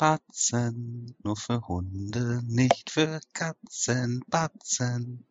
Batzen, nur für Hunde, nicht für Katzen, Batzen.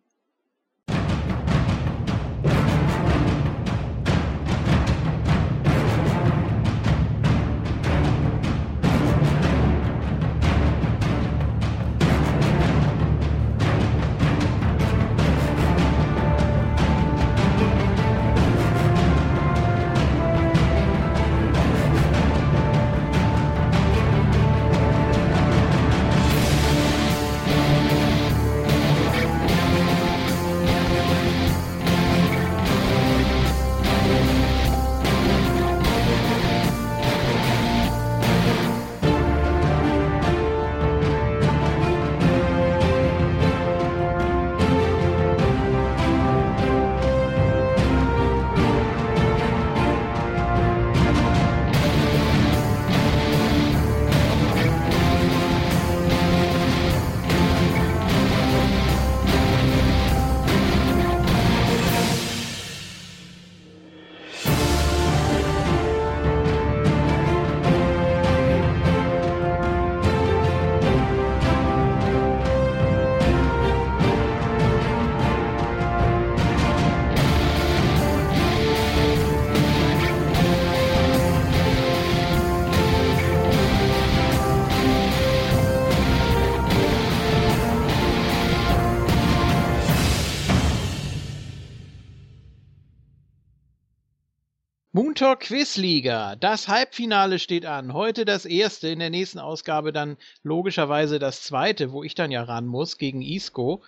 Quizliga. Das Halbfinale steht an. Heute das erste, in der nächsten Ausgabe dann logischerweise das zweite, wo ich dann ja ran muss gegen Isco.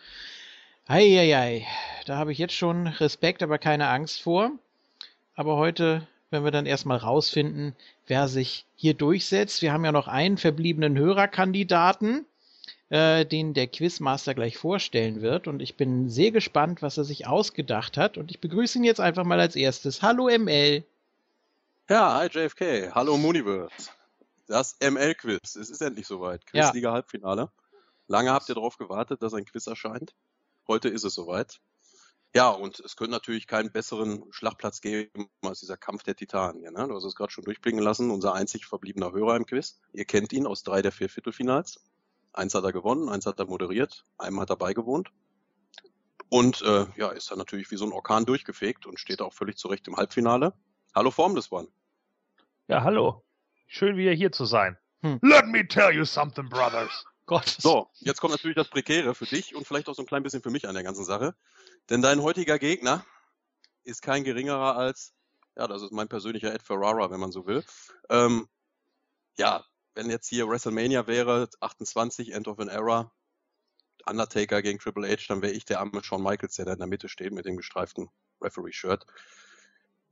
Eieiei, da habe ich jetzt schon Respekt, aber keine Angst vor. Aber heute werden wir dann erstmal rausfinden, wer sich hier durchsetzt. Wir haben ja noch einen verbliebenen Hörerkandidaten, äh, den der Quizmaster gleich vorstellen wird. Und ich bin sehr gespannt, was er sich ausgedacht hat. Und ich begrüße ihn jetzt einfach mal als erstes. Hallo ML. Ja, hi JFK, hallo Mooniverse. Das ML-Quiz, es ist endlich soweit. Quizliga ja. Halbfinale. Lange habt ihr darauf gewartet, dass ein Quiz erscheint. Heute ist es soweit. Ja, und es könnte natürlich keinen besseren Schlachtplatz geben als dieser Kampf der Titanen hier. Ne? Du hast es gerade schon durchblicken lassen, unser einzig verbliebener Hörer im Quiz. Ihr kennt ihn aus drei der vier Viertelfinals. Eins hat er gewonnen, eins hat er moderiert, einmal hat er beigewohnt. Und äh, ja, ist er natürlich wie so ein Orkan durchgefegt und steht auch völlig zurecht im Halbfinale. Hallo Formless One. Ja, hallo. Schön wieder hier zu sein. Hm. Let me tell you something, brothers. Gott. So, jetzt kommt natürlich das Prekäre für dich und vielleicht auch so ein klein bisschen für mich an der ganzen Sache. Denn dein heutiger Gegner ist kein geringerer als, ja, das ist mein persönlicher Ed Ferrara, wenn man so will. Ähm, ja, wenn jetzt hier WrestleMania wäre, 28, End of an Era, Undertaker gegen Triple H, dann wäre ich der arme Shawn Michaels, der da in der Mitte steht mit dem gestreiften Referee-Shirt.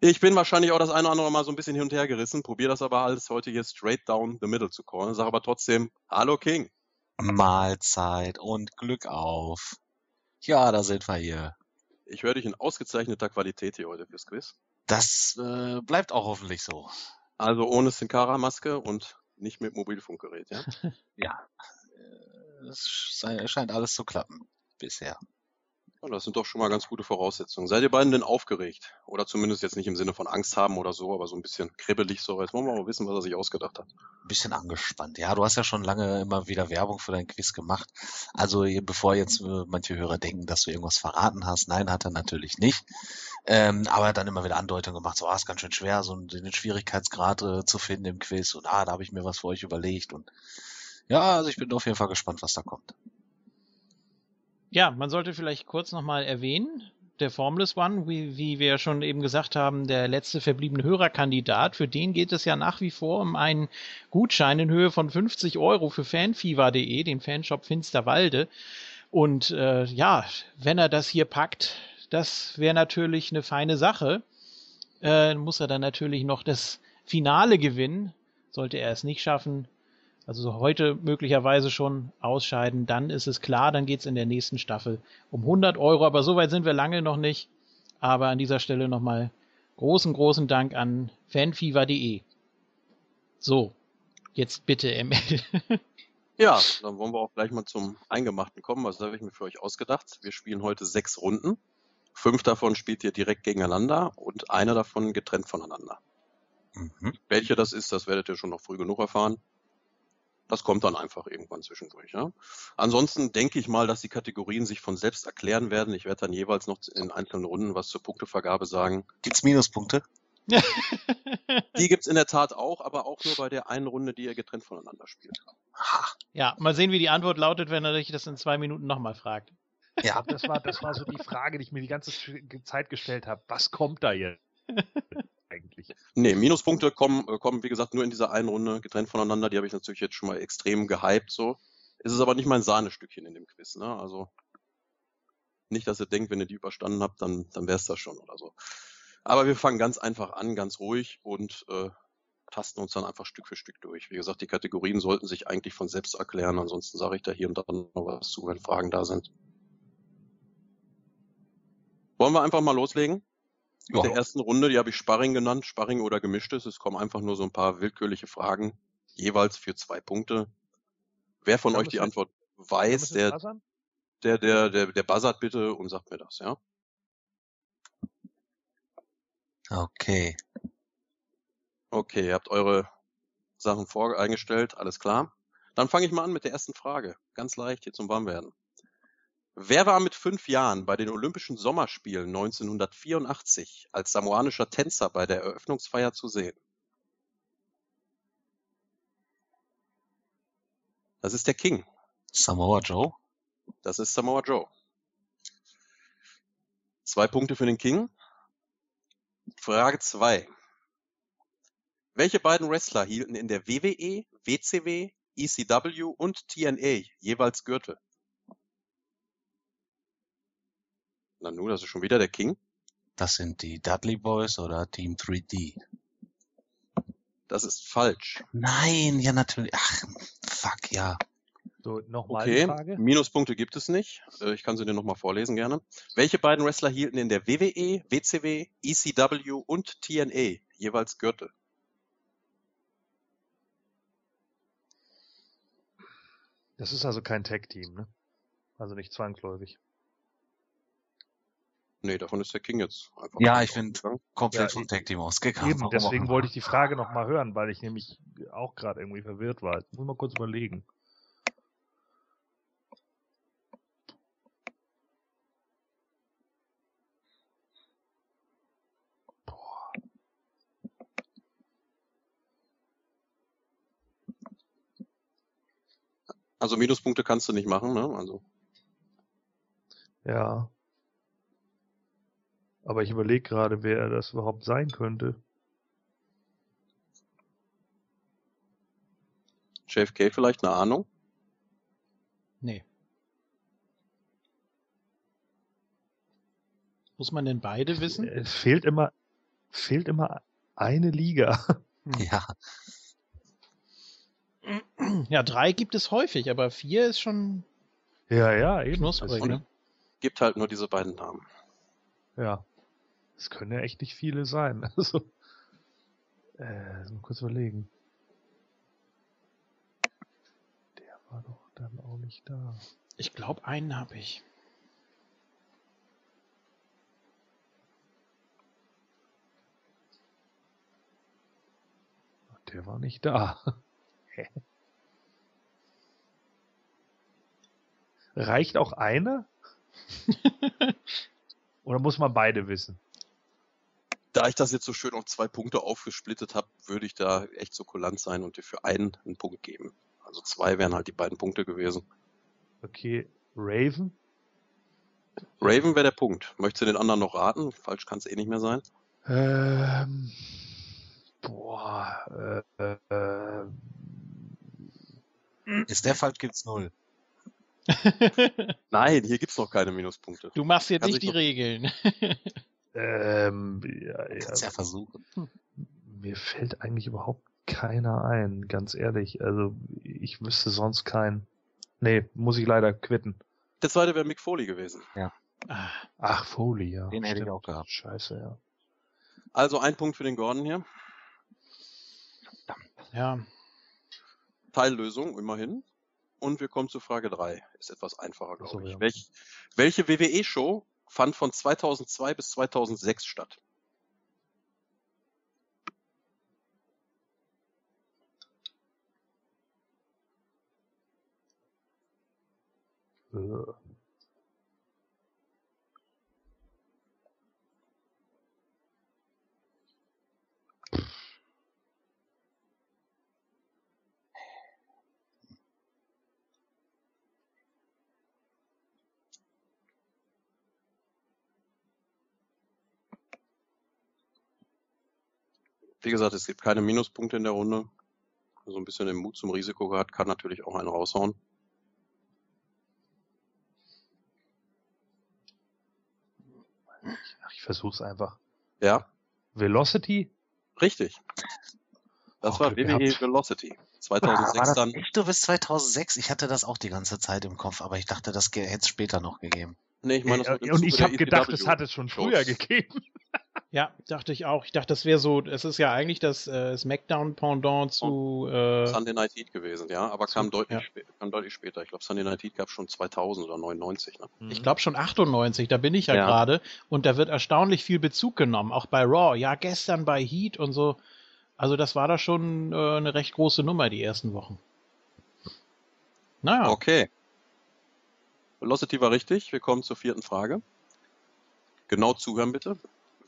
Ich bin wahrscheinlich auch das eine oder andere Mal so ein bisschen hin und her gerissen, probiere das aber alles heute hier straight down the middle zu callen, sage aber trotzdem, hallo King. Mahlzeit und Glück auf. Ja, da sind wir hier. Ich höre dich in ausgezeichneter Qualität hier heute fürs Quiz. Das äh, bleibt auch hoffentlich so. Also ohne Sin-Cara-Maske und nicht mit Mobilfunkgerät, ja? ja. Es scheint alles zu klappen bisher. Ja, das sind doch schon mal ganz gute Voraussetzungen. Seid ihr beiden denn aufgeregt? Oder zumindest jetzt nicht im Sinne von Angst haben oder so, aber so ein bisschen kribbelig so. Jetzt wollen wir mal wissen, was er sich ausgedacht hat. Ein bisschen angespannt. Ja, du hast ja schon lange immer wieder Werbung für dein Quiz gemacht. Also bevor jetzt äh, manche Hörer denken, dass du irgendwas verraten hast. Nein, hat er natürlich nicht. Ähm, aber er hat dann immer wieder Andeutungen gemacht, so, ah, ist ganz schön schwer, so den Schwierigkeitsgrad äh, zu finden im Quiz. Und ah, da habe ich mir was für euch überlegt. Und ja, also ich bin auf jeden Fall gespannt, was da kommt. Ja, man sollte vielleicht kurz nochmal erwähnen, der Formless One, wie, wie wir schon eben gesagt haben, der letzte verbliebene Hörerkandidat, für den geht es ja nach wie vor um einen Gutschein in Höhe von 50 Euro für fanfever.de, den Fanshop Finsterwalde. Und äh, ja, wenn er das hier packt, das wäre natürlich eine feine Sache. Äh, muss er dann natürlich noch das Finale gewinnen. Sollte er es nicht schaffen, also heute möglicherweise schon ausscheiden, dann ist es klar, dann geht es in der nächsten Staffel um 100 Euro, aber so weit sind wir lange noch nicht. Aber an dieser Stelle nochmal großen, großen Dank an fanfever.de. So, jetzt bitte ML. ja, dann wollen wir auch gleich mal zum Eingemachten kommen. Was habe ich mir für euch ausgedacht? Wir spielen heute sechs Runden. Fünf davon spielt ihr direkt gegeneinander und eine davon getrennt voneinander. Mhm. Welche das ist, das werdet ihr schon noch früh genug erfahren. Das kommt dann einfach irgendwann zwischendurch. Ja. Ansonsten denke ich mal, dass die Kategorien sich von selbst erklären werden. Ich werde dann jeweils noch in einzelnen Runden was zur Punktevergabe sagen. Gibt's Minuspunkte? die gibt's in der Tat auch, aber auch nur bei der einen Runde, die ihr getrennt voneinander spielt. Ja, mal sehen, wie die Antwort lautet, wenn er sich das in zwei Minuten nochmal fragt. Ja, das war, das war so die Frage, die ich mir die ganze Zeit gestellt habe. Was kommt da jetzt? eigentlich. Nee, Minuspunkte kommen, äh, kommen, wie gesagt, nur in dieser einen Runde getrennt voneinander. Die habe ich natürlich jetzt schon mal extrem gehypt, so. Es ist aber nicht mein Sahnestückchen in dem Quiz, ne? Also, nicht, dass ihr denkt, wenn ihr die überstanden habt, dann, dann wäre es das schon oder so. Aber wir fangen ganz einfach an, ganz ruhig und äh, tasten uns dann einfach Stück für Stück durch. Wie gesagt, die Kategorien sollten sich eigentlich von selbst erklären. Ansonsten sage ich da hier und da noch was zu, wenn Fragen da sind. Wollen wir einfach mal loslegen? Mit der ersten Runde, die habe ich Sparring genannt, Sparring oder gemischtes. Es kommen einfach nur so ein paar willkürliche Fragen, jeweils für zwei Punkte. Wer von euch die Antwort weiß, der, der, der, der, der buzzert bitte und sagt mir das, ja? Okay. Okay, ihr habt eure Sachen vor eingestellt, alles klar. Dann fange ich mal an mit der ersten Frage. Ganz leicht hier zum Warmwerden. Wer war mit fünf Jahren bei den Olympischen Sommerspielen 1984 als samoanischer Tänzer bei der Eröffnungsfeier zu sehen? Das ist der King. Samoa Joe? Das ist Samoa Joe. Zwei Punkte für den King. Frage zwei. Welche beiden Wrestler hielten in der WWE, WCW, ECW und TNA jeweils Gürtel? Nanu, das ist schon wieder der King. Das sind die Dudley Boys oder Team 3D. Das ist falsch. Nein, ja natürlich. Ach, fuck, ja. So, nochmal okay. die Frage. Minuspunkte gibt es nicht. Äh, ich kann sie dir nochmal vorlesen gerne. Welche beiden Wrestler hielten in der WWE, WCW, ECW und TNA jeweils Gürtel? Das ist also kein Tag-Team, ne? Also nicht zwangsläufig. Nee, davon ist der King jetzt einfach. Ja, ich finde komplett ja, vom Tag Team ausgegangen. Eben, deswegen wollte ich die Frage nochmal hören, weil ich nämlich auch gerade irgendwie verwirrt war. Ich muss mal kurz überlegen. Also Minuspunkte kannst du nicht machen, ne? Also. Ja. Aber ich überlege gerade, wer das überhaupt sein könnte. JFK vielleicht eine Ahnung? Nee. Muss man denn beide wissen? Es fehlt immer, fehlt immer eine Liga. Ja. Ja, drei gibt es häufig, aber vier ist schon. Ja, ja, eben. Knusprig, ne? Gibt halt nur diese beiden Namen. Ja. Es können ja echt nicht viele sein. Also, äh, mal kurz überlegen. Der war doch dann auch nicht da. Ich glaube, einen habe ich. Der war nicht da. Reicht auch einer? Oder muss man beide wissen? Da ich das jetzt so schön auf zwei Punkte aufgesplittet habe, würde ich da echt so kulant sein und dir für einen einen Punkt geben. Also zwei wären halt die beiden Punkte gewesen. Okay, Raven? Raven wäre der Punkt. Möchtest du den anderen noch raten? Falsch kann es eh nicht mehr sein. Ähm, boah, äh, äh, ist der falsch, gibt's null. Nein, hier gibt's noch keine Minuspunkte. Du machst jetzt nicht die Regeln. Ähm, ja, Kannst ja versuchen. Mir fällt eigentlich überhaupt keiner ein, ganz ehrlich. Also ich wüsste sonst keinen. Nee, muss ich leider quitten. Der zweite wäre Mick Foley gewesen. Ja. Ach, Foley, ja. Den hätte ich auch gehabt. Scheiße, ja. Also ein Punkt für den Gordon hier. Ja. Teillösung, immerhin. Und wir kommen zu Frage 3. Ist etwas einfacher, glaube so, ich. Ja. Welch, welche WWE-Show fand von 2002 bis 2006 statt. So. Wie gesagt, es gibt keine Minuspunkte in der Runde. So ein bisschen den Mut zum Risiko gehabt, kann natürlich auch einen raushauen. Ach, ich versuch's einfach. Ja, Velocity? richtig. Das Auch war WWE gehabt. Velocity. Ah, 2006 war das dann. echt du bis 2006? Ich hatte das auch die ganze Zeit im Kopf, aber ich dachte, das hätte es später noch gegeben. Nee, ich meine, das wird im und ich habe gedacht, es hat es schon Shows. früher gegeben. Ja, dachte ich auch. Ich dachte, das wäre so, es ist ja eigentlich das äh, Smackdown-Pendant zu äh, Sunday Night Heat gewesen, ja, aber kam, deutlich, ja. kam deutlich später. Ich glaube, Sunday Night Heat gab schon 2000 oder 99. Ne? Ich glaube schon 98, da bin ich ja, Ja. gerade. Und da wird erstaunlich viel Bezug genommen, auch bei Raw. Ja, gestern bei Heat und so. Also das war da schon äh, eine recht große Nummer die ersten Wochen. Naja, Okay. Velocity war richtig. Wir kommen zur vierten Frage. Genau zuhören bitte.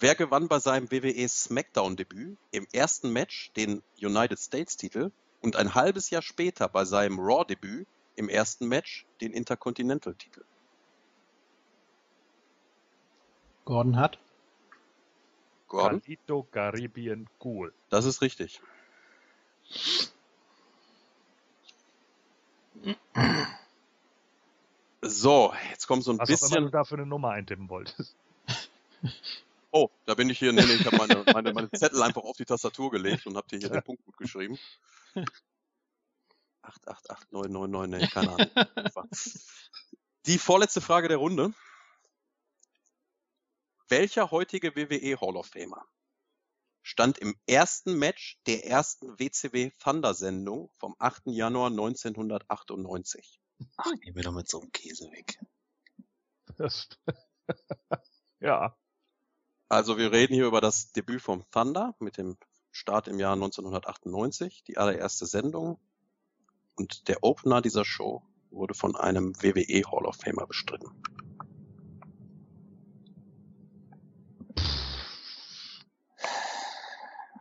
Wer gewann bei seinem WWE SmackDown-Debüt im ersten Match den United States-Titel und ein halbes Jahr später bei seinem Raw-Debüt im ersten Match den Intercontinental-Titel? Gordon hat. Gordon? Carlito Caribbean Cool. Das ist richtig. So, jetzt kommt so ein Was auch immer du bisschen. da für eine Nummer eintippen wolltest. Oh, da bin ich hier. Nee, nee, ich habe meine, meine, meine Zettel einfach auf die Tastatur gelegt und habe dir hier den Punkt gut geschrieben. 888999, nee, keine Ahnung. Die vorletzte Frage der Runde. Welcher heutige WWE Hall of Famer stand im ersten Match der ersten WCW Thunder Sendung vom 8. Januar 1998? Ach, geh mir doch mit so einem Käse weg. Das, ja. Also wir reden hier über das Debüt vom Thunder mit dem Start im Jahr 1998, die allererste Sendung. Und der Opener dieser Show wurde von einem WWE Hall of Famer bestritten.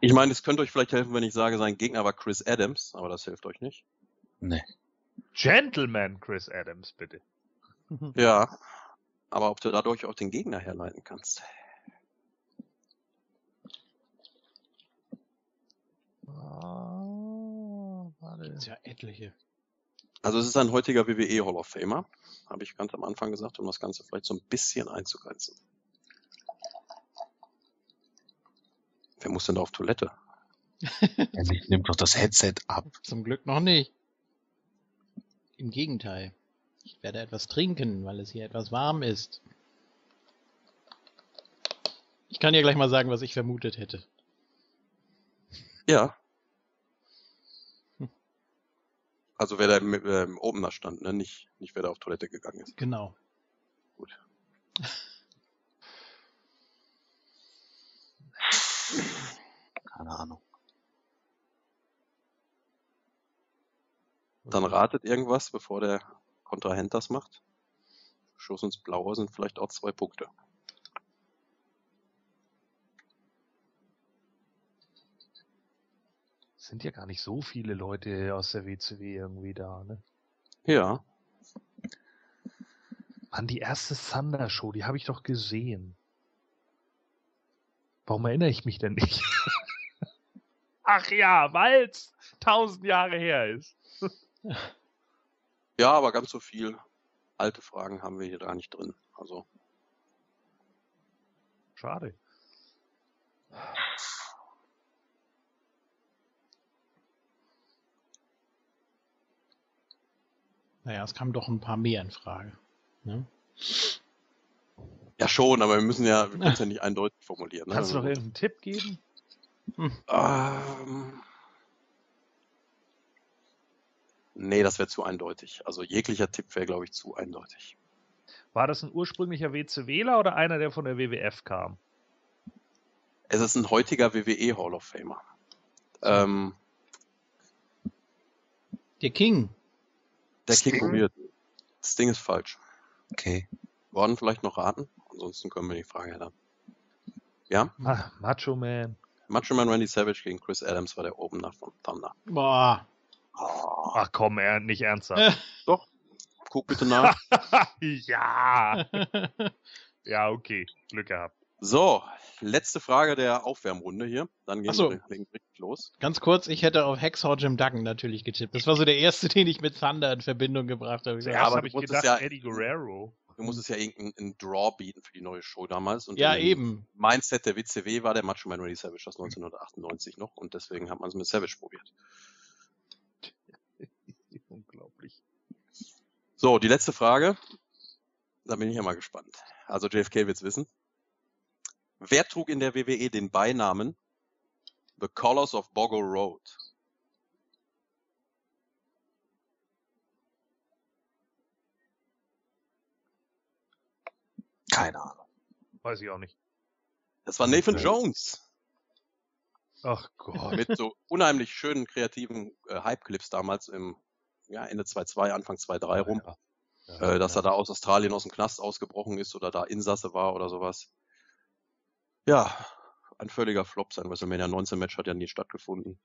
Ich meine, es könnte euch vielleicht helfen, wenn ich sage, sein Gegner war Chris Adams, aber das hilft euch nicht. Nee. Gentleman Chris Adams, bitte. Ja, aber ob du dadurch auch den Gegner herleiten kannst. Ah, warte. Gibt's ja etliche. Also es ist ein heutiger WWE Hall of Famer, habe ich ganz am Anfang gesagt, um das Ganze vielleicht so ein bisschen einzugrenzen. Wer muss denn da auf Toilette? Endlich nimmt doch das Headset ab. Zum Glück noch nicht. Im Gegenteil. Ich werde etwas trinken, weil es hier etwas warm ist. Ich kann dir gleich mal sagen, was ich vermutet hätte. Ja. Also wer da im, äh, im Opener stand, ne? nicht, nicht wer da auf Toilette gegangen ist. Genau. Gut. Keine Ahnung. Dann ratet irgendwas, bevor der Kontrahent das macht. Schuss ins Blaue sind vielleicht auch zwei Punkte. Sind ja gar nicht so viele Leute aus der WCW irgendwie da, ne? Ja. Mann, die erste Thunder Show, die habe ich doch gesehen. Warum erinnere ich mich denn nicht? Ach ja, weil's tausend Jahre her ist. Ja, aber ganz so viel alte Fragen haben wir hier gar nicht drin. Also Schade. Naja, es kamen doch ein paar mehr in Frage. Ne? ja schon, aber wir müssen ja, wir können es ja nicht eindeutig formulieren. Ne? Kannst du noch irgendeinen Tipp geben? Ähm, nee, das wäre zu eindeutig. Also jeglicher Tipp wäre, glaube ich, zu eindeutig. War das ein ursprünglicher WCWler oder einer, der von der WWF kam? Es ist ein heutiger WWE Hall of Famer. Ähm, Der King. Der King Sting? probiert. Das Ding ist falsch. Okay. Gordon vielleicht noch raten? Ansonsten können wir die Frage ändern. Ja? Ah, Macho Man. Macho Man Randy Savage gegen Chris Adams war der Opener von Thunder. Boah. Oh, Ach komm, er nicht ernsthaft. guck bitte nach. ja. Ja, okay. Glück gehabt. So, letzte Frage der Aufwärmrunde hier. Dann gehen Ach so. wir richtig los. Ganz kurz, ich hätte auf Hexhaw Jim Duggan natürlich getippt. Das war so der erste, den ich mit Thunder in Verbindung gebracht habe. Ich Ja, aber ich musstest gedacht, ja- Eddie Guerrero. Du musstest ja irgendeinen Draw bieten für die neue Show damals. Und ja, eben. Mindset der WCW war der Macho Man Randy Savage aus 1998 noch und deswegen hat man es mit Savage probiert. Unglaublich. So, die letzte Frage. Da bin ich ja mal gespannt. Also JFK wird's wissen. Wer trug in der WWE den Beinamen The Colors of Bogo Road? Keine Ahnung. Weiß ich auch nicht. Das war Nathan Okay. Jones. Ach Gott. Mit so unheimlich schönen kreativen äh, Hype-Clips damals im ja, Ende 2.2, Anfang 2.3 rum. Ja, äh, dass ja. er da aus Australien aus dem Knast ausgebrochen ist oder da Insasse war oder sowas. Ja, ein völliger Flop. Sein WrestleMania 19 Match hat ja nie stattgefunden.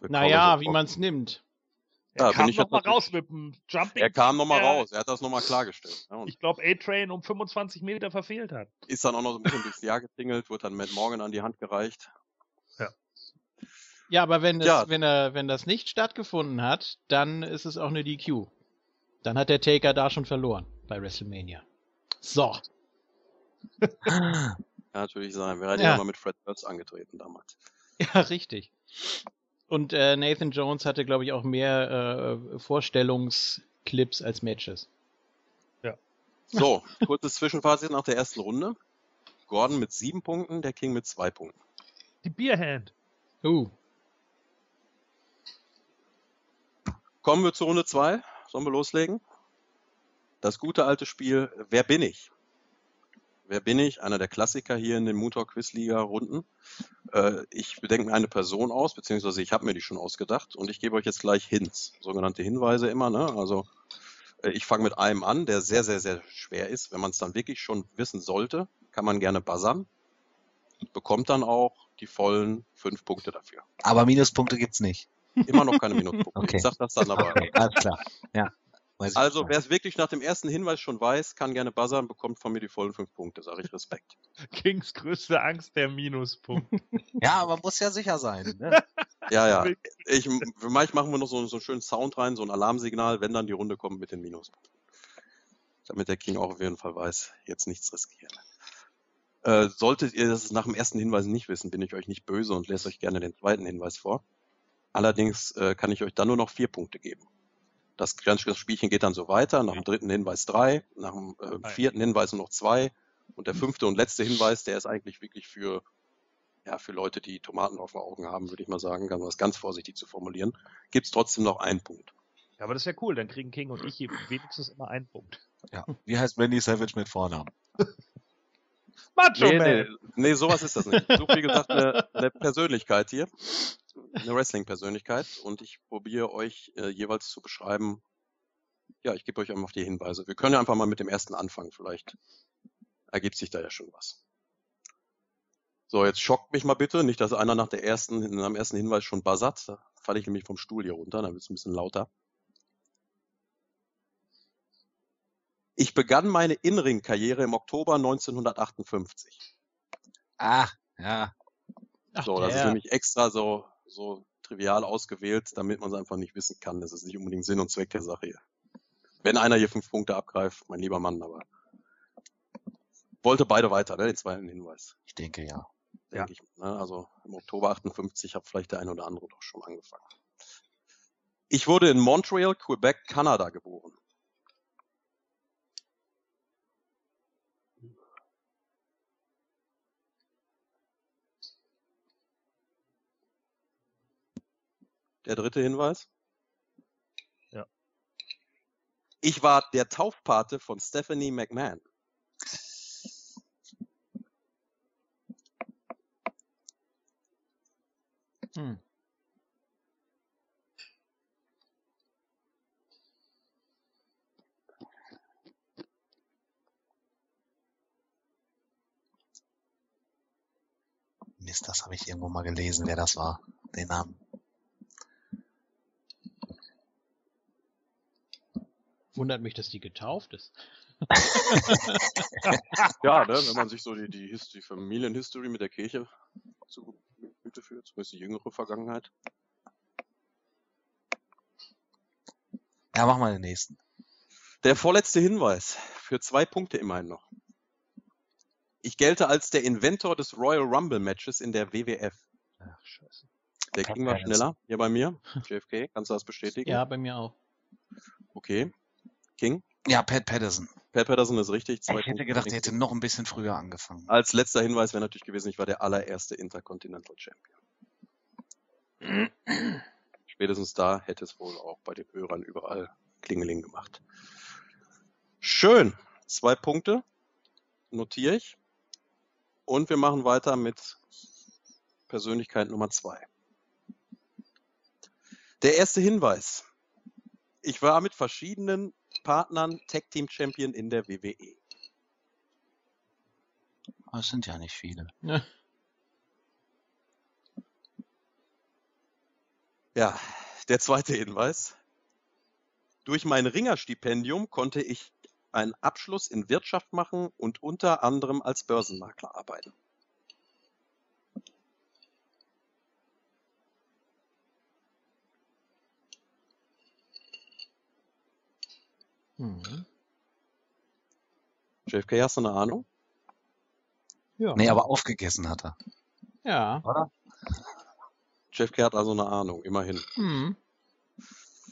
The Naja, wie Bob- man's nimmt. Ja, Er bin kam ich noch jetzt mal natürlich- raus mit dem Jumping. Er kam nochmal der, raus, er hat das nochmal klargestellt. Ja, und Ich glaube, A-Train um 25 Meter verfehlt hat. ist dann auch noch so ein bisschen durchs Jahr getingelt, wurde dann Matt Morgan an die Hand gereicht. Ja, aber wenn, das, Ja. wenn, er, wenn das nicht stattgefunden hat, dann ist es auch eine DQ. Dann hat der Taker da schon verloren bei WrestleMania. So. Kann natürlich sein. Wäre Ja. ja. mal mit Fred Burns angetreten damals. Ja, richtig. Und äh, Nathan Jones hatte, glaube ich, auch mehr äh, Vorstellungsclips als Matches. So, kurzes Zwischenfazit nach der ersten Runde. Gordon mit sieben Punkten, der King mit zwei Punkten. Die Bierhand. Uh, Kommen wir zur Runde zwei. Sollen wir loslegen? Das gute alte Spiel Wer bin ich? Wer bin ich? Einer der Klassiker hier in den Moontalk Quiz Liga Runden. Äh, ich bedenke mir eine Person aus, beziehungsweise ich habe mir die schon ausgedacht und ich gebe euch jetzt gleich Hints, sogenannte Hinweise immer. Ne? Also äh, ich fange mit einem an, der sehr, sehr, sehr schwer ist. Wenn man es dann wirklich schon wissen sollte, kann man gerne buzzern. Bekommt dann auch die vollen fünf Punkte dafür. Aber Minuspunkte gibt's nicht. Immer noch keine Minuspunkte. Okay. Ich sag das dann aber. Okay, alles klar. Ja. Weiß ich Also, wer es wirklich nach dem ersten Hinweis schon weiß, kann gerne buzzern, bekommt von mir die vollen fünf Punkte, sage ich Respekt. Kings größte Angst, der Minuspunkt. Ja, aber muss ja sicher sein. Ne? Ja, ja. Ich, für mich machen wir noch so, so einen schönen Sound rein, so ein Alarmsignal, wenn dann die Runde kommt mit den Minuspunkten. Damit der King auch auf jeden Fall weiß, jetzt nichts riskieren. Äh, solltet ihr das nach dem ersten Hinweis nicht wissen, bin ich euch nicht böse und lese euch gerne den zweiten Hinweis vor. Allerdings äh, kann ich euch dann nur noch vier Punkte geben. Das ganze Spielchen geht dann so weiter. Nach dem dritten Hinweis drei, nach dem äh, vierten Hinweis nur noch zwei. Und der fünfte und letzte Hinweis, der ist eigentlich wirklich für, ja, für Leute, die Tomaten auf den Augen haben, würde ich mal sagen, um das ganz vorsichtig zu formulieren, gibt's trotzdem noch einen Punkt. Ja, aber das ist ja cool, dann kriegen King und ich wenigstens immer einen Punkt. Ja. Wie heißt Randy Savage mit Vornamen? Macho Nee, Man! nee, nee, sowas ist das nicht. Ich suche, wie gesagt, eine, eine Persönlichkeit hier. Eine Wrestling-Persönlichkeit. Und ich probiere euch äh, jeweils zu beschreiben. Ja, ich gebe euch einfach die Hinweise. Wir können ja einfach mal mit dem ersten anfangen. Vielleicht ergibt sich da ja schon was. So, jetzt schockt mich mal bitte. Nicht, dass einer nach der ersten, nach dem ersten Hinweis schon buzzert. Da falle ich nämlich vom Stuhl hier runter. Dann wird es ein bisschen lauter. Ich begann meine In-Ring-Karriere im Oktober 1958. Ah, ja. ach, So, das ist der. nämlich extra so, so trivial ausgewählt, damit man es einfach nicht wissen kann. Das ist nicht unbedingt Sinn und Zweck der Sache hier. Wenn einer hier fünf Punkte abgreift, mein lieber Mann, aber wollte beide weiter, ne? Den zweiten Hinweis, Ich denke ja. Ja. denke ich. Ne? Also im Oktober 58 hat vielleicht der eine oder andere doch schon angefangen. Ich wurde in Montreal, Quebec, Kanada geboren. der dritte Hinweis. Ja. Ich war der Taufpate von Stephanie McMahon. Hm. Mist, das habe ich irgendwo mal gelesen, wer das war, den Namen. Wundert mich, dass die getauft ist. ja, ne, wenn man sich so die, die, die Familienhistory mit der Kirche zu Gemüte führt, zumindest die jüngere Vergangenheit. Ja, mach mal den nächsten. Der vorletzte Hinweis. Für zwei Punkte immerhin noch. Ich gelte als der Inventor des Royal Rumble Matches in der WWF. Ach, scheiße. Der ging mal schneller. Hier bei mir. JFK, kannst du das bestätigen? Ja, bei mir auch. Okay. King? Ja, Pat Patterson. Pat Patterson ist richtig. Zwei ich hätte gedacht, er hätte noch ein bisschen früher angefangen. Als letzter Hinweis wäre natürlich gewesen, ich war der allererste Intercontinental Champion. Spätestens da hätte es wohl auch bei den Hörern überall Klingeling gemacht. Schön. Zwei Punkte. Notiere ich. Und wir machen weiter mit Persönlichkeit Nummer zwei. Der erste Hinweis. Ich war mit verschiedenen Partnern Tag Team Champion in der WWE. Das sind ja nicht viele. Ja, der zweite Hinweis. Durch mein Ringerstipendium konnte ich einen Abschluss in Wirtschaft machen und unter anderem als Börsenmakler arbeiten. Mhm. JFK, hast du eine Ahnung? Ja. Nee, aber aufgegessen hat er. Ja. Oder? JFK hat also eine Ahnung, immerhin. Mhm.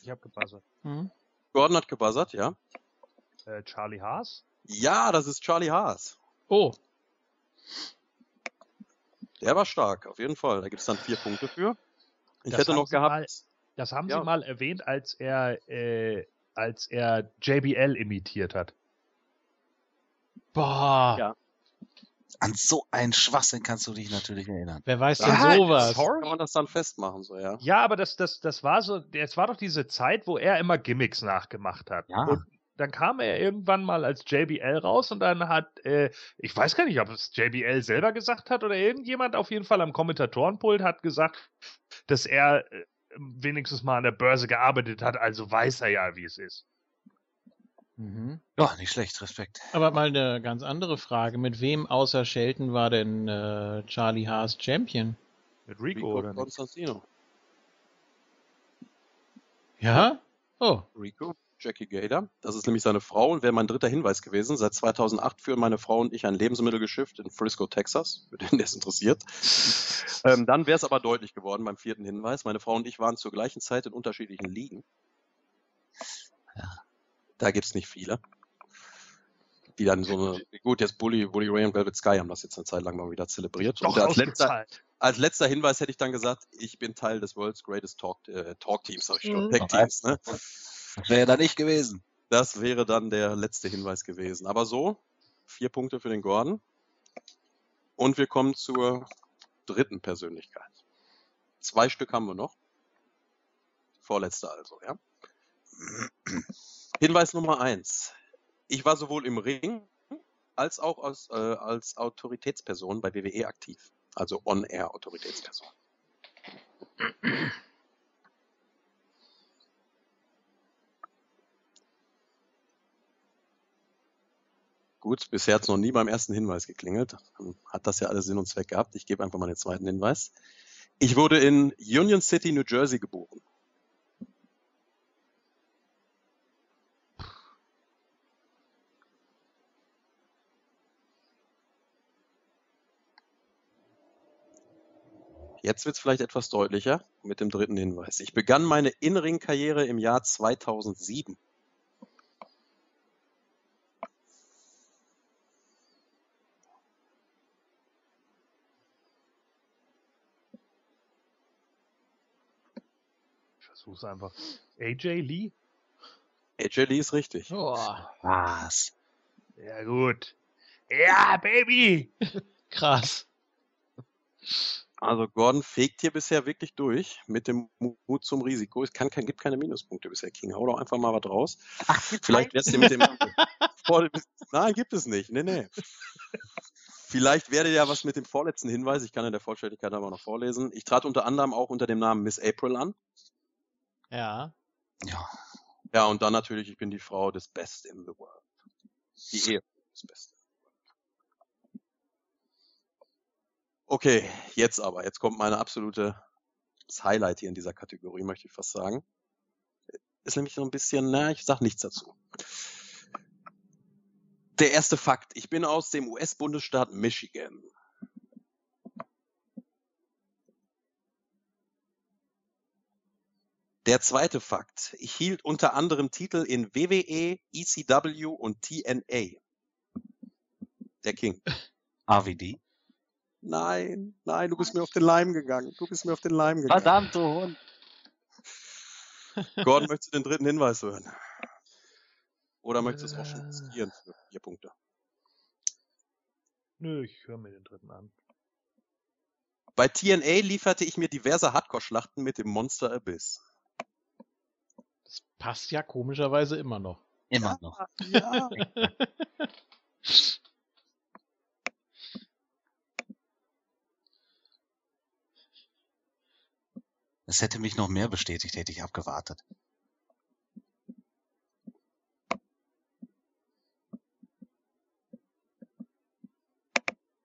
Ich habe gebuzzert. Mhm. Gordon hat gebuzzert, ja. Äh, Charlie Haas? Ja, das ist Charlie Haas. Oh. Der war stark, auf jeden Fall. Da gibt es dann vier Punkte für. Ich das hätte noch gehabt. Mal, das haben ja. Sie mal erwähnt, als er äh, als er JBL imitiert hat. Boah. Ja. An so einen Schwachsinn kannst du dich natürlich erinnern. Wer weiß denn ja, sowas? Kann man das dann festmachen, so, ja. Ja, aber das, das, das war so, es war doch diese Zeit, wo er immer Gimmicks nachgemacht hat. Ja. Und dann kam er irgendwann mal als JBL raus und dann hat, äh, ich weiß gar nicht, ob es JBL selber gesagt hat oder irgendjemand auf jeden Fall am Kommentatorenpult hat gesagt, dass er äh, wenigstens mal an der Börse gearbeitet hat, also weiß er ja, wie es ist. Mhm. Ja, nicht schlecht, Respekt. Aber mal eine ganz andere Frage. Mit wem außer Shelton war denn äh, Charlie Haas Champion? Mit Rico, Rico oder Constantino. Ja? Oh. Rico? Jackie Gator. Das ist nämlich seine Frau und wäre mein dritter Hinweis gewesen. Seit 2008 führen meine Frau und ich ein Lebensmittelgeschäft in Frisco, Texas, für den, der es interessiert. ähm, dann wäre es aber deutlich geworden beim vierten Hinweis. Meine Frau und ich waren zur gleichen Zeit in unterschiedlichen Ligen. Ja. Da gibt's nicht viele. Die dann so eine, gut, jetzt Bully, Bully Ray und Velvet Sky haben das jetzt eine Zeit lang mal wieder zelebriert. Doch, und als letzter, als letzter Hinweis hätte ich dann gesagt, ich bin Teil des World's Greatest Talk, äh, Talk Teams, sag ich schon, mhm. Tag Teams, ne? Wäre dann nicht gewesen. Das wäre dann der letzte Hinweis gewesen. Aber so, vier Punkte für den Gordon. Und wir kommen zur dritten Persönlichkeit. Zwei Stück haben wir noch. Vorletzte also, ja. Hinweis Nummer eins. Ich war sowohl im Ring als auch als, äh, als Autoritätsperson bei WWE aktiv. Also On-Air-Autoritätsperson. Gut, bisher hat es noch nie beim ersten Hinweis geklingelt. Hat das ja alles Sinn und Zweck gehabt. Ich gebe einfach mal den zweiten Hinweis. Ich wurde in Union City, New Jersey geboren. Jetzt wird es vielleicht etwas deutlicher mit dem dritten Hinweis. Ich begann meine In-Ring-Karriere im Jahr 2007. Versuch's einfach. AJ Lee? AJ Lee ist richtig. Oh. Was? Ja, gut. Ja, Baby! Krass. Also Gordon fegt hier bisher wirklich durch mit dem Mut zum Risiko. Es kann, kann, gibt keine Minuspunkte bisher, King. Hau doch einfach mal was raus. Ach, Vielleicht wär's dir mit dem... Nein, gibt es nicht. Nee, nee. Vielleicht werde ja was mit dem vorletzten Hinweis. Ich kann in der Vollständigkeit aber noch vorlesen. Ich trat unter anderem auch unter dem Namen Miss April an. Ja. Ja. Ja, und dann natürlich, ich bin die Frau des Best in the World. Die Ehe des Best. Okay, jetzt aber. Jetzt kommt meine absolute Highlight hier in dieser Kategorie, möchte ich fast sagen. Ist nämlich so ein bisschen, na, ich sag nichts dazu. Der erste Fakt. Ich bin aus dem US-Bundesstaat Michigan. Der zweite Fakt. Ich hielt unter anderem Titel in WWE, ECW und TNA. Der King. AWD. Nein, nein, du bist mir auf den Leim gegangen. Du bist mir auf den Leim gegangen. Verdammte Hund. Gordon, möchtest du den dritten Hinweis hören? Oder möchtest du es auch schon riskieren für vier Punkte? Nö, ich höre mir den dritten an. Bei TNA lieferte ich mir diverse Hardcore-Schlachten mit dem Monster Abyss. Das passt ja komischerweise immer noch. Immer noch. Ja. Es hätte mich noch mehr bestätigt, hätte ich abgewartet.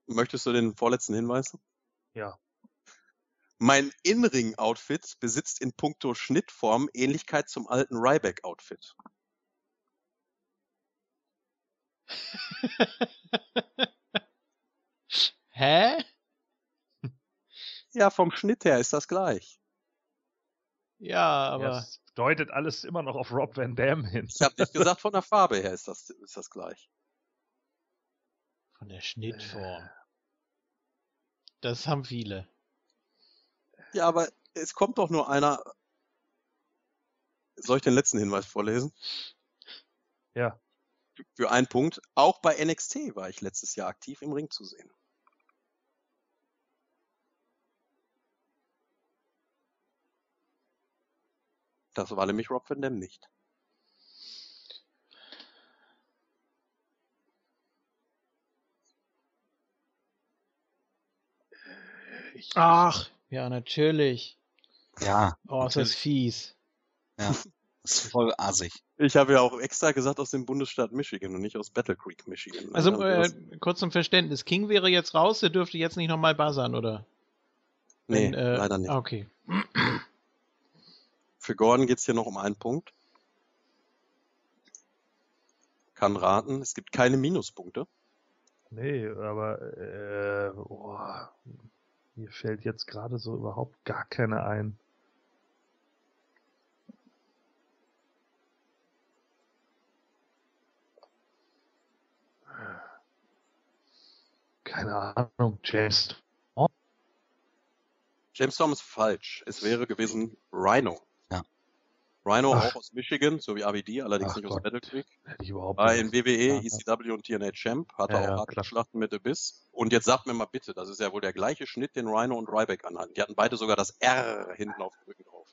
Möchtest du den vorletzten Hinweis? Ja. Mein In-Ring-Outfit besitzt in puncto Schnittform Ähnlichkeit zum alten Ryback-Outfit. Hä? Ja, vom Schnitt her ist das gleich. Ja, aber. Ja, es deutet alles immer noch auf Rob Van Dam hin. Ich habe nicht gesagt, von der Farbe her ist das, ist das gleich. Von der Schnittform. Das haben viele. Ja, aber es kommt doch nur einer. Soll ich den letzten Hinweis vorlesen? Ja. Für einen Punkt. Auch bei NXT war ich letztes Jahr aktiv im Ring zu sehen. Das war nämlich Rob Van Dam nicht. Ich, Ach, ja, natürlich. Ja, Oh, ist das fies. ja. Das ist voll assig. Ich habe ja auch extra gesagt aus dem Bundesstaat Michigan und nicht aus Battle Creek, Michigan. Also, äh, kurz zum Verständnis. King wäre jetzt raus, der dürfte jetzt nicht nochmal buzzern, oder? nee, Wenn, äh, leider nicht. ah, Okay. Für Gordon geht's hier noch um einen Punkt. Kann raten, es gibt keine Minuspunkte. nee, aber äh, oh, mir fällt jetzt gerade so überhaupt gar keine ein. Keine Ahnung, James. James Storm ist falsch. Es wäre gewesen Rhino. Ja. Rhino Ach. auch aus Michigan, so wie ABD, allerdings Ach nicht aus Gott. Battle Creek. Hätte ich überhaupt War in WWE, Ja. ECW und TNA Champ, hatte Ja, auch ja, harte klar. Schlachten mit Abyss. Und jetzt sagt mir mal bitte, das ist ja wohl der gleiche Schnitt, den Rhino und Ryback anhatten. Die hatten beide sogar das R hinten auf dem Rücken drauf.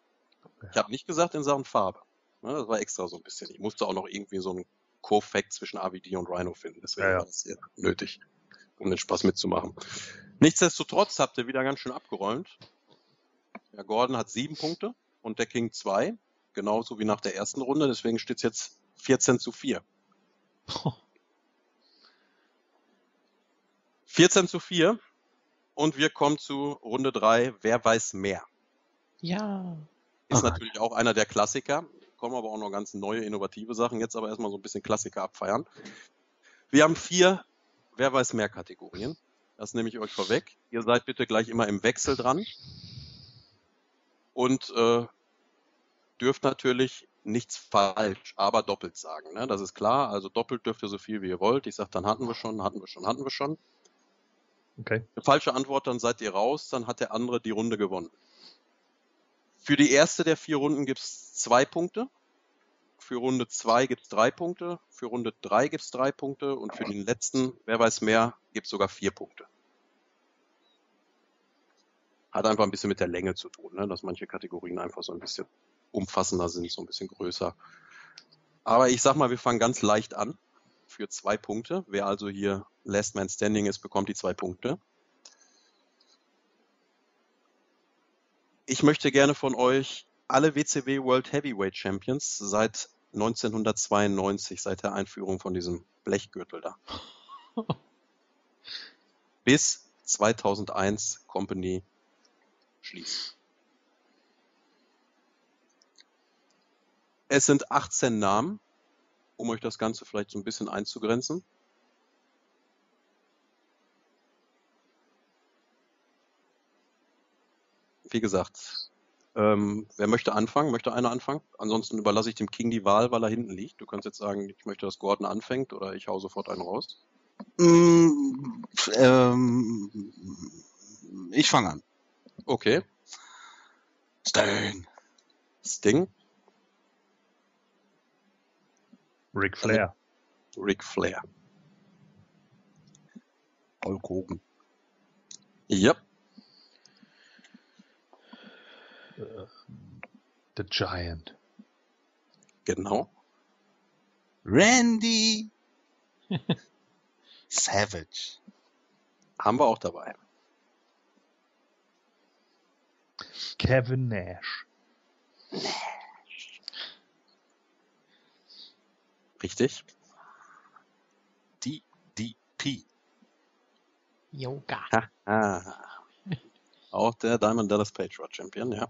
Ich habe nicht gesagt in Sachen Farbe. Ne, das war extra so ein bisschen. Ich musste auch noch irgendwie so einen Co-Fact zwischen AVD und Rhino finden. Deswegen Ja, ja. war das hier nötig, um den Spaß mitzumachen. Nichtsdestotrotz habt ihr wieder ganz schön abgeräumt. Der Gordon hat sieben Punkte und der King zwei. Genauso wie nach der ersten Runde. Deswegen steht es jetzt 14 zu 4. 14 zu 4. Und wir kommen zu Runde 3. Wer weiß mehr? Ja. Ist Ah. natürlich auch einer der Klassiker. Kommen aber auch noch ganz neue, innovative Sachen. Jetzt aber erstmal so ein bisschen Klassiker abfeiern. Wir haben vier Wer weiß mehr Kategorien. Das nehme ich euch vorweg. Ihr seid bitte gleich immer im Wechsel dran. Und äh, dürft natürlich nichts falsch, aber doppelt sagen. Ne? Das ist klar. Also doppelt dürft ihr so viel wie ihr wollt. Ich sage, dann hatten wir schon, hatten wir schon, hatten wir schon. Okay. Eine falsche Antwort, dann seid ihr raus, dann hat der andere die Runde gewonnen. Für die erste der vier Runden gibt's zwei Punkte. Für Runde zwei gibt's drei Punkte. Für Runde drei gibt's drei Punkte. Und für den letzten, wer weiß mehr, gibt's sogar vier Punkte. Hat einfach ein bisschen mit der Länge zu tun, ne? dass manche Kategorien einfach so ein bisschen umfassender sind, so ein bisschen größer. Aber ich sag mal, wir fangen ganz leicht an. für zwei Punkte. Wer also hier Last Man Standing ist, bekommt die zwei Punkte. Ich möchte gerne von euch alle WCW World Heavyweight Champions seit 1992, seit der Einführung von diesem Blechgürtel da. Bis 2001 Company schließen. Es sind 18 Namen, um euch das Ganze vielleicht so ein bisschen einzugrenzen. Wie gesagt, ähm, wer möchte anfangen? Möchte einer anfangen? Ansonsten überlasse ich dem King die Wahl, weil er hinten liegt. Du kannst jetzt sagen, ich möchte, dass Gordon anfängt oder ich hau sofort einen raus. Mm, ähm, ich fange an. Okay. Sting. Sting. Ric Flair. Ric Flair. Hulk Hogan. Ja. The Giant. Genau. Randy. Savage. Haben wir auch dabei. Kevin Nash. Richtig. DDP. Yoga. Ah. Auch der Diamond Dallas Page war Champion, ja.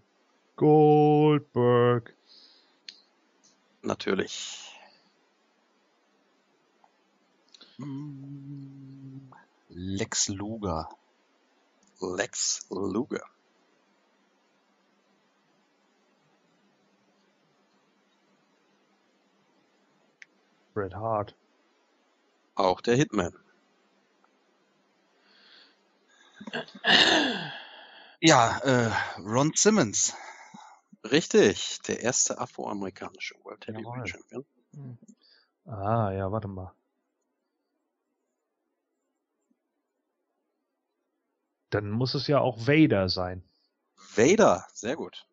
Goldberg. Natürlich. Lex Luger. Lex Luger. Bret Hart. Auch der Hitman. Ja, äh, Ron Simmons. Richtig. Der erste afroamerikanische World. Heavyweight Champion. Hm. Ah, ja, warte mal. Dann muss es ja auch Vader sein. Vader. Sehr gut.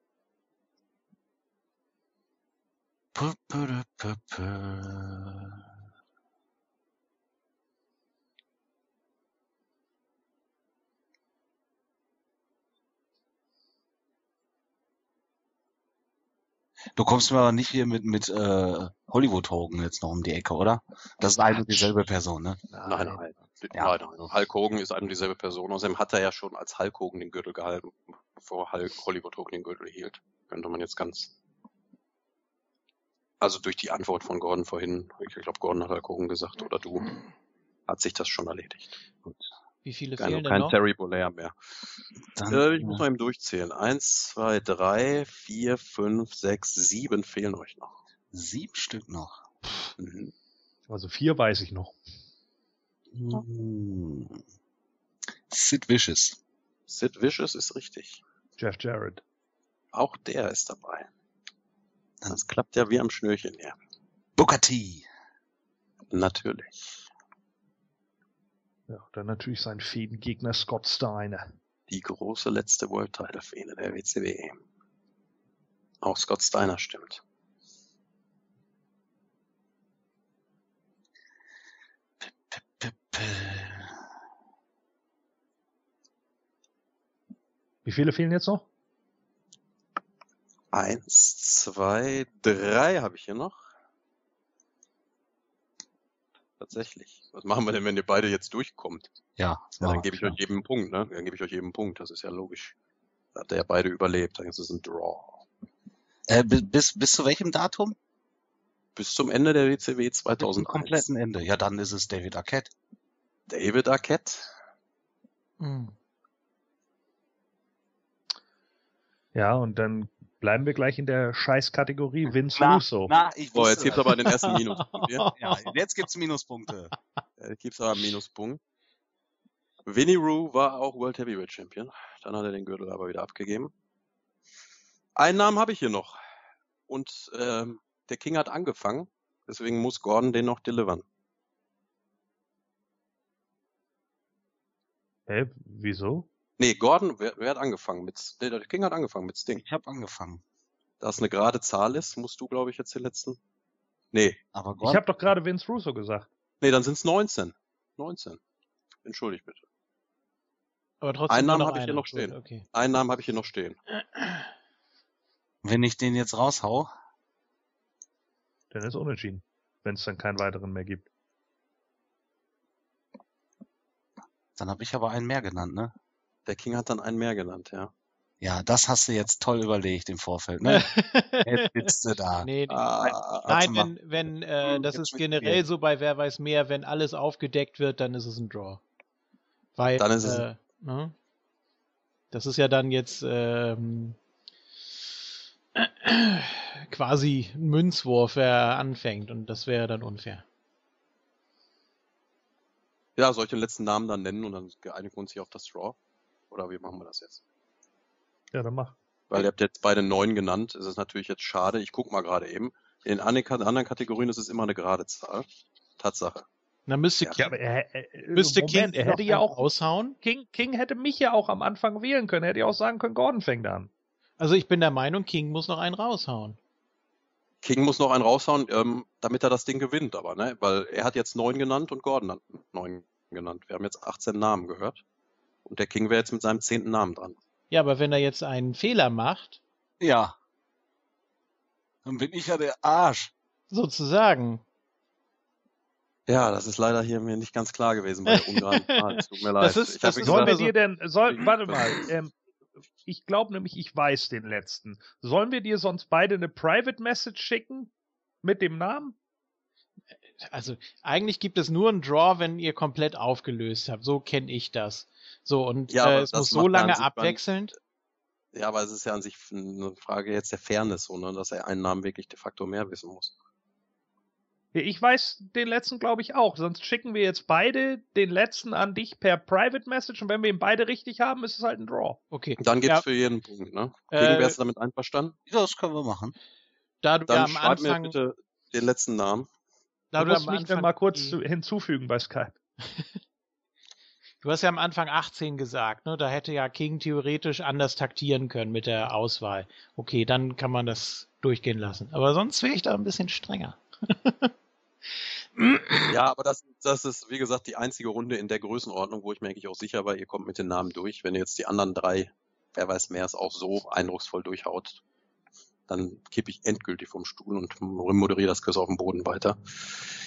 Du kommst mir aber nicht hier mit, mit äh, Hollywood Hogan jetzt noch um die Ecke, oder? Das ist eine und dieselbe Person, ne? Nein, nein. Ja. Nein, nein. Hulk Hogan ist eine und dieselbe Person. Außerdem hat er ja schon als Hulk Hogan den Gürtel gehalten, bevor Hulk Hollywood Hogan den Gürtel hielt. Könnte man jetzt ganz. Also durch die Antwort von Gordon vorhin, ich glaube, Gordon hat Hulk Hogan gesagt, oder du, hat sich das schon erledigt. Wie viele Kein, fehlen denn kein noch? Terry Bollea mehr. Dann, Äh, ich muss mal eben durchzählen. Eins, zwei, drei, vier, fünf, sechs, sieben fehlen euch noch. sieben Stück noch. Mhm. Also vier weiß ich noch. Hm. Sid Vicious. Sid Vicious ist richtig. Jeff Jarrett. Auch der ist dabei. Das klappt ja wie am Schnürchen her. Booker T. Natürlich. Ja, dann natürlich sein Fädengegner Scott Steiner. Die große letzte World Title Fehde der WCW. Auch Scott Steiner stimmt. Wie viele fehlen jetzt noch? Eins, zwei, drei habe ich hier noch. Tatsächlich. Was machen wir denn, wenn ihr beide jetzt durchkommt? ja, Ja, dann gebe ich ja. euch jedem einen Punkt, ne? Dann gebe ich euch jedem einen Punkt. Das ist ja logisch. Da habt ihr ja beide überlebt. Dann ist es ein Draw. Äh, bi- bis, bis zu welchem Datum? Bis zum Ende der WCW Bis zum 2001. kompletten Ende. Ja, dann ist es David Arquette. David Arquette. Hm. Ja, und dann bleiben wir gleich in der Scheißkategorie Vince Na, Russo. Na, ich So, jetzt gibt's das. aber den ersten Minuspunkt. Ja, jetzt gibt's Minuspunkte. Jetzt gibt's aber einen Minuspunkt. Vinnie Roo war auch World Heavyweight Champion. Dann hat er den Gürtel aber wieder abgegeben. Einen Namen habe ich hier noch. Und ähm, der King hat angefangen. Deswegen muss Gordon den noch delivern. Hä, wieso? Nee, Gordon, wer, wer hat angefangen? Mit, der, der King hat angefangen mit Sting. Ich habe angefangen. Da es eine gerade Zahl ist, musst du, glaube ich, jetzt den letzten. Nee, Aber Ich Gordon, habe doch gerade Vince Russo gesagt. Nee, dann sind es 19. 19. Entschuldigt bitte. Aber trotzdem Einen Namen habe ich hier noch stehen. Okay. Einen Namen habe ich hier noch stehen. Wenn ich den jetzt raushau, Dann ist unentschieden, wenn es dann keinen weiteren mehr gibt. dann habe ich aber einen mehr genannt, ne? Der King hat dann einen mehr genannt, ja. Ja, das hast du jetzt toll überlegt im Vorfeld, ne? Jetzt sitzt du da. nee, nee. Ah, Nein, warte mal. wenn, wenn äh, das Jetzt ist generell so bei Wer weiß mehr, wenn alles aufgedeckt wird, dann ist es ein Draw. Weil, Dann ist es- äh, ne? Das ist ja dann jetzt ähm, quasi ein Münzwurf, wer anfängt und das wäre dann unfair. Ja, soll ich den letzten Namen dann nennen und dann geeinigen wir uns hier auf das Draw? Oder wie machen wir das jetzt? Ja, dann mach. Weil ihr habt jetzt beide neun genannt. Es ist natürlich jetzt schade. Ich guck mal gerade eben. In den anderen Kategorien ist es immer eine gerade Zahl. Tatsache. Dann müsste, Ja, King, aber er, er, müsste Moment, King er hätte ja auch raushauen. King, King hätte mich ja auch am Anfang wählen können. Er hätte ja auch sagen können, Gordon fängt an. Also ich bin der Meinung, King muss noch einen raushauen. King muss noch einen raushauen, ähm, damit er das Ding gewinnt, aber, ne? Weil er hat jetzt neun genannt und Gordon hat neun genannt. Wir haben jetzt 18 Namen gehört. Und der King wäre jetzt mit seinem zehnten Namen dran. Ja, aber wenn er jetzt einen Fehler macht, Ja. Dann bin ich ja der Arsch. sozusagen, Ja, das ist leider hier mir nicht ganz klar gewesen bei der ungeraden tut mir leid. Das ist- ich das ist Sollen wir dir denn, soll, warte mal, ähm, ich glaube nämlich, ich weiß den letzten. Sollen wir dir sonst beide eine Private Message schicken? Mit dem Namen? also eigentlich gibt es nur einen Draw, wenn ihr komplett aufgelöst habt. So kenne ich das. So, und Ja, äh, es das muss so ja lange abwechselnd. ja, aber es ist ja an sich eine Frage jetzt der Fairness, so, ne? dass er einen Namen wirklich de facto mehr wissen muss. Ja, Ich weiß den letzten, glaube ich, auch. Sonst schicken wir jetzt beide den letzten an dich per Private Message und wenn wir ihn beide richtig haben, ist es halt ein Draw. Okay. Dann gibt's Ja. für jeden Punkt, ne? Äh, wärst du damit einverstanden? Ja, das können wir machen. Da du ja Dann am schreib mir Anfang, bitte den letzten Namen. da Du du musst mich dann mal kurz hinzufügen bei Skype. Du hast ja am Anfang 18 gesagt, ne? Da hätte ja King theoretisch anders taktieren können mit der Auswahl. Okay, dann kann man das durchgehen lassen. Aber sonst wäre ich da ein bisschen strenger. Ja, aber das, das ist, wie gesagt, die einzige Runde in der Größenordnung, wo ich mir eigentlich auch sicher war, ihr kommt mit den Namen durch. Wenn ihr jetzt die anderen drei, wer weiß mehr, es auch so eindrucksvoll durchhaut, dann kippe ich endgültig vom Stuhl und moderiere das Quiz auf dem Boden weiter.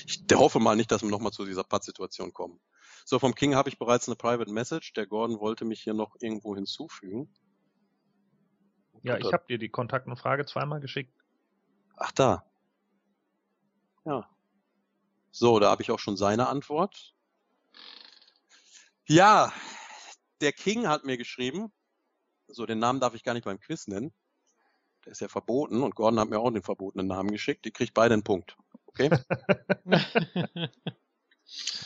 Ich hoffe mal nicht, dass wir nochmal zu dieser Pattsituation kommen. So, vom King habe ich bereits eine Private Message. Der Gordon wollte mich hier noch irgendwo hinzufügen. Ja, ich habe dir die Kontaktanfrage zweimal geschickt. Ach, da. Ja. So, da habe ich auch schon seine Antwort. Ja, der King hat mir geschrieben, so den Namen darf ich gar nicht beim Quiz nennen. Der ist ja verboten und Gordon hat mir auch den verbotenen Namen geschickt. Die kriegt beide einen Punkt. Okay?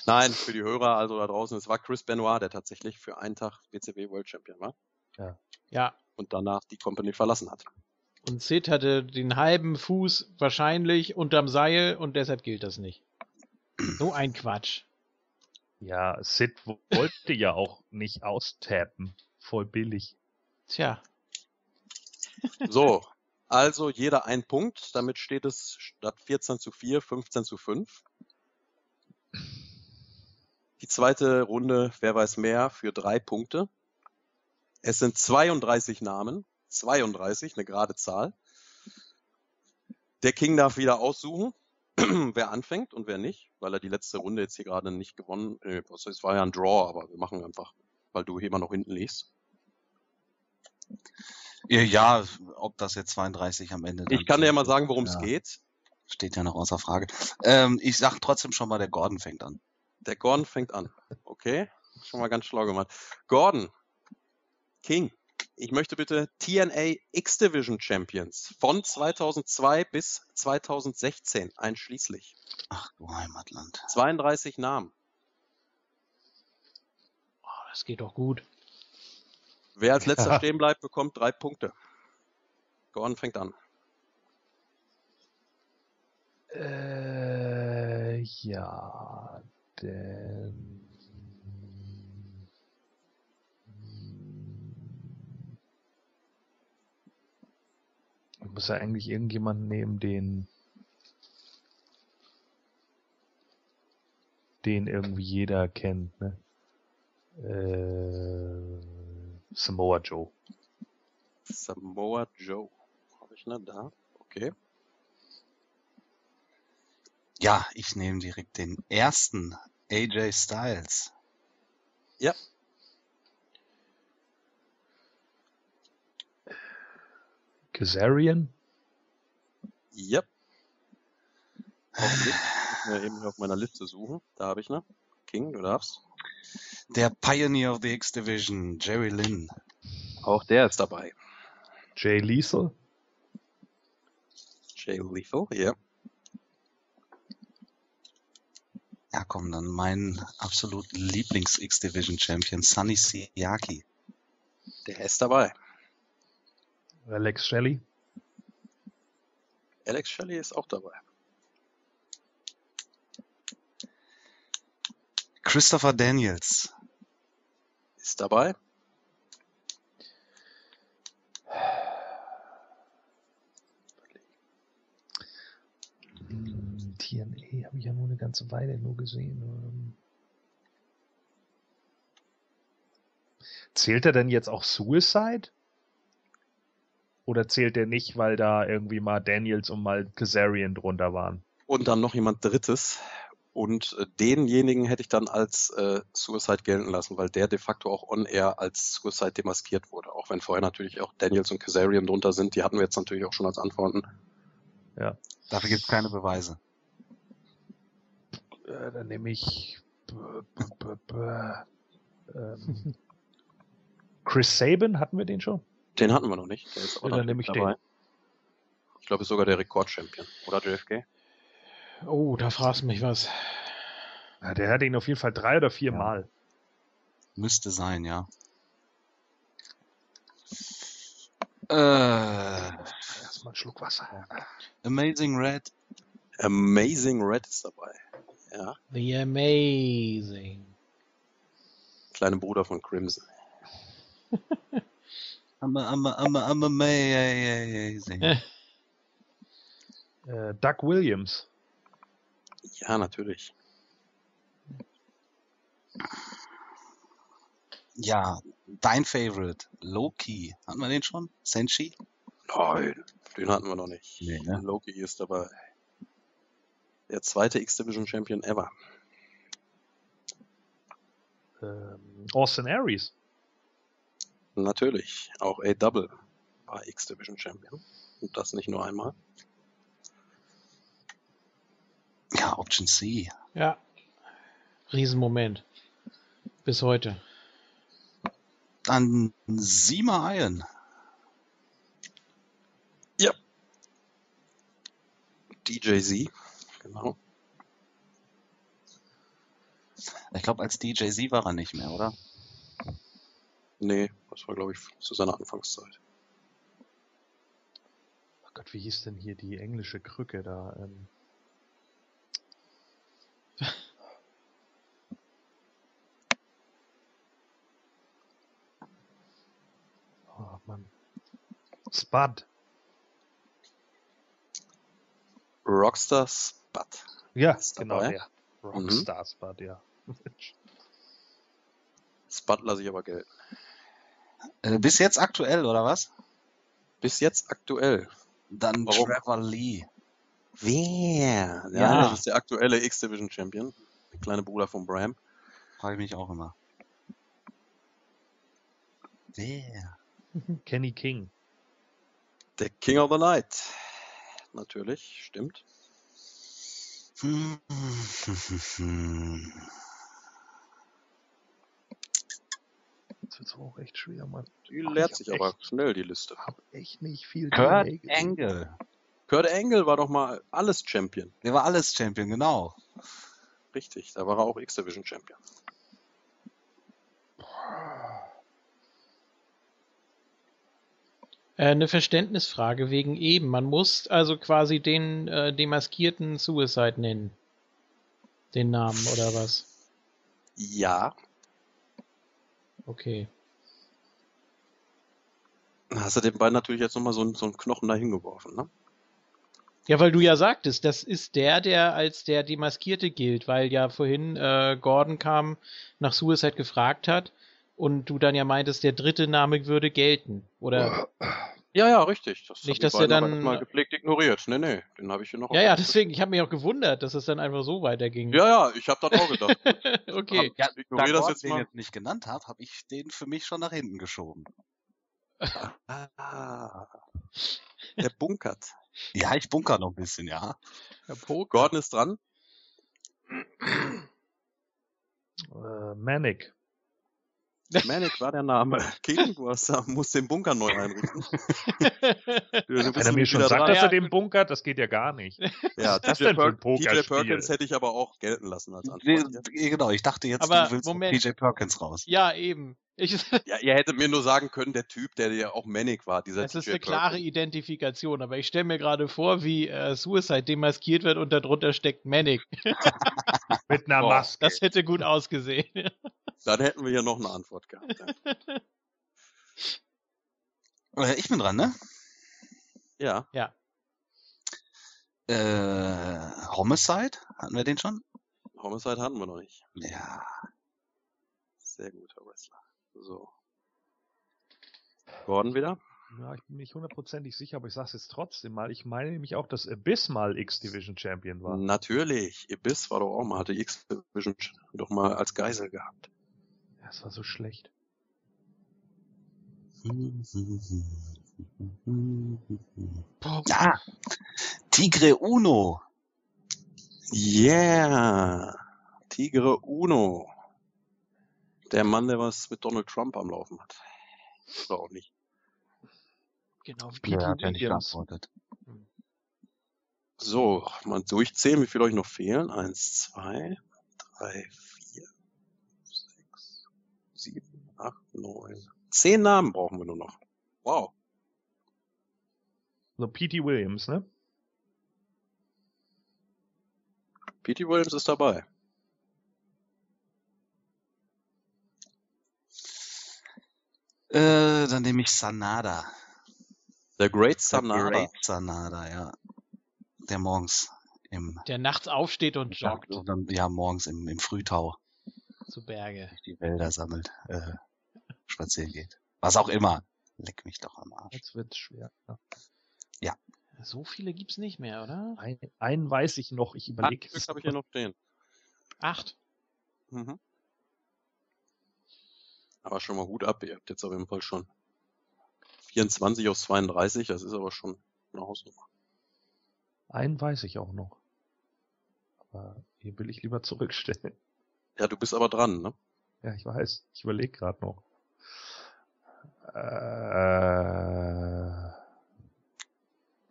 Nein, für die Hörer also da draußen, es war Chris Benoit, der tatsächlich für einen Tag WCW World Champion war ja. und danach die Company verlassen hat. Und Sid hatte den halben Fuß wahrscheinlich unterm Seil und deshalb gilt das nicht. So ein Quatsch. Ja, Sid wollte ja auch nicht austappen. Voll billig. Tja, So, also jeder ein Punkt. Damit steht es statt 14 zu 4, 15 zu 5. Die zweite Runde, wer weiß mehr, für drei Punkte. Es sind 32 Namen. 32, eine gerade Zahl. Der King darf wieder aussuchen, wer anfängt und wer nicht, weil er die letzte Runde jetzt hier gerade nicht gewonnen äh, Es war ja ein Draw, aber wir machen einfach, weil du hier immer noch hinten liegst. Ja, Ja, ob das jetzt 32 am Ende. Ich kann dir ja mal sagen, worum es ja. geht. Steht ja noch außer Frage. Ähm, ich sag trotzdem schon mal, der Gordon fängt an. Der Gordon fängt an. Okay, schon mal ganz schlau gemacht. Gordon, King, ich möchte bitte TNA X-Division Champions von 2002 bis 2016 einschließlich. Ach du Heimatland. 32 Namen. oh, das geht doch gut. Wer als letzter Ja. stehen bleibt, bekommt drei Punkte. Gordon fängt an. Äh, ja, denn. Ich muss ja eigentlich irgendjemanden nehmen, den. den irgendwie jeder kennt, ne? Äh, Samoa Joe. Samoa Joe. Habe ich ne da? Okay. Ja, ich nehme direkt den ersten AJ Styles. Ja. Kazarian? Yep. Augenblick. Ich muss mir eben auf meiner Liste suchen. Da habe ich ne. King, du darfst. Der Pioneer of the X Division, Jerry Lynn. Auch der ist dabei. Jay Lethal? Jay Lethal, ja. Ja, komm, dann mein absolut Lieblings-X-Division-Champion, Sunny Siaki. Der ist dabei. Alex Shelley? Alex Shelley ist auch dabei. Christopher Daniels. Ist dabei. Hm, TNA habe ich ja nur eine ganze Weile nur gesehen. Ähm. Zählt er denn jetzt auch Suicide? Oder zählt er nicht, weil da irgendwie mal Daniels und mal Kazarian drunter waren? Und dann noch jemand Drittes. Und äh, denjenigen hätte ich dann als äh, Suicide gelten lassen, weil der de facto auch on-air als Suicide demaskiert wurde. Auch wenn vorher natürlich auch Daniels und Kazarian drunter sind. Die hatten wir jetzt natürlich auch schon als Antworten. Ja. Dafür gibt es keine Beweise. Äh, dann nehme ich b b b ähm, Chris Sabin, hatten wir den schon? Den hatten wir noch nicht. Der ist auch Ja, dann nehme ich dabei. den. Ich glaube, ist sogar der Rekord-Champion. Oder JFK? Oh, da fragst du mich was. Ja, der hatte ihn auf jeden Fall drei oder vier Ja. Mal. Müsste sein, ja. Äh, Erstmal einen Schluck Wasser. Amazing Red. Amazing Red ist dabei. Ja. The Amazing. Kleine Bruder von Crimson. I'm, a, I'm, a, I'm, a, I'm amazing. Äh. Doug Williams. Ja, natürlich. Ja, dein Favorite, Loki. Hatten wir den schon? Senshi? Nein, den hatten wir noch nicht. Nee, ne? Loki ist dabei. Der zweite X-Division Champion ever. Ähm, Austin Aries. Natürlich. Auch A-Double war X-Division Champion. Und das nicht nur einmal. Ja, Option C. Ja. Riesenmoment. Bis heute. Dann Sima Iron. DJZ. Genau. Ich glaube, als DJZ war er nicht mehr, oder? Nee, das war, glaube ich, zu seiner Anfangszeit. Oh Gott, wie hieß denn hier die englische Krücke da? Ähm, oh Mann. Spud. Rockstar Spud. Ja, Ist genau dabei. der. Rockstar Spud, ja. Spud lasse ich aber gelten. Äh, bis jetzt aktuell, oder was? Bis jetzt aktuell. Dann Warum? Trevor Lee. Wer? Ja, Ja. das ist der aktuelle X-Division Champion. Der kleine Bruder von Bram. Frage ich mich auch immer. Wer? Kenny King. Der King of the Night. Natürlich, stimmt. Das wird auch echt schwer, Mann. Die Ach, leert ich sich aber echt- schnell, die Liste. Hab echt nicht viel Kurt. Angle. Kurt Angle war doch mal alles Champion. Der war alles Champion, genau. Richtig, da war er auch X-Division Champion. Eine Verständnisfrage wegen eben. Man muss also quasi den äh, demaskierten Suicide nennen. Den Namen oder was? Ja, Okay. dann hast du den beiden natürlich jetzt nochmal so, einen- so einen Knochen dahin geworfen, ne? Ja, weil du ja sagtest, das ist der, der als der Demaskierte gilt, weil ja vorhin äh, Gordon kam, nach Suicide gefragt hat und du dann ja meintest, der dritte Name würde gelten, oder? Ja, ja, richtig. Das Nicht, dass der dann mal gepflegt ignoriert. Nee, nee, den habe ich hier noch. Ja, ja, deswegen, ich habe mich auch gewundert, dass es dann einfach so weiterging. Ja, ja, ich habe das auch gedacht. okay. Ja, ignoriere das jetzt mal. Den jetzt nicht genannt habe, habe ich den für mich schon nach hinten geschoben. ah, der bunkert. Ja, ich bunker noch ein bisschen, ja. Gordon ist dran. Äh, Manic. Manic war der Name. King, du hast, musst den Bunker neu einrichten. Wenn er mir schon sagt, dran. dass er den bunkert, das geht ja gar nicht. Ja, das TJ, per TJ Perkins hätte ich aber auch gelten lassen als Antwort. Nee, genau, ich dachte jetzt, aber du willst Moment. TJ Perkins raus. Ja, eben. Ich, ja, ihr hättet mir nur sagen können, der Typ, der ja auch Manic war, dieser Das ist eine klare Identifikation, aber ich stelle mir gerade vor, wie äh, Suicide demaskiert wird und darunter steckt Manic. Mit einer Maske. Das hätte gut ausgesehen. Dann hätten wir hier noch eine Antwort gehabt. Ja. ich bin dran, ne? Ja. Ja. Äh, Homicide? Hatten wir den schon? Homicide hatten wir noch nicht. Ja. Sehr guter Wrestler. So. Gordon wieder? Ja, ich bin nicht hundertprozentig sicher, aber ich sage es jetzt trotzdem mal. Ich meine nämlich auch, dass Abyss mal X-Division Champion war. Natürlich. Abyss war doch auch mal, hatte X-Division doch mal als Geisel gehabt. Ja, es war so schlecht. Ah, Tigre Uno. Yeah. Tigre Uno. Der Mann, der was mit Donald Trump am Laufen hat. Oder auch nicht. Genau, wie ja, hat ja nicht geantwortet. So, mal durchzählen, wie viele euch noch fehlen. Eins, zwei, drei, vier, sechs, sieben, acht, neun. Zehn Namen brauchen wir nur noch. Wow. So, P.T. Williams, ne? P.T. Williams ist dabei. Äh, dann nehme ich Sanada. The Great Sanada. The Great Sanada, ja. Der morgens im. Der nachts aufsteht und joggt. Und dann, ja, morgens im, im Frühtau. Zu Berge. Die Wälder sammelt, äh, spazieren geht. Was auch immer. Leck mich doch am Arsch. Jetzt wird's schwer. Ja. ja. So viele gibt's nicht mehr, oder? Ein, einen weiß ich noch. Ich überlege. Acht habe ich hier noch stehen. Acht. Mhm. Aber schon mal Hut ab, ihr habt jetzt auf jeden Fall schon 24 aus 32, das ist aber schon eine Hausnummer. Einen weiß ich auch noch. Aber hier will ich lieber zurückstellen. Ja, du bist aber dran, ne? Ja, ich weiß. Ich überlege gerade noch. Äh,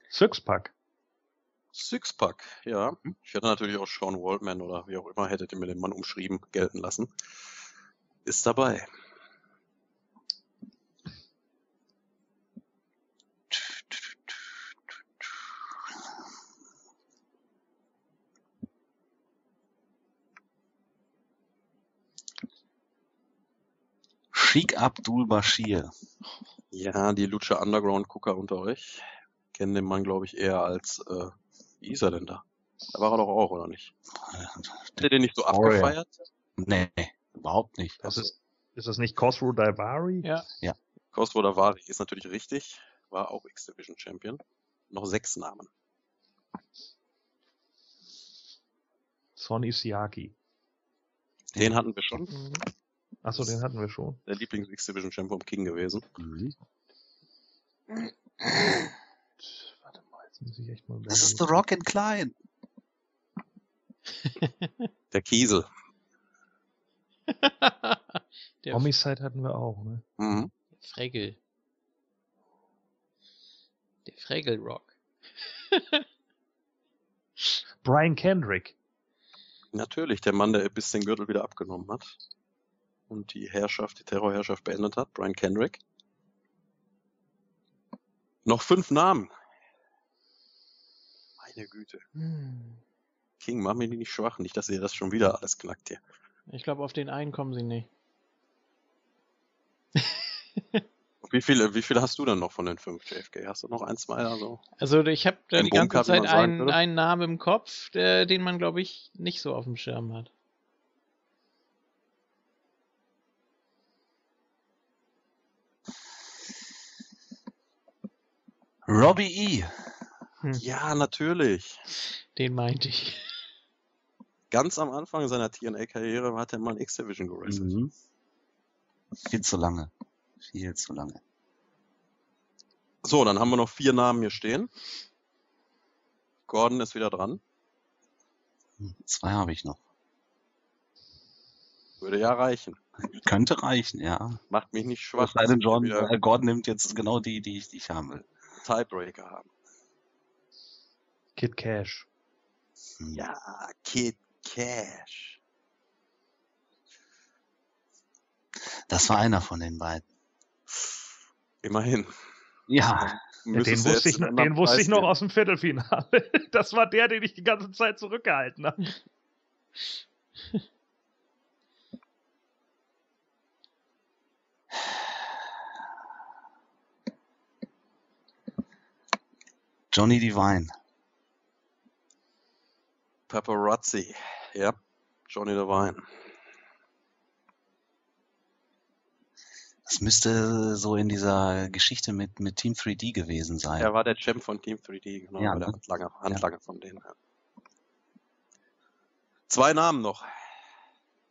Sixpack. Sixpack, ja. Ich hätte natürlich auch Sean Waldman oder wie auch immer, hättet ihr mir den Mann umschrieben, gelten lassen. Ist dabei. Sheikh Abdul Bashir. Ja, die Lucha Underground-Gucker unter euch kennen den Mann, glaube ich, eher als, äh, wie ist er denn da? Da war er doch auch, oder nicht? Hat er den nicht so abgefeiert? Nee, überhaupt nicht. Das ist, ist das nicht Khosrow Daivari? Ja. ja. Khosrow Daivari ist natürlich richtig, war auch X-Division Champion. Noch sechs Namen. Sonny Siaki. Den hatten wir schon. Mhm. Achso, den hatten wir schon. Der Lieblings-X-Division Champion King gewesen. Mhm. Warte mal, jetzt muss ich echt mal Das ist The Rock in Klein. Der Kiesel. Der Homicide hatten wir auch, ne? Mhm. Fregel. Der Fregel-Rock. Brian Kendrick. Natürlich, der Mann, der bis den Gürtel wieder abgenommen hat und die Herrschaft, die Terrorherrschaft beendet hat, Brian Kendrick. Noch fünf Namen. Meine Güte. Hm. King, mach mich nicht schwach, nicht, dass ihr das schon wieder alles knackt hier. Ich glaube, auf den einen kommen sie nicht. Wie viele, wie viele hast du denn noch von den fünf JFK? Hast du noch ein, zwei oder so? Also ich habe da die ganze Zeit einen, einen Namen im Kopf, der, den man, glaube ich, nicht so auf dem Schirm hat. Robbie E. Ja, natürlich. Den meinte ich. Ganz am Anfang seiner TNA-Karriere hat er mal ein X-Division gewrestelt. Mhm. Viel zu lange. Viel zu lange. So, dann haben wir noch vier Namen hier stehen. Gordon ist wieder dran. Hm, Zwei habe ich noch. Würde ja reichen. Könnte reichen, ja. Macht mich nicht schwach. Äh, Gordon nimmt jetzt genau die, die ich, die ich haben will. Tiebreaker haben. Kid Cash. Hm. Ja, Kid Cash. Das war einer von den beiden. Immerhin. Ja, den wusste, ich, noch- den wusste ich noch aus dem Viertelfinale. Das war der, den ich die ganze Zeit zurückgehalten habe. Johnny Divine. Paparazzi. Ja, Johnny Devine. Das müsste so in dieser Geschichte mit, mit Team 3D gewesen sein. Er war der Champ von Team 3D, genau, Ja, der ne? Handlanger, Handlanger von denen. Ja. Zwei Namen noch.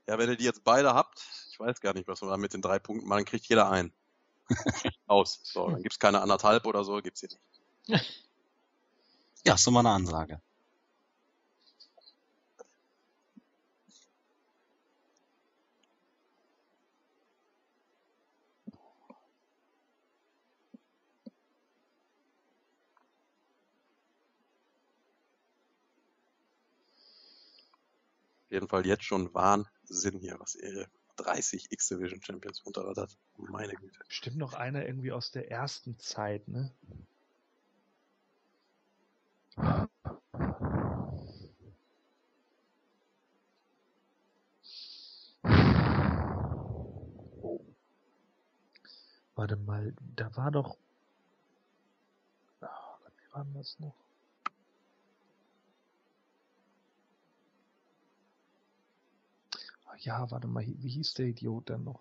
Ja, wenn ihr die jetzt beide habt, ich weiß gar nicht, was wir da mit den drei Punkten machen, kriegt jeder einen. Aus. So, dann gibt's keine anderthalb oder so, gibt's hier nicht. Ja, ist doch mal eine Ansage. Auf jeden Fall jetzt schon Wahnsinn hier, was ihr 30 X-Division Champions runterrattert. Meine Güte. Bestimmt noch einer irgendwie aus der ersten Zeit, ne? Oh. Warte mal, da war doch. Ah, wie war denn das noch? Ah, Ja, warte mal, wie hieß der Idiot denn noch?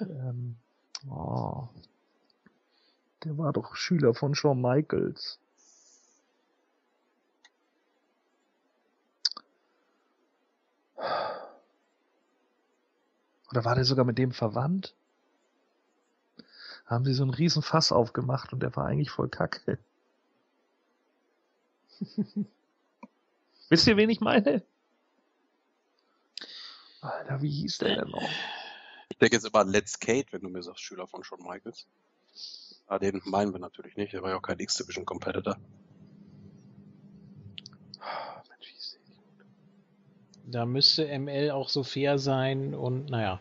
ähm, oh, der war doch Schüler von Shawn Michaels. Oder war der sogar mit dem verwandt? Haben sie so einen riesen Fass aufgemacht und der war eigentlich voll kacke. Wisst ihr, wen ich meine? Alter, wie hieß der denn noch? Ich denke jetzt immer an Let's Kate, wenn du mir sagst, Schüler von Shawn Michaels. Ah, den meinen wir natürlich nicht, der war ja auch kein X-Division Competitor. Idiot? Da müsste ML auch so fair sein und naja.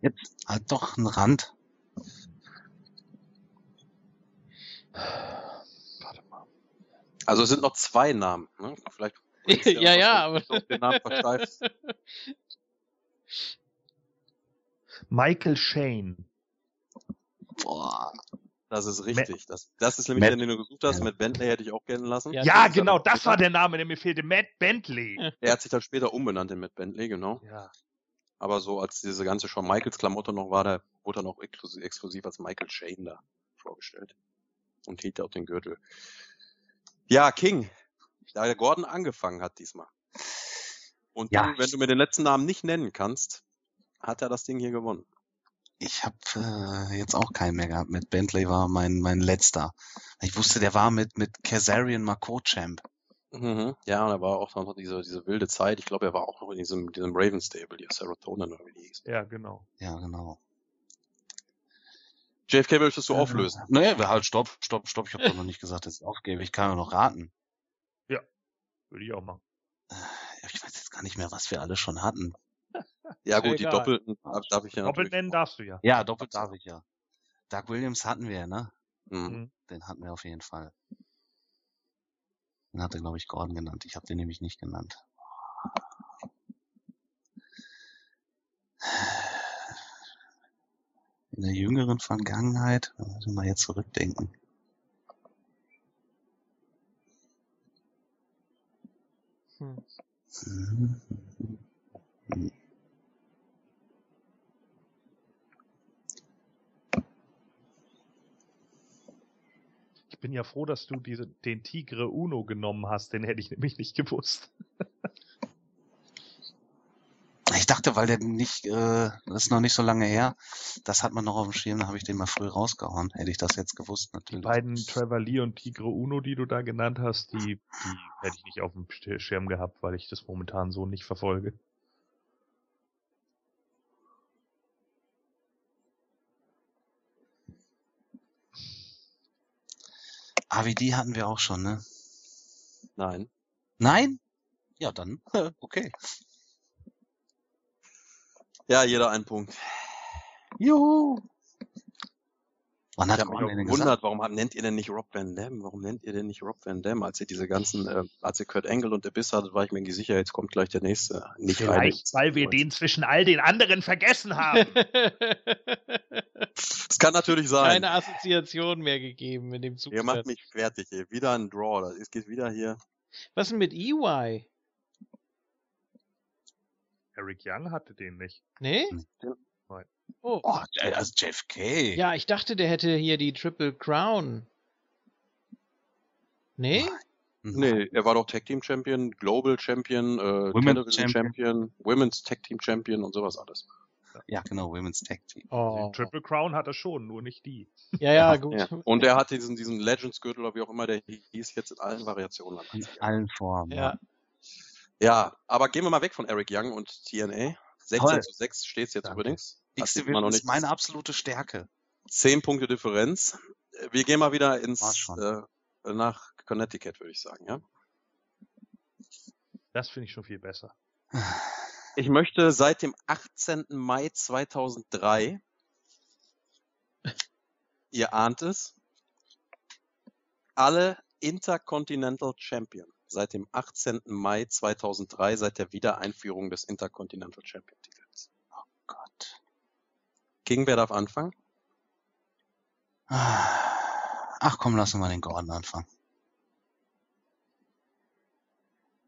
Jetzt halt doch ein Rand. Warte mal. Also es sind noch zwei Namen. Ne? Vielleicht ja, ja, aber. auf den Namen versteifst. Michael Shane. Boah. Das ist richtig. Das, das ist nämlich Matt- der, den du gesucht hast. Ja. Mit Bentley hätte ich auch kennen lassen. Ja, Ja, genau, das war der Name, der mir fehlte. Matt Bentley. Er hat sich dann später umbenannt in Matt Bentley, genau. Ja. Aber so als diese ganze Shawn Michaels Klamotte noch war, da wurde er noch exklusiv, exklusiv als Michael Shane da vorgestellt. Und hielt auch den Gürtel. Ja, King. Da der Gordon angefangen hat diesmal. Und Ja. du, wenn du mir den letzten Namen nicht nennen kannst, hat er das Ding hier gewonnen. Ich habe äh, jetzt auch keinen mehr gehabt. Mit Bentley war mein mein letzter. Ich wusste, der war mit mit Kazarian Marco-Champ. Mhm. Ja, und er war auch noch diese, diese wilde Zeit. Ich glaube, er war auch noch in diesem, diesem Raven Stable, die Serotonin oder wie die hieß. Ja, genau. Ja, genau. JFK möchtest du Äh, auflösen? Naja, wir halt, stopp, stopp, stopp. Ich habe doch noch nicht gesagt, dass ich aufgebe. Ich kann ja noch raten. Würde ich auch machen. Äh, Ich weiß jetzt gar nicht mehr, was wir alle schon hatten. Ja gut, äh, die doppelten darf ich ja Doppelt nennen darfst du ja. Ja, doppelt darf ich ja. Doug Williams hatten wir, ja, ne? Mhm. mhm. Den hatten wir auf jeden Fall. Den hat er, glaube ich, Gordon genannt. Ich habe den nämlich nicht genannt. In der jüngeren Vergangenheit, da müssen wir jetzt zurückdenken. Hm. Hm. Bin ja froh, dass du diese, den Tigre Uno genommen hast, den hätte ich nämlich nicht gewusst. Ich dachte, weil der nicht, äh, das ist noch nicht so lange her, das hat man noch auf dem Schirm, da habe ich den mal früh rausgehauen. Hätte ich das jetzt gewusst, Die natürlich. beiden Trevor Lee und Tigre Uno, die du da genannt hast, die, die hätte ich nicht auf dem Sch- Schirm gehabt, weil ich das momentan so nicht verfolge. AVD hatten wir auch schon, ne? Nein. Nein? Ja, dann, okay. Ja, jeder ein Punkt. Juhu. Wann Ich hat habe mich auch denn gewundert, warum nennt ihr denn nicht Rob Van Dam? Warum nennt ihr denn nicht Rob Van Dam? Als ihr diese ganzen, äh, als ihr Kurt Angle und Abyss hattet, war ich mir irgendwie sicher, jetzt kommt gleich der nächste. Nicht Vielleicht, weil wir den zwischen all den anderen vergessen haben. Das kann natürlich sein. Keine Assoziation mehr gegeben in dem Zug. Ihr macht mich fertig hier. Wieder ein Draw. Es geht wieder hier. Was denn mit EY? Eric Young hatte den nicht. Nee? Ja. Oh. Oh, also JFK. Ja, ich dachte, der hätte hier die Triple Crown. Nee? Nee, er war doch Tag Team Champion, Global Champion, äh, Women's Television Champion. Women's Tag Team Champion und sowas alles. Ja, genau, Women's Tag Team. Oh. Triple Crown hat er schon, nur nicht die. Ja, ja, gut. Ja. Und er hatte diesen, diesen Legends Gürtel oder wie auch immer der hieß, jetzt in allen Variationen. an In allen Formen. Ja. Ja, aber gehen wir mal weg von Eric Young und TNA. 16 Toll. zu 6 steht es jetzt Danke. übrigens. X Das sieht man noch Division ist nicht. meine absolute Stärke. 10 Punkte Differenz. Wir gehen mal wieder ins äh, nach Connecticut, würde ich sagen, ja. Das finde ich schon viel besser. Ich möchte seit dem 18. Mai 2003, ihr ahnt es, alle Intercontinental Champion seit dem 18. Mai 2003, seit der Wiedereinführung des Intercontinental Champion Titels. King, wer darf anfangen? Ach komm, lassen wir den Gordon anfangen.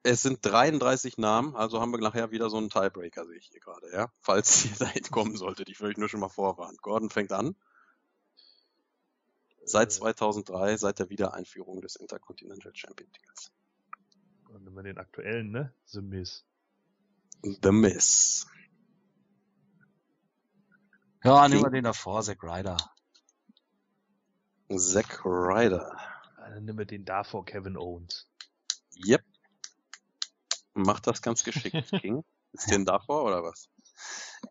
Es sind 33 Namen, also haben wir nachher wieder so einen Tiebreaker, sehe ich hier gerade, ja. Falls ihr dahin kommen solltet, ich will euch nur schon mal vorwarnen. Gordon fängt an. Seit Äh, 2003, seit der Wiedereinführung des Intercontinental Champion Titels. Dann nehmen wir den aktuellen, ne? The Miz. The Miss. Ja, nehmen wir den davor, Zack Ryder. Zack Ryder. Dann nehmen wir den davor, Kevin Owens. Yep. Macht das ganz geschickt, King. Ist den davor oder was?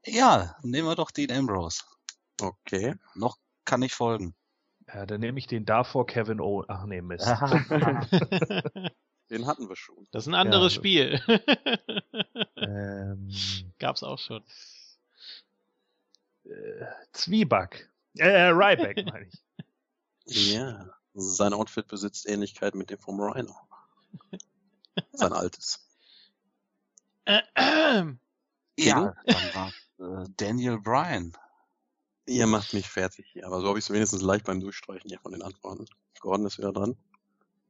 Ja, nehmen wir doch Dean Ambrose. Okay. Noch kann ich folgen. Ja, dann nehme ich den davor, Kevin Owens. Ach nee, Mist. Den hatten wir schon. Das ist ein anderes Ja. Spiel. ähm, Gab's auch schon. Äh, Zwieback. Äh, Ryback meine ich. Ja. Sein Outfit besitzt Ähnlichkeit mit dem vom Rhino. Sein altes. Ähm, Ja, dann war äh, Daniel Bryan. Ihr macht mich fertig hier, aber so habe ich es wenigstens leicht beim Durchstreichen hier von den Antworten. Gordon ist wieder dran.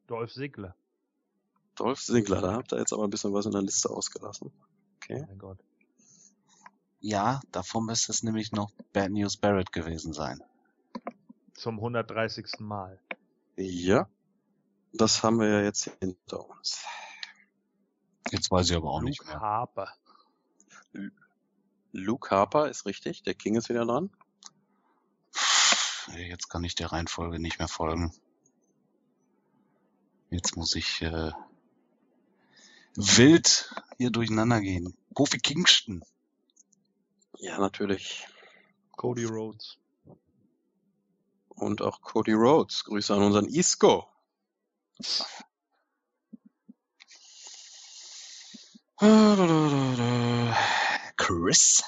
Dolph Ziggler. Dolph Ziggler, da habt ihr jetzt aber ein bisschen was in der Liste ausgelassen. Okay. Mein Gott. Ja, davon müsste es nämlich noch Bad News Barrett gewesen sein. Zum 130. Mal. Ja. Das haben wir ja jetzt hinter uns. Jetzt weiß ich aber auch nicht Luke mehr. Harper. Luke Harper ist richtig, der King ist wieder dran. Jetzt kann ich der Reihenfolge nicht mehr folgen. Jetzt muss ich äh, wild hier durcheinander gehen. Kofi Kingston. Ja, natürlich. Cody Rhodes. Und auch Cody Rhodes. Grüße an unseren Isco. Chris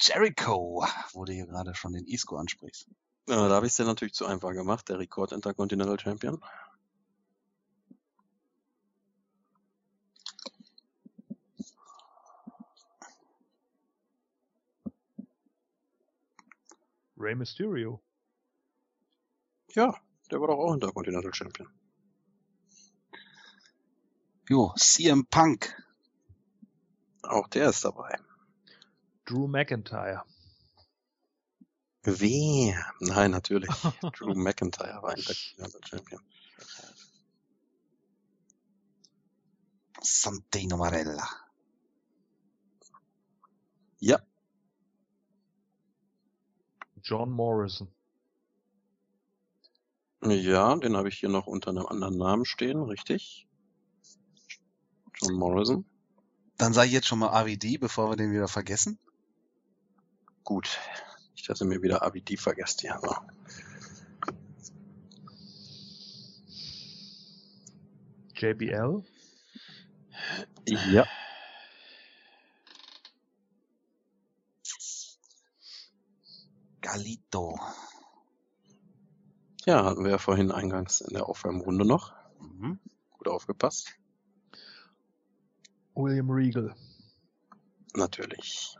Jericho, wo du hier gerade schon den Isco ansprichst. Ja, da habe ich es dir natürlich zu einfach gemacht, der Rekord Intercontinental Champion. Rey Mysterio. Ja, der war doch auch Intercontinental Champion. Jo, CM Punk. Auch der ist dabei. Drew McIntyre. Wer? Nein, natürlich. Drew McIntyre war Intercontinental Champion. Santino Marella. Ja, John Morrison. ja, den habe ich hier noch unter einem anderen Namen stehen, richtig? John Morrison. Dann sage ich jetzt schon mal AVD, bevor wir den wieder vergessen. Gut. Nicht, dass ihr mir wieder ABD vergesst hier. So. JBL. Ja. Galito. Ja, hatten wir ja vorhin eingangs in der Aufwärmrunde noch. Mhm. Gut aufgepasst. William Regal. Natürlich.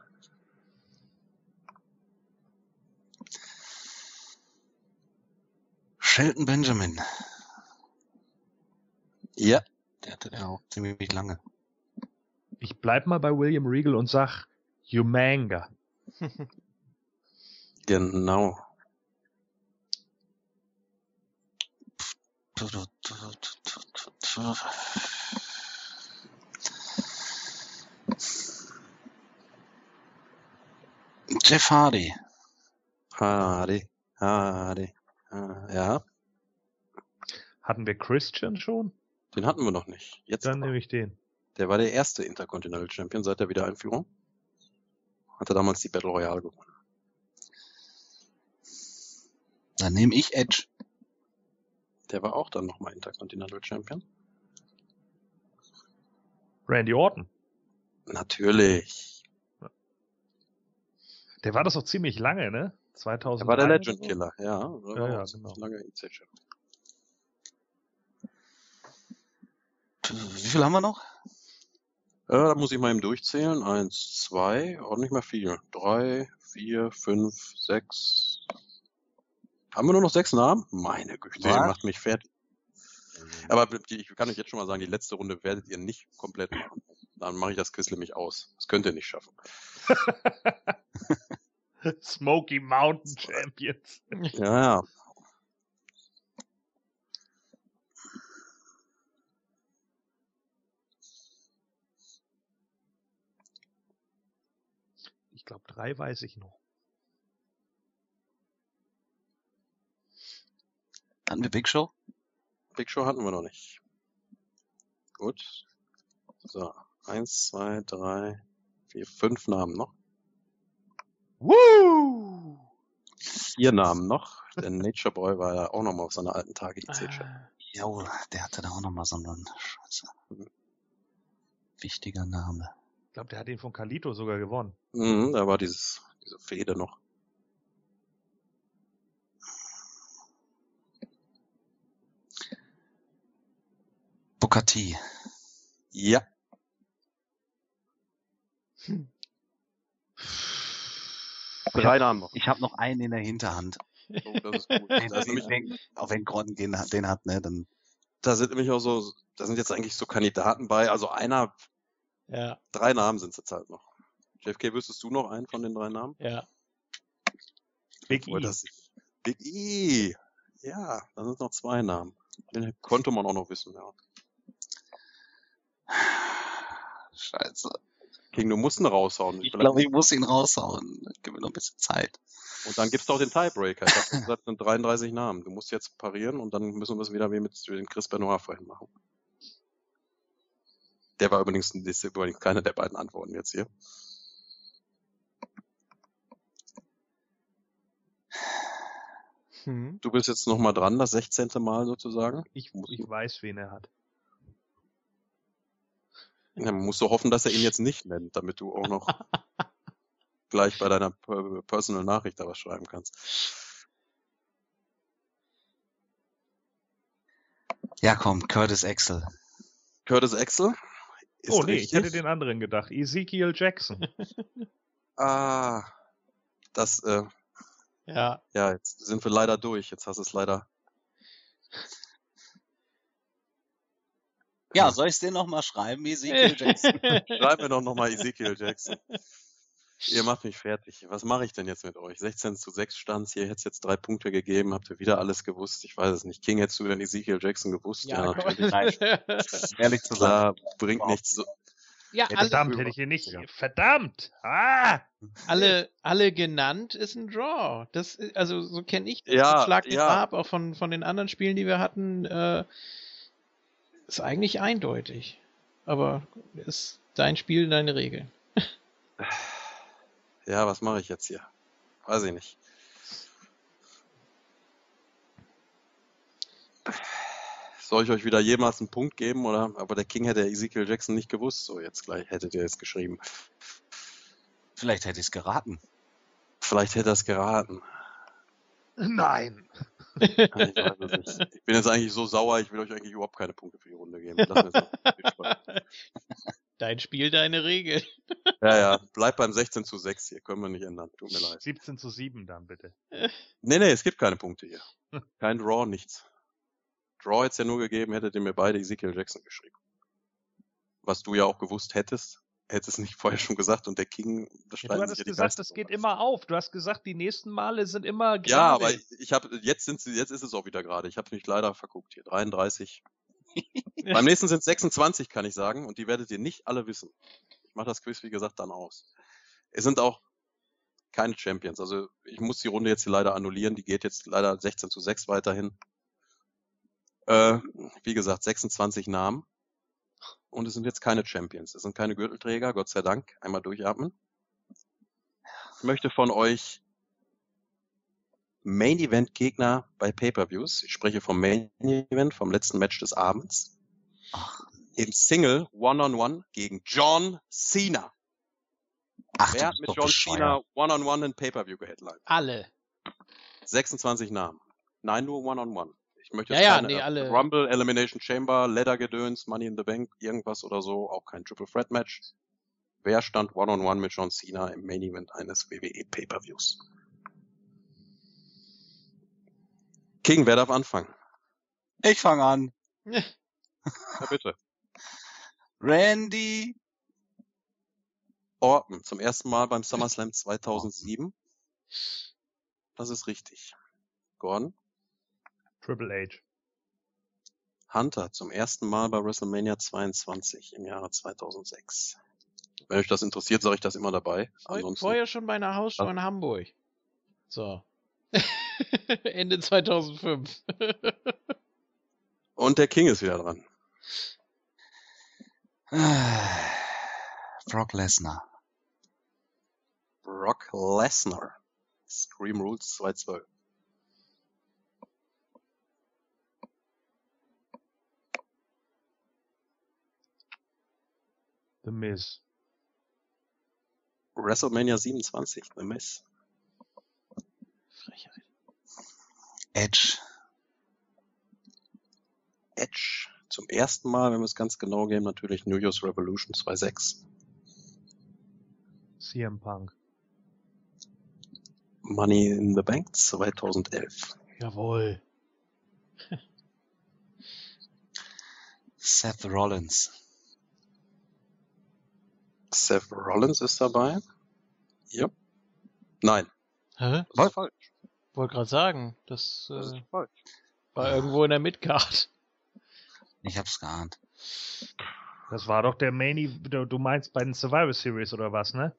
Shelton Benjamin. Ja. Der hatte ja auch ziemlich lange. Ich bleib mal bei William Regal und sag Humanga. Genau. Jeff Hardy. Hardy. Hardy. Ja, Hatten wir Christian schon? den hatten wir noch nicht. Jetzt Dann aber. nehme ich den. Der war der erste Intercontinental Champion seit der Wiedereinführung. Hatte damals die Battle Royale gewonnen. Dann nehme ich Edge. Der war auch dann nochmal Intercontinental Champion. Randy Orton. Natürlich. Der war das doch ziemlich lange, ne? 2000. Der war der Legend Killer, ja. Ja, ja, genau. Lange IC. Wie viel haben wir noch? Äh, da muss ich mal eben durchzählen. Eins, zwei, auch nicht mehr viel. Drei, vier, fünf, sechs. Haben wir nur noch sechs Namen? Meine Güte, Was? ihr macht mich fertig. Aber die- ich kann euch jetzt schon mal sagen, die letzte Runde werdet ihr nicht komplett machen. Dann mache ich das Quiz nämlich aus. Das könnt ihr nicht schaffen. Smoky Mountain Champions. Ja, ja. Ich glaube, drei weiß ich noch. Hatten wir Big Show? Big Show hatten wir noch nicht. Gut. So, eins, zwei, drei, vier, fünf Namen noch. Woo! Vier Namen noch. Denn Nature Boy war ja auch noch mal auf seine alten Tage IC-Chef. Ah, Jo, der hatte da auch noch mal so einen Scheiße. Wichtiger Name. Ich glaube, der hat den von Kalito sogar gewonnen. Mhm, da war dieses, diese Fehde noch. Booker T. Ja. Drei Namen noch. Ich habe noch einen in der Hinterhand. Oh, das ist gut. Den, Da, ist nämlich, den, auch wenn Gordon den, hat- den hat, ne, dann da sind nämlich auch so, da sind jetzt eigentlich so Kandidaten bei. Also einer, Ja, drei Namen sind es jetzt halt noch. JFK, wüsstest du noch einen von den drei Namen? ja. Big E. das- Big E. Ja, da sind noch zwei Namen. Den konnte man auch noch wissen, ja. Scheiße. King, du musst ihn raushauen. Ich glaube, ich muss ihn raushauen. Gib mir noch ein bisschen Zeit. Und dann gibt's doch den Tiebreaker. Gesagt, sind 33 Namen. Du musst jetzt parieren und dann müssen wir es wieder wie mit dem Chris Benoit vorhin machen. Der war übrigens, das ist übrigens keine der beiden Antworten jetzt hier. Hm. Du bist jetzt nochmal dran, das 16. Mal sozusagen. Ich, ich weiß, wen er hat. Ja, man muss so hoffen, dass er ihn jetzt nicht nennt, damit du auch noch gleich bei deiner Per- Personal Nachricht da was schreiben kannst. Ja, komm, Curtis Axel. Curtis Axel? Ist oh nee, ich richtig. hätte den anderen gedacht. Ezekiel Jackson. Ah, das, äh, Ja. Ja, jetzt sind wir leider durch. Jetzt hast du es leider. Ja, soll ich es dir nochmal schreiben, Ezekiel Jackson? Schreib mir doch nochmal Ezekiel Jackson. Ihr macht mich fertig. Was mache ich denn jetzt mit euch? 16 zu 6 stand's. Hier hätte es jetzt drei Punkte gegeben. Habt ihr wieder alles gewusst? Ich weiß es nicht. King, hättest du denn Ezekiel Jackson gewusst? Ja, natürlich. Nein. Ehrlich zu sagen. Bringt nichts. So, ja, Ja, alle, verdammt, hätte ich hier nicht. Verdammt! Ah! alle, alle genannt ist ein Draw. Das, also so kenne ich das. Ja, Schlag den ja. ab, auch von, von den anderen Spielen, die wir hatten. Äh, ist eigentlich eindeutig. Aber ist dein Spiel, deine Regeln. ja, was mache ich jetzt hier? Weiß ich nicht. Soll ich euch wieder jemals einen Punkt geben oder? Aber der King hätte Ezekiel Jackson nicht gewusst. So, jetzt gleich hättet ihr es geschrieben. Vielleicht hätte ich es geraten. Vielleicht hätte er es geraten. Nein! Ich bin jetzt eigentlich so sauer, ich will euch eigentlich überhaupt keine Punkte für die Runde geben. Dein Spiel, deine Regeln. Ja, ja, bleibt beim 16 zu 6 hier. Können wir nicht ändern. Tut mir leid. 17 zu 7 dann bitte. Nee, nee, es gibt keine Punkte hier. Kein Draw, nichts. Draw hätte es ja nur gegeben, hättet ihr mir beide Ezekiel Jackson geschrieben. Was du ja auch gewusst hättest, hättest es nicht vorher schon gesagt und der King, das Ja, du hattest gesagt, das geht immer auf. Du hast gesagt, die nächsten Male sind immer gerade. Ja, aber ich, ich habe jetzt sind sie, jetzt ist es auch wieder gerade. Ich habe mich leider verguckt hier. 33. Beim nächsten sind 26, kann ich sagen, und die werdet ihr nicht alle wissen. Ich mache das Quiz, wie gesagt, dann aus. Es sind auch keine Champions. Also ich muss die Runde jetzt hier leider annullieren. Die geht jetzt leider 16 zu 6 weiterhin. Äh, wie gesagt, 26 Namen. Und es sind jetzt keine Champions. Es sind keine Gürtelträger, Gott sei Dank. Einmal durchatmen. Ich möchte von euch Main Event Gegner bei Pay-per-Views. Ich spreche vom Main Event, vom letzten Match des Abends. Ach, Im Single One-on-One gegen John Cena. ach Wer hat mit John. Cena One-on-One ein Pay-per-View geheadlined? Alle. 26 Namen. Nein, nur One-on-One. Ich möchte Ja, jetzt ja, keine nee, alle. Rumble, Elimination Chamber, Ladder Gedöns, Money in the Bank, irgendwas oder so, auch kein Triple Threat Match. Wer stand One-on-One mit John Cena im Main Event eines WWE Pay-per-Views? King, wer darf anfangen? Ich fange an. Ja, bitte. Randy. Orton, zum ersten Mal beim SummerSlam 2007. Das ist richtig. Gordon. Triple H. Hunter, zum ersten Mal bei WrestleMania 22 im Jahre 2006. Wenn euch das interessiert, sage ich das immer dabei. Ansonsten, Vorher schon bei einer Hausschau Ah. in Hamburg. So. Ende 2005. und der King ist wieder dran. Brock Lesnar. Brock Lesnar. Scream Rules 212. The Miz. WrestleMania 27, The Miz. Frechheit. Edge. Edge. Zum ersten Mal, wenn wir es ganz genau gehen, natürlich New Year's Revolution 2.6. CM Punk. Money in the Bank 2011. Jawohl. Seth Rollins. Seth Rollins ist dabei. Ja. Nein, Hä? das ist falsch. Wollte gerade sagen, das Das äh, ist falsch. war irgendwo in der Midcard. Ich hab's geahnt. Das war doch der Main du meinst bei den Survivor Series oder was, ne?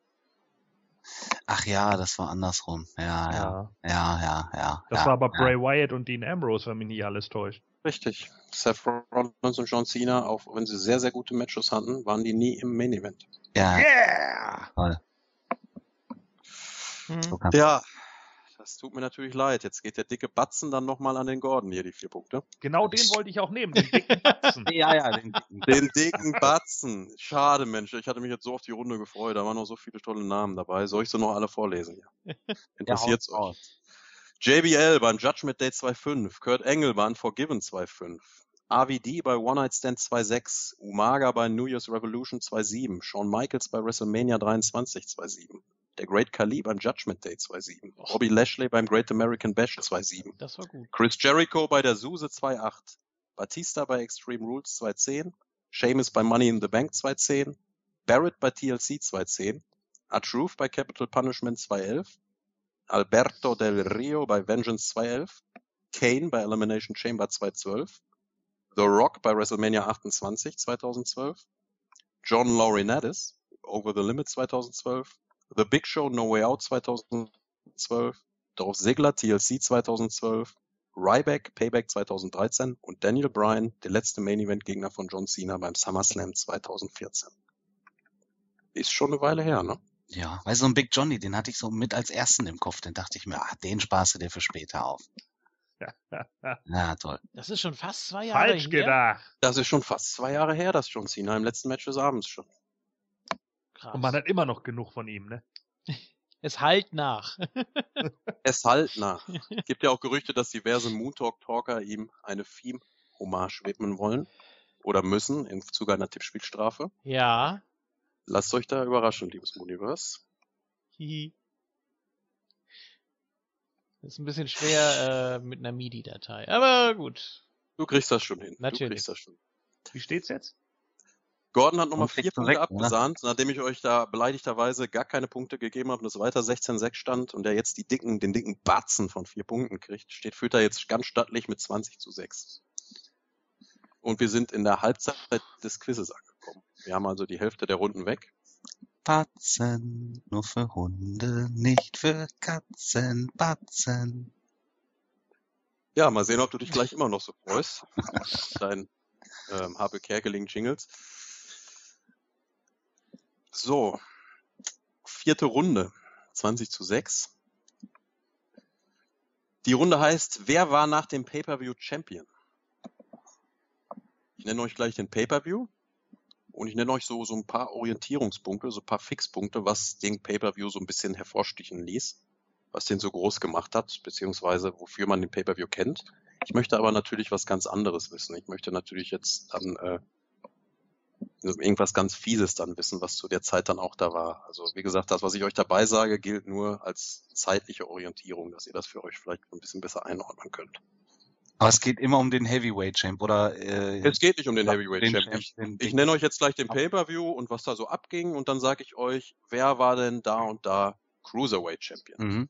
Ach ja, das war andersrum. Ja, ja, ja, ja, ja. Das ja, war aber ja. Bray Wyatt und Dean Ambrose, wenn mich nicht alles täuscht. Richtig. Seth Rollins und John Cena, auch wenn sie sehr, sehr gute Matches hatten, waren die nie im Main Event. Ja, Yeah! toll. Hm. So Ja, das tut mir natürlich leid. Jetzt geht der dicke Batzen dann nochmal an den Gordon hier, die vier Punkte. Genau den wollte ich auch nehmen, den dicken Batzen. Ja, ja, den, den, Den dicken Batzen. Schade, Mensch. Ich hatte mich jetzt so auf die Runde gefreut. Da waren noch so viele tolle Namen dabei. Soll ich sie noch alle vorlesen? Ja. Interessiert's Ja, euch? JBL beim Judgment Day 2.5. Kurt Engel bei Unforgiven 2.5. AVD bei One Night Stand 2.6. Umaga bei New Year's Revolution 2.7. Shawn Michaels bei WrestleMania 23 2.7. Der Great Khali beim Judgment Day 2.7. Bobby Lashley beim Great American Bash 2.7. Das war gut. Chris Jericho bei der Suse 2.8. Batista bei Extreme Rules 2.10. Sheamus bei Money in the Bank 2.10. Barrett bei TLC 2.10. Truth bei Capital Punishment 2.11. Alberto Del Rio bei Vengeance 2.11. Kane bei Elimination Chamber 2.12. The Rock bei WrestleMania 28 2012. John Laurinaitis Over the Limit 2012. The Big Show No Way Out 2012. Dolph Ziggler TLC 2012. Ryback Payback 2013 und Daniel Bryan, der letzte Main Event Gegner von John Cena beim SummerSlam 2014. Ist schon eine Weile her, ne? Ja, weil so ein Big Johnny, den hatte ich so mit als ersten im Kopf. Den dachte ich mir, ah, den sparst dir für später auf. ja, toll. Das ist schon fast zwei Jahre Falsch her. gedacht. Das ist schon fast zwei Jahre her, dass John Cena im letzten Match des Abends schon. Krass. Und man hat immer noch genug von ihm, ne? es halt nach. Es halt nach. Gibt ja auch Gerüchte, dass diverse Moon Talk Talker ihm eine Theme-Hommage widmen wollen. Oder müssen, im Zuge einer Tippspielstrafe. ja. Lasst euch da überraschen, liebes Universe. Hihi. Das ist ein bisschen schwer äh, mit einer MIDI-Datei. Aber gut. Du kriegst das schon hin. Du Natürlich. kriegst das schon. Wie steht's jetzt? Gordon hat nochmal vier du Punkte weg, oder? abgesahnt, nachdem ich euch da beleidigterweise gar keine Punkte gegeben habe und es weiter 16-6 stand und der jetzt die dicken, den dicken Batzen von vier Punkten kriegt, steht Fütter jetzt ganz stattlich mit 20 zu 6. Und wir sind in der Halbzeit des Quizzes angekommen. Wir haben also die Hälfte der Runden weg. Batzen, nur für Hunde, nicht für Katzen, Batzen. Ja, mal sehen, ob du dich gleich immer noch so freust. Dein ähm, Habe Kerkeling Jingles. So, vierte Runde, 20 zu 6. Die Runde heißt, wer war nach dem Pay-Per-View Champion? Ich nenne euch gleich den Pay-Per-View und ich nenne euch so, so ein paar Orientierungspunkte, so ein paar Fixpunkte, was den Pay-Per-View so ein bisschen hervorstichen ließ, was den so groß gemacht hat, beziehungsweise wofür man den Pay-Per-View kennt. Ich möchte aber natürlich was ganz anderes wissen. Ich möchte natürlich jetzt dann äh, irgendwas ganz Fieses dann wissen, was zu der Zeit dann auch da war. Also wie gesagt, das, was ich euch dabei sage, gilt nur als zeitliche Orientierung, dass ihr das für euch vielleicht ein bisschen besser einordnen könnt. Aber es geht immer um den Heavyweight Champ, oder? Äh, Es geht nicht um den Heavyweight den Champion. Ich, ich nenne euch jetzt gleich den Pay-Per-View und was da so abging und dann sage ich euch, wer war denn da und da Cruiserweight Champion? Mhm.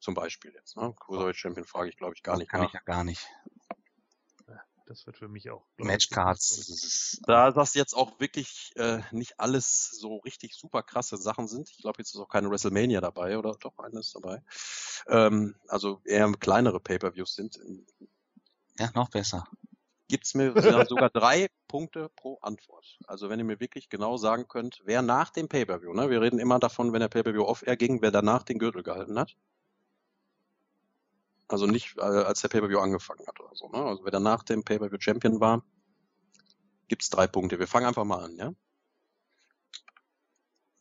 Zum Beispiel jetzt. Ne? Cruiserweight Champion frage ich, glaube ich, gar Das nicht kann nach. ich ja gar nicht. Das wird für mich auch. Matchcards. ist- Da das jetzt auch wirklich äh, nicht alles so richtig super krasse Sachen sind, ich glaube, jetzt ist auch keine WrestleMania dabei oder doch eines dabei, ähm, also eher kleinere Pay-Per-Views sind, Ja, noch besser. gibt's mir sogar sogar drei Punkte pro Antwort. Also wenn ihr mir wirklich genau sagen könnt, wer nach dem Pay-Per-View, ne, wir reden immer davon, wenn der Pay-Per-View off-air ging, wer danach den Gürtel gehalten hat. Also nicht, äh, als der Pay-Per-View angefangen hat oder so. Ne? Also wer danach dem Pay-Per-View Champion war, gibt's drei Punkte. Wir fangen einfach mal an, ja?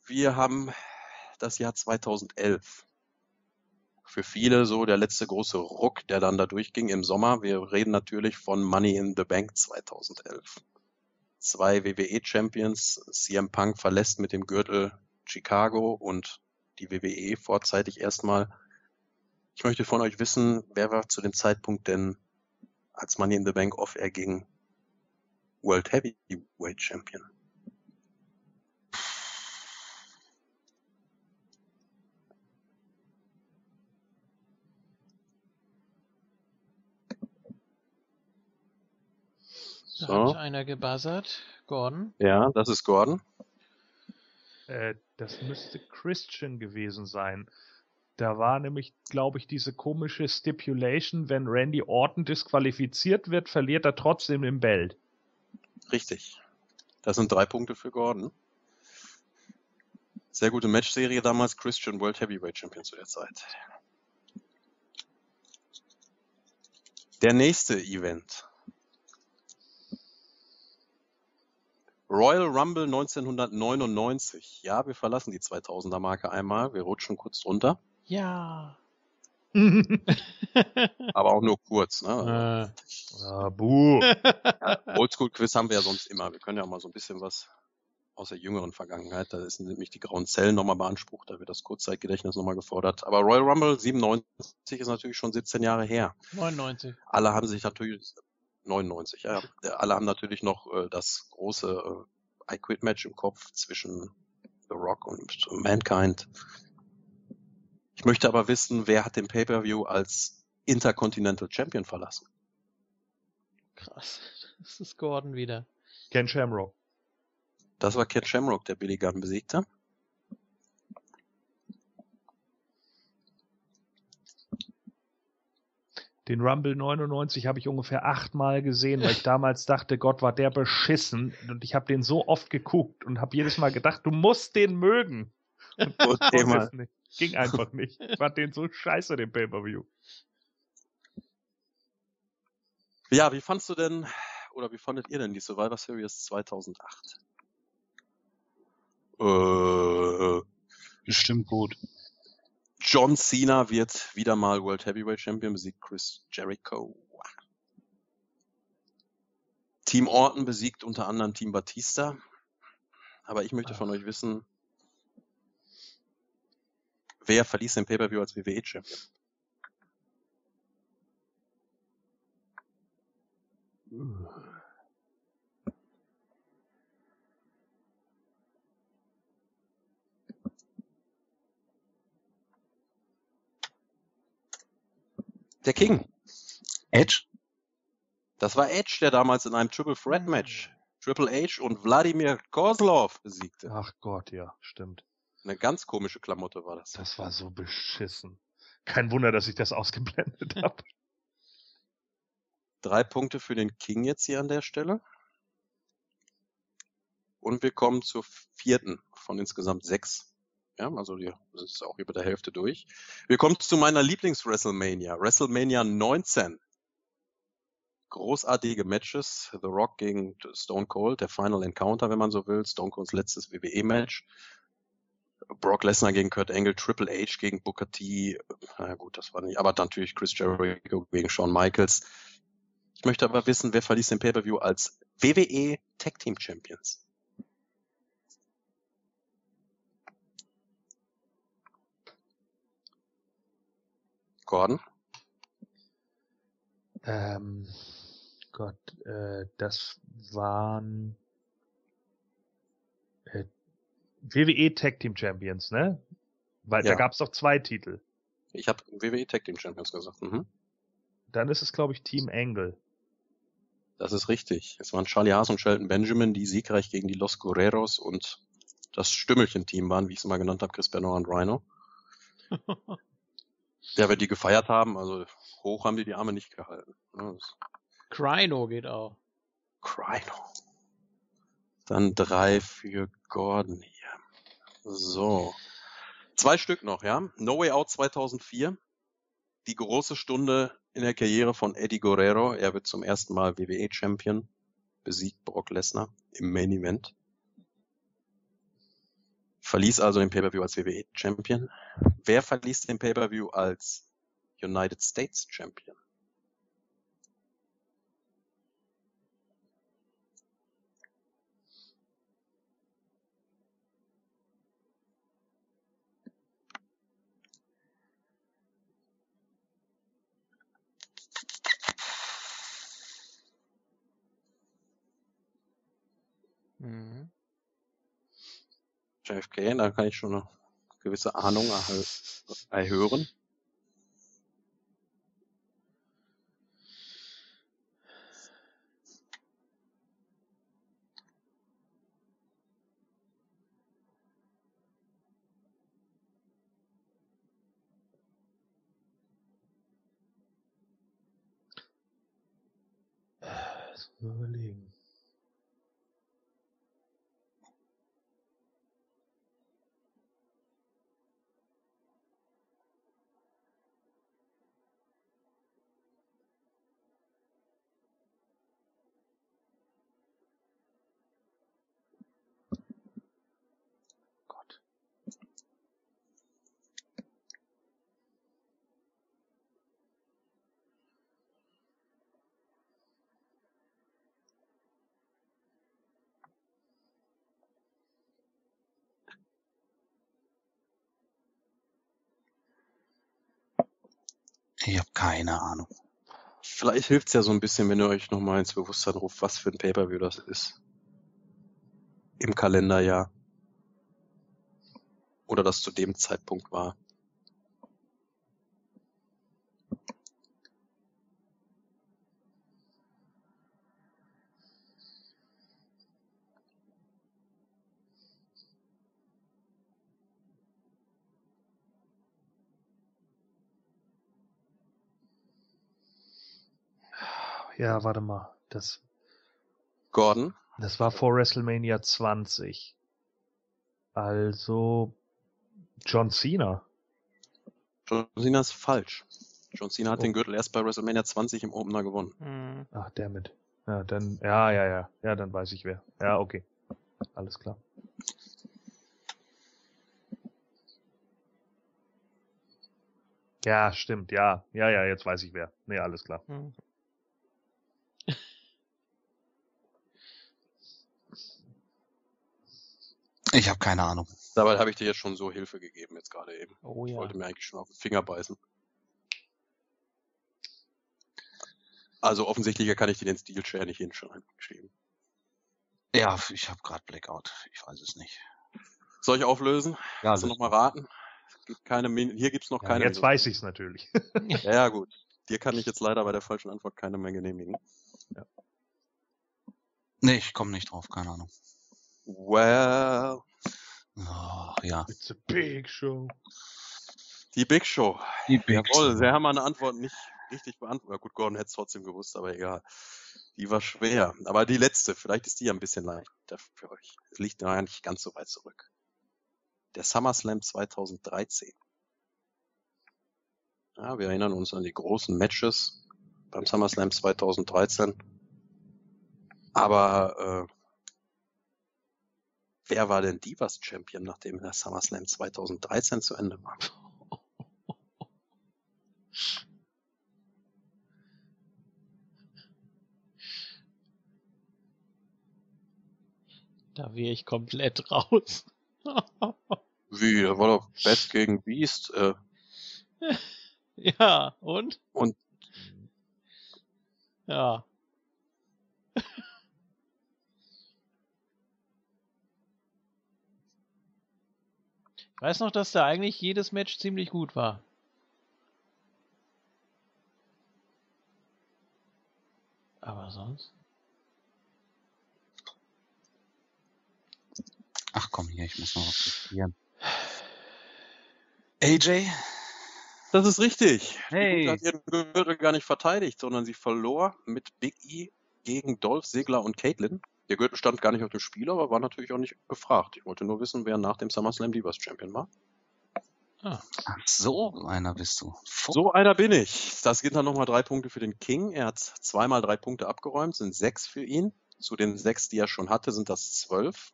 Wir haben das Jahr 2011. Für viele so der letzte große Ruck, der dann da durchging im Sommer. Wir reden natürlich von Money in the Bank 2011. Zwei WWE-Champions, CM Punk verlässt mit dem Gürtel Chicago und die WWE vorzeitig erstmal. Ich möchte von euch wissen, wer war zu dem Zeitpunkt denn, als Money in the Bank off-air ging, World Heavyweight Champion? Da So. hat einer gebuzzert. Gordon. Ja, das ist Gordon. Äh, das müsste Christian gewesen sein. Da war nämlich, glaube ich, diese komische Stipulation, wenn Randy Orton disqualifiziert wird, verliert er trotzdem im Belt. Richtig. Das sind drei Punkte für Gordon. Sehr gute Matchserie damals. Christian World Heavyweight Champion zu der Zeit. Der nächste Event. Royal Rumble 1999. Ja, wir verlassen die 2000er Marke einmal. Wir rutschen kurz drunter. Ja. Aber auch nur kurz. Ne? äh. ah, buh. Oldschool-Quiz haben wir ja sonst immer. Wir können ja mal so ein bisschen was aus der jüngeren Vergangenheit. Da sind nämlich die grauen Zellen nochmal beansprucht, da wird das Kurzzeitgedächtnis nochmal gefordert. Aber Royal Rumble 97 ist natürlich schon 17 Jahre her. 99. Alle haben sich natürlich 99, ja. Alle haben natürlich noch äh, das große äh, I Quit Match im Kopf zwischen The Rock und Mankind. Ich möchte aber wissen, wer hat den Pay-per-View als Intercontinental Champion verlassen? Krass. Das ist Gordon wieder. Ken Shamrock. Das war Ken Shamrock, der Billy Gunn besiegte. Den Rumble 99 habe ich ungefähr achtmal gesehen, weil ich damals dachte, Gott, war der beschissen. Und ich habe den so oft geguckt und habe jedes Mal gedacht, du musst den mögen. Und Thema. nicht. Ging einfach nicht. Ich fand den so scheiße, den Pay-Per-View. Ja, wie fandst du denn, oder wie fandet ihr denn die Survivor Series 2008? Äh, Bestimmt gut. John Cena wird wieder mal World Heavyweight Champion, besiegt Chris Jericho. Team Orton besiegt unter anderem Team Batista. Aber ich möchte von euch wissen, wer verließ den Pay-Per-View als WWE Champion? Der King. Edge? Das war Edge, der damals in einem Triple Threat Match Triple H und Wladimir Kozlov besiegte. Ach Gott, ja, stimmt. Eine ganz komische Klamotte war das. Das war so beschissen. Kein Wunder, dass ich das ausgeblendet habe. Drei Punkte für den King jetzt hier an der Stelle. Und wir kommen zur vierten von insgesamt sechs. Ja, also das ist auch über der Hälfte durch. Wir kommen zu meiner Lieblings-WrestleMania. WrestleMania 19. Großartige Matches. The Rock gegen Stone Cold, der Final Encounter, wenn man so will. Stone Colds letztes WWE-Match. Brock Lesnar gegen Kurt Angle, Triple H gegen Booker T. Na gut, das war nicht. Aber natürlich Chris Jericho gegen Shawn Michaels. Ich möchte aber wissen, wer verließ den Pay-Per-View als WWE Tag Team Champions? Gordon? Ähm, Gott, äh, das waren äh, WWE Tag Team Champions, ne? Weil Ja. da gab es doch zwei Titel. Ich habe WWE Tag Team Champions gesagt. Mhm. Dann ist es, glaube ich, Team Angle. Das ist richtig. Es waren Charlie Haas und Shelton Benjamin, die siegreich gegen die Los Guerreros und das Stümmelchen-Team waren, wie ich es mal genannt habe, Chris Benoit und Rhino. Ja, wenn die gefeiert haben, also hoch haben die die Arme nicht gehalten. Das- Crino geht auch. Crino. Dann drei für Gordon hier. So. Zwei Stück noch, ja. No Way Out 2004. Die große Stunde in der Karriere von Eddie Guerrero. Er wird zum ersten Mal WWE Champion. Besiegt Brock Lesnar im Main Event. Verließ also den Pay-Per-View als WWE Champion. Wer verließ den Pay-Per-View als United States Champion? JFK, da kann ich schon eine gewisse Ahnung erhö- erhören. Ich habe keine Ahnung. Vielleicht hilft es ja so ein bisschen, wenn ihr euch nochmal ins Bewusstsein ruft, was für ein Pay-Per-View das ist. Im Kalenderjahr. Oder das zu dem Zeitpunkt war. Ja, warte mal. Das, Gordon? das war vor WrestleMania 20. Also John Cena. John Cena ist falsch. John Cena hat Oh. den Gürtel erst bei WrestleMania 20 im Opener gewonnen. Hm. Ach, damit. Ja, dann, ja, ja, ja. Ja, dann weiß ich wer. Ja, okay. Alles klar. Ja, stimmt, ja. Ja, ja, jetzt weiß ich wer. Nee, alles klar. Hm. Ich habe keine Ahnung. Dabei habe ich dir jetzt schon so Hilfe gegeben, jetzt gerade eben. Oh Ich ja. wollte mir eigentlich schon auf den Finger beißen. Also offensichtlicher kann ich dir den Steel Chair nicht hinschreiben. Ja, ich habe gerade Blackout. Ich weiß es nicht. Soll ich auflösen? Ja, Kannst du noch mal raten? Es gibt keine Min Hier gibt's noch Ja, keine. jetzt weiß ich's natürlich. Ja, ja, gut. Dir kann ich jetzt leider bei der falschen Antwort keine mehr genehmigen. nee, ich komme nicht drauf. Keine Ahnung. Well, Oh, ja. It's a big show. die Big Show. Die Big Jawohl, Show. wir haben eine Antwort nicht richtig beantwortet. Ja, gut, Gordon hätte es trotzdem gewusst, aber egal. Die war schwer. Aber die letzte, vielleicht ist die ja ein bisschen leichter für euch. Es liegt ja nicht ganz so weit zurück. Der SummerSlam 2013. Ja, wir erinnern uns an die großen Matches beim SummerSlam 2013. Aber äh, wer war denn Divas Champion, nachdem der SummerSlam 2013 zu Ende war? Da wäre ich komplett raus. Wie, da war doch Best gegen Beast. Äh, ja, und? Und- Ja. weiß noch, dass da eigentlich jedes Match ziemlich gut war. Aber sonst? Ach komm hier, ich muss noch was probieren. AJ? das ist richtig. Hey. Die hat ihren Gürtel gar nicht verteidigt, sondern sie verlor mit Big E gegen Dolph Ziggler und Caitlyn. Der Gürtel stand gar nicht auf dem Spiel, aber war natürlich auch nicht gefragt. Ich wollte nur wissen, wer nach dem SummerSlam Divas Champion war. Ah, Ach, so einer bist du. Fu- So einer bin ich. Das sind dann nochmal drei Punkte für den King. Er hat zweimal drei Punkte abgeräumt, sind sechs für ihn. Zu den sechs, die er schon hatte, sind das zwölf.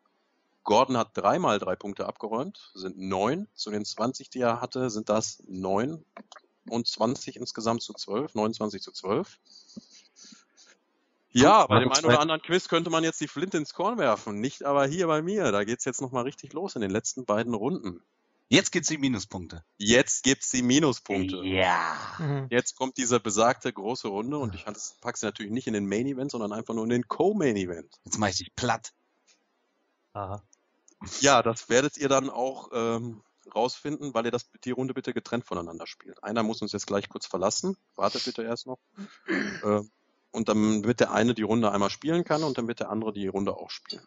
Gordon hat dreimal drei Punkte abgeräumt, sind neun. Zu den 20, die er hatte, sind das neun und 20 insgesamt zu zwölf, 29 zu zwölf. Ja, bei dem einen oder anderen Quiz könnte man jetzt die Flint ins Korn werfen, nicht aber hier bei mir. Da geht's jetzt nochmal richtig los in den letzten beiden Runden. Jetzt gibt's die Minuspunkte. Jetzt gibt's die Minuspunkte. Ja. mhm. Jetzt kommt diese besagte große Runde und ich packe sie natürlich nicht in den Main Event, sondern einfach nur in den Co-Main Event. Jetzt mach ich dich platt. Aha. Ja, das werdet ihr dann auch ähm, rausfinden, weil ihr das die Runde bitte getrennt voneinander spielt. Einer muss uns jetzt gleich kurz verlassen. Wartet bitte erst noch. Äh, und dann wird der eine die Runde einmal spielen kann und dann wird der andere die Runde auch spielen.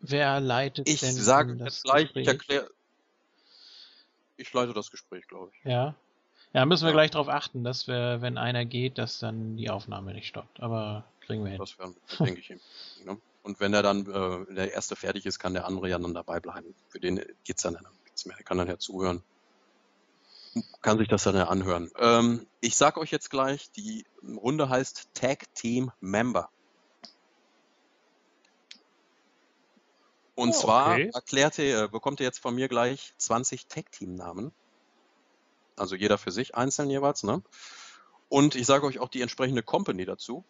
Wer leitet Ich denn sage das gleich, ich Gespräch? erkläre. Ich leite das Gespräch, glaube ich. Ja. Ja, müssen wir Ja. gleich darauf achten, dass wir, wenn einer geht, dass dann die Aufnahme nicht stoppt. Aber kriegen wir hin. Das werden, denke ich ihm. Ne? Und wenn er dann, äh, der erste fertig ist, kann der andere ja dann dabei bleiben. Für den geht's dann nichts mehr. Der kann dann ja zuhören. Kann sich das dann ja anhören. Ähm, ich sag euch jetzt gleich, die Runde heißt Tag Team Member. Und Oh, zwar okay. erklärt ihr, bekommt ihr jetzt von mir gleich 20 Tag Team Namen. Also jeder für sich einzeln jeweils, ne? Und ich sage euch auch die entsprechende Company dazu.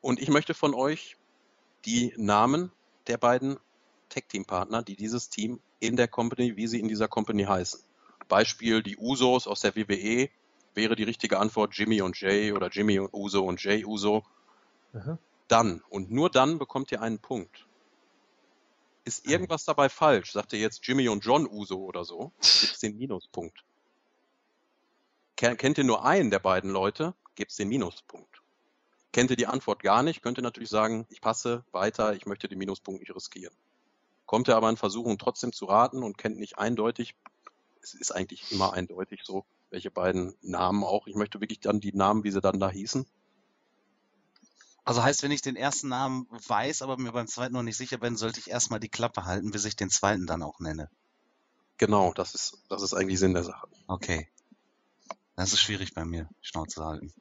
Und ich möchte von euch die Namen der beiden Tag-Team-Partner, die dieses Team in der Company, wie sie in dieser Company heißen. Beispiel die Usos aus der WWE wäre die richtige Antwort Jimmy und Jay oder Jimmy und Uso und Jay Uso. Aha. Dann und nur dann bekommt ihr einen Punkt. Ist irgendwas dabei falsch? Sagt ihr jetzt Jimmy und John Uso oder so? Gibt's den Minuspunkt. Ken- Kennt ihr nur einen der beiden Leute? Gibt's den Minuspunkt. Kennt ihr die Antwort gar nicht? Könnt ihr natürlich sagen, ich passe weiter, ich möchte den Minuspunkt nicht riskieren. Kommt ihr aber in Versuchung trotzdem zu raten und kennt nicht eindeutig, es ist eigentlich immer eindeutig so, welche beiden Namen auch. Ich möchte wirklich dann die Namen, wie sie dann da hießen. Also heißt, wenn ich den ersten Namen weiß, aber mir beim zweiten noch nicht sicher bin, sollte ich erstmal die Klappe halten, bis ich den zweiten dann auch nenne. Genau, das ist, das ist eigentlich Sinn der Sache. Okay. Das ist schwierig bei mir, Schnauze halten.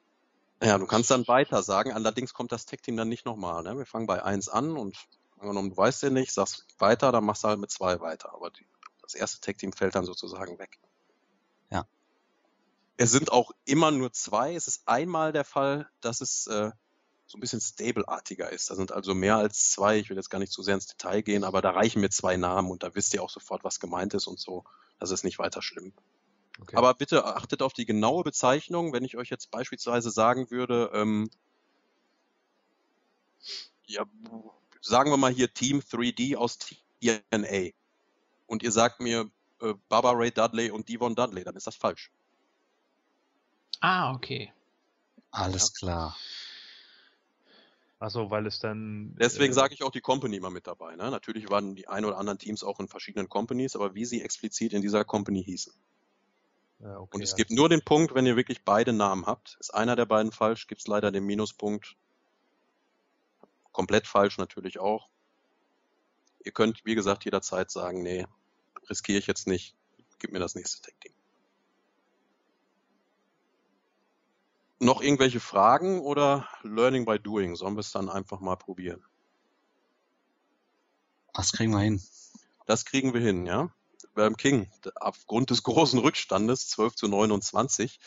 Ja, du kannst dann weiter sagen, allerdings kommt das Tag-Team dann nicht nochmal. Ne? Wir fangen bei eins an und angenommen, du weißt den nicht, sagst weiter, dann machst du halt mit zwei weiter. Aber die, das erste Tag-Team fällt dann sozusagen weg. Ja. Es sind auch immer nur zwei. Es ist einmal der Fall, dass es äh, so ein bisschen stable-artiger ist. Da sind also mehr als zwei. Ich will jetzt gar nicht zu sehr ins Detail gehen, aber da reichen mir zwei Namen und da wisst ihr auch sofort, was gemeint ist und so. Das ist nicht weiter schlimm. Okay. Aber bitte achtet auf die genaue Bezeichnung. Wenn ich euch jetzt beispielsweise sagen würde, ähm, ja, sagen wir mal hier Team 3D aus TNA und ihr sagt mir äh, Baba Ray Dudley und Devon Dudley, dann ist das falsch. Ah, okay. Alles klar. Achso, weil es dann. Deswegen äh, sage ich auch die Company mal mit dabei. Ne? Natürlich waren die ein oder anderen Teams auch in verschiedenen Companies, aber wie sie explizit in dieser Company hießen. Ja, okay, Und es alles gibt nur den Punkt, wenn ihr wirklich beide Namen habt. Ist einer der beiden falsch, gibt's leider den Minuspunkt. Komplett falsch natürlich auch. Ihr könnt, wie gesagt, jederzeit sagen, nee, riskiere ich jetzt nicht, gib mir das nächste Tag Team. Noch irgendwelche Fragen oder Learning by Doing? Sollen wir es dann einfach mal probieren? Das kriegen wir hin. Das kriegen wir hin, ja. Beim King, aufgrund des großen Rückstandes, 12 zu 29,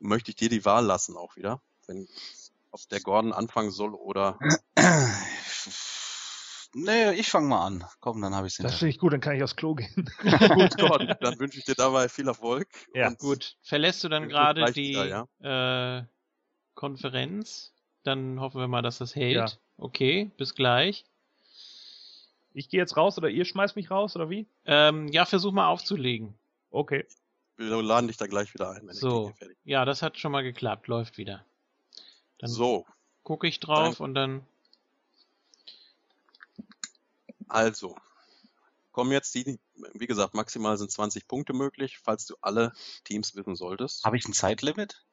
möchte ich dir die Wahl lassen auch wieder. Wenn ob der Gordon anfangen soll oder Nee, ich fange mal an. Komm, dann habe ich es Das finde ich gut, dann kann ich aufs Klo gehen. gut, Gordon. Dann wünsche ich dir dabei viel Erfolg. Ja. Und Gut. Verlässt du dann gerade die wieder, äh, Konferenz? Dann hoffen wir mal, dass das hält. Ja. Okay, bis gleich. Ich gehe jetzt raus oder ihr schmeißt mich raus oder wie? Ähm, ja, versuch mal aufzulegen. Okay. Wir laden dich da gleich wieder ein, wenn So. Fertig Ja, das hat schon mal geklappt, läuft wieder. Dann. So, gucke ich drauf und dann. also. Kommen jetzt die, wie gesagt, maximal sind 20 Punkte möglich, falls du alle Teams wissen solltest. Habe ich ein Zeitlimit?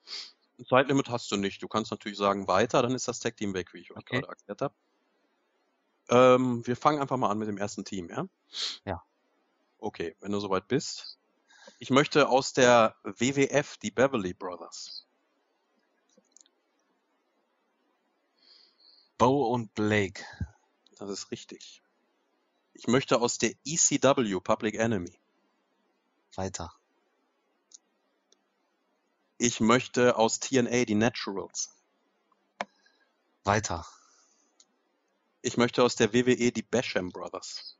Ein Zeitlimit hast du nicht. Du kannst natürlich sagen weiter, dann ist das Tag Team weg, wie ich euch Okay. gerade erklärt habe. Ähm, wir fangen einfach mal an mit dem ersten Team, ja? Ja. Okay, wenn du soweit bist. Ich möchte aus der WWF die Beverly Brothers. Bo und Blake. Das ist richtig. Ich möchte aus der ECW Public Enemy. Weiter. Ich möchte aus TNA die Naturals. Weiter. Ich möchte aus der WWE die Basham Brothers.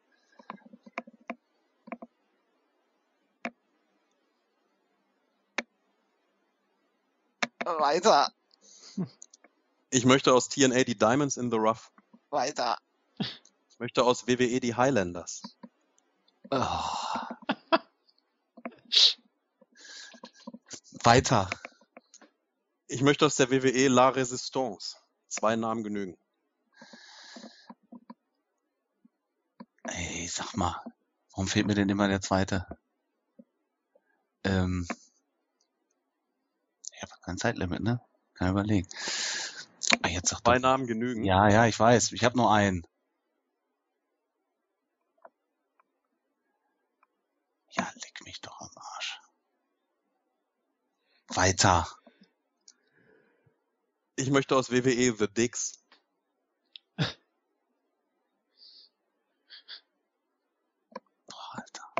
Weiter. Ich möchte aus TNA die Diamonds in the Rough. Weiter. Ich möchte aus WWE die Highlanders. Oh. Weiter. Ich möchte aus der WWE La Resistance. Zwei Namen genügen. Ey, sag mal, warum fehlt mir denn immer der zweite? Ähm, ich habe kein Zeitlimit, ne? Kann überlegen. Ah, jetzt sag Zwei. Namen genügen. Ja, ja, ich weiß. Ich habe nur einen. Ja, leck mich doch am Arsch. Weiter. Ich möchte aus WWE The Dicks. Boah, Alter.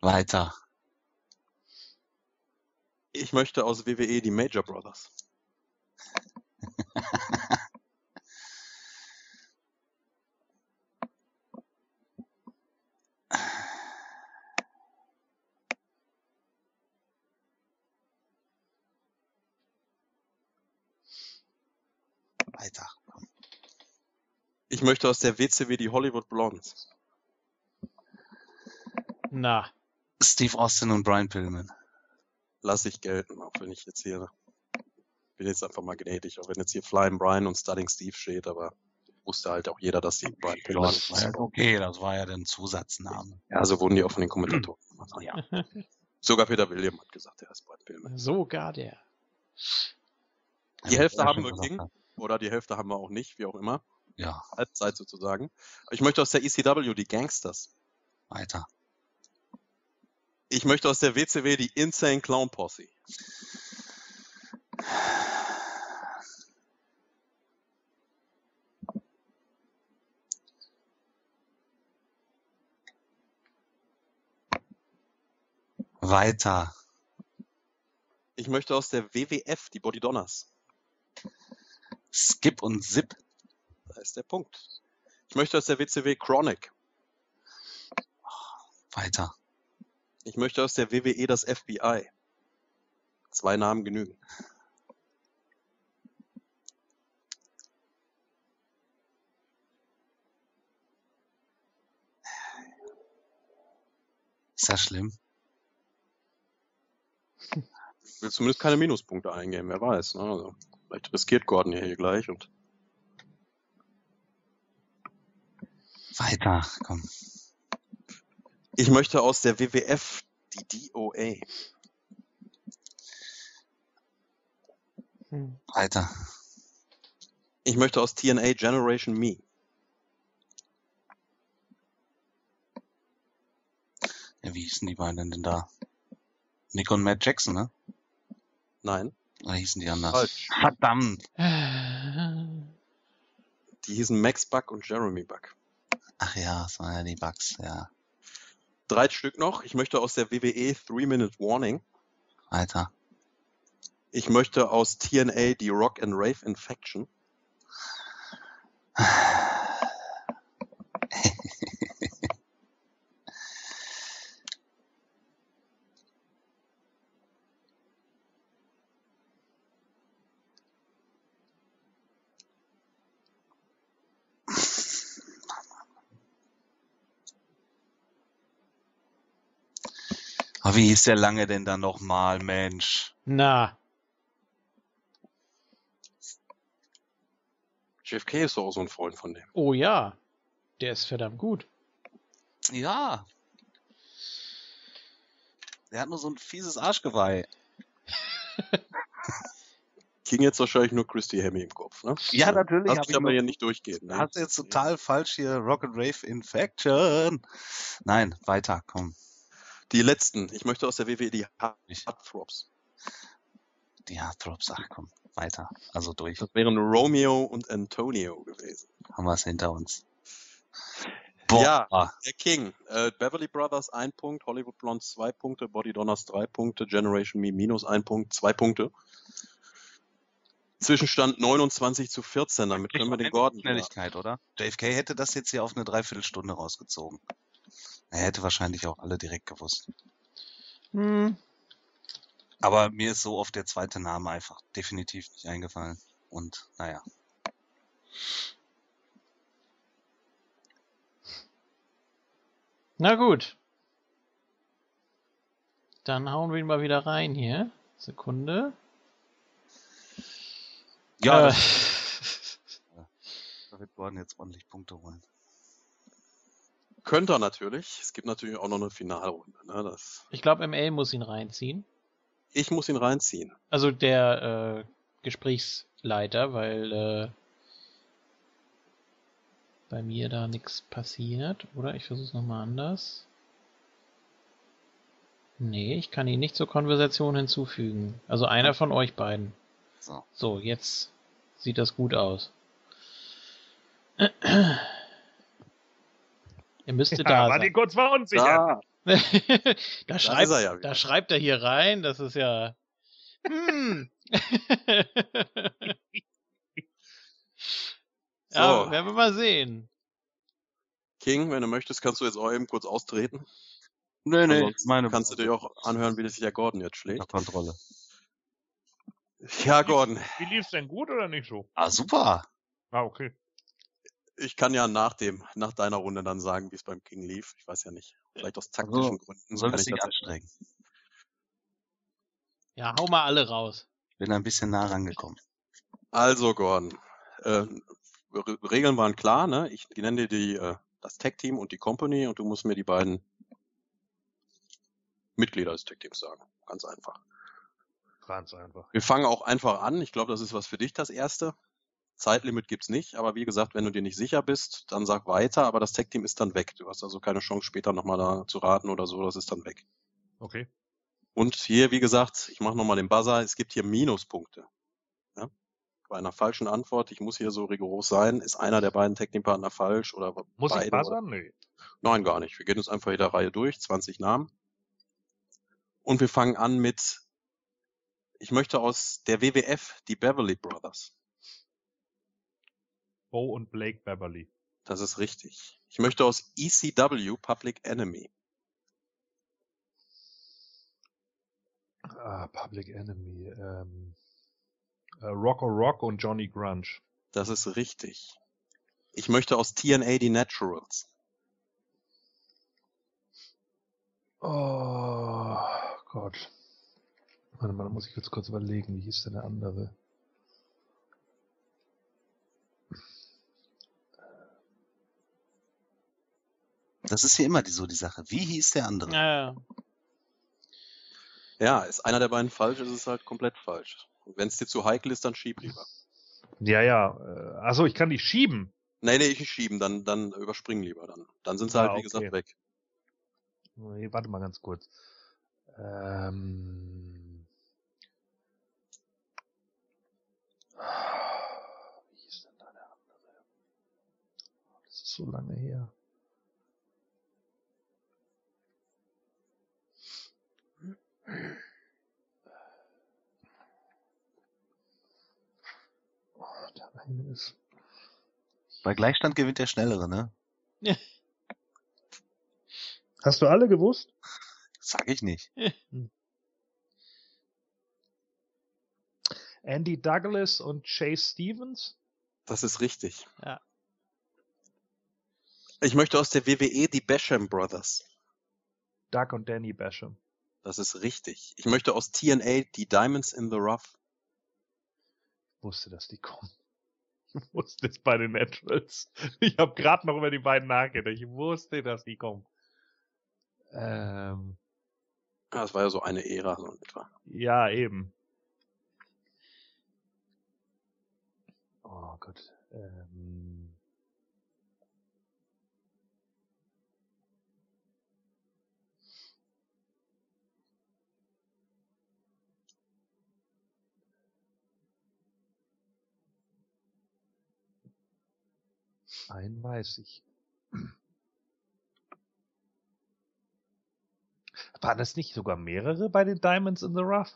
Weiter. Ich möchte aus WWE die Major Brothers. Weiter. Ich möchte aus der WCW die Hollywood Blondes. Na. Steve Austin und Brian Pillman. Lass ich gelten, auch wenn ich jetzt hier bin jetzt einfach mal gnädig, auch wenn jetzt hier Flying Brian und Studding Steve steht, aber wusste halt auch jeder, dass die Brian Pillman Das war ja okay, das war ja der Zusatzname. Ja, so wurden die auch von den Kommentatoren. gemacht. Ja. Sogar Peter William hat gesagt, er ist Brian Pillman. Sogar der. Die Hälfte haben wir King. Oder die Hälfte haben wir auch nicht, wie auch immer. Ja, Halbzeit sozusagen. Ich möchte aus der ECW die Gangsters. weiter. Ich möchte aus der WCW die Insane Clown Posse. Weiter. Ich möchte aus der WWF die Body Donners. Skip und Zip. Da ist der Punkt. Ich möchte aus der WCW Chronic. Weiter. Ich möchte aus der WWE das FBI. Zwei Namen genügen. Ist das schlimm? Ich will zumindest keine Minuspunkte eingehen, wer weiß. Ne? Also, vielleicht riskiert Gordon ja hier gleich und Weiter, komm. ich möchte aus der WWF die DOA. Hm. Weiter. Ich möchte aus TNA Generation Me. Ja, wie hießen die beiden denn da? Nick und Matt Jackson, ne? Nein, Oder hießen die anders? falsch. Verdammt. Die hießen Max Buck und Jeremy Buck. Ach ja, das waren ja die Bugs, ja. Drei Stück noch. Ich möchte aus der WWE Three Minute Warning. Weiter. Ich möchte aus TNA die Rock and Rave Infection. Wie hieß der lange denn dann nochmal, Mensch? Na. JFK ist doch auch so ein Freund von dem. Oh ja. Der ist verdammt gut. Ja. Der hat nur so ein fieses Arschgeweih. King jetzt wahrscheinlich nur Christy Hemme im Kopf, ne? Ja, natürlich. Lass mich ich aber hier nicht durchgehen. Ne? Hast jetzt total falsch hier Rock and Rave Infection. Nein, weiter, komm. Die letzten. Ich möchte aus der WWE die Heartthrobs. die Heartthrobs, ach komm, weiter. Also durch. Das wären Romeo und Antonio gewesen. Haben wir es hinter uns. Ja. Der King. Äh, Beverly Brothers ein Punkt, Hollywood Blondes zwei Punkte, Body Donners drei Punkte, Generation Me minus ein Punkt, zwei Punkte. Zwischenstand 29 zu 14. Damit können wir den Gordon. Schnelligkeit, oder? JFK hätte das jetzt hier auf eine Dreiviertelstunde rausgezogen. Er hätte wahrscheinlich auch alle direkt gewusst. Hm. Aber mir ist so oft der zweite Name einfach definitiv nicht eingefallen. Und naja. Na gut. Dann hauen wir ihn mal wieder rein hier. Sekunde. Ja, Äh, da wird Gordon jetzt ordentlich Punkte holen. Könnte er natürlich. Es gibt natürlich auch noch eine Finalrunde. Ne? Das, ich glaube, ML muss ihn reinziehen. ich muss ihn reinziehen. Also der äh, Gesprächsleiter, weil äh, bei mir da nichts passiert. Oder ich versuche es nochmal anders. Nee, ich kann ihn nicht zur Konversation hinzufügen. Also einer von euch beiden. So. So, jetzt sieht das gut aus. Ihr müsste Ja, da war die sein. kurz verunsichert. Ah, da, schreibt, ist er ja wieder. da schreibt er hier rein, das ist ja. Hm. ja, So. werden wir mal sehen. King, wenn du möchtest, kannst du jetzt auch eben kurz austreten. Nee, nee, Ansonsten meine kannst du dir auch anhören, wie sich der Gordon jetzt schlägt. unter Kontrolle. Ja, Gordon. Wie lief's denn gut oder nicht so? Ah, super. Ah, okay. Ich kann ja nach dem, nach deiner Runde dann sagen, wie es beim King lief. Ich weiß ja nicht. Vielleicht aus taktischen Also, Gründen. Soll ich das- anstrengen. Ja, hau mal alle raus. Bin ein bisschen nah rangekommen. Also, Gordon, äh, Re- Regeln waren klar, ne? Ich nenne dir die, äh, das Tag-Team und die Company und du musst mir die beiden Mitglieder des Tag-Teams sagen. Ganz einfach. Ganz einfach. Wir fangen auch einfach an. Ich glaube, das ist was für dich das erste. Zeitlimit gibt's nicht, aber wie gesagt, wenn du dir nicht sicher bist, dann sag weiter, aber das Tag-Team ist dann weg. Du hast also keine Chance, später nochmal da zu raten oder so, das ist dann weg. Okay. Und hier, wie gesagt, ich mache nochmal den Buzzer, es gibt hier Minuspunkte. Ja? Bei einer falschen Antwort, ich muss hier so rigoros sein, ist einer der beiden Tag-Team-Partner falsch oder Muss beide ich oder- buzzern? Nö. Nein, gar nicht. Wir gehen jetzt einfach jeder Reihe durch, 20 Namen. Und wir fangen an mit, ich möchte aus der WWF die Beverly Brothers. Bo und Blake Beverly. Das ist richtig. Ich möchte aus ECW Public Enemy. Ah, Public Enemy. Ähm, äh, Rocco Rock und Johnny Grunge. Das ist richtig. Ich möchte aus TNA die Naturals. Oh Gott. Warte mal, da muss ich jetzt kurz überlegen, wie hieß denn der andere? Das ist hier immer die, so die Sache. Wie hieß der andere? Ja, Ja, ist einer der beiden falsch, ist es halt komplett falsch. Und wenn es dir zu heikel ist, dann schieb lieber. Ja, ja. Äh, achso, ich kann die schieben. Nee, nee, ich schieben, dann, dann überspringen lieber dann. Dann sind sie Ah, halt, wie okay. gesagt, weg. Nee, warte mal ganz kurz. Ähm. Wie hieß denn da der andere? Das ist so lange her. Der eine ist. Bei Gleichstand gewinnt der Schnellere, ne? Hast du alle gewusst? Sag ich nicht. Andy Douglas und Chase Stevens? Das ist richtig. Ja. Ich möchte aus der WWE die Basham Brothers. Doug und Danny Basham. Das ist richtig. Ich möchte aus TNA die Diamonds in the Rough. Ich wusste, dass die kommen. Ich wusste es bei den Naturals. Ich habe gerade noch über die beiden nachgedacht. Ich wusste, dass die kommen. Ähm, Ja, das war ja so eine Ära, so in etwa. ja, eben. Oh Gott. Ähm, einen weiß ich. Waren das nicht sogar mehrere bei den Diamonds in the Rough?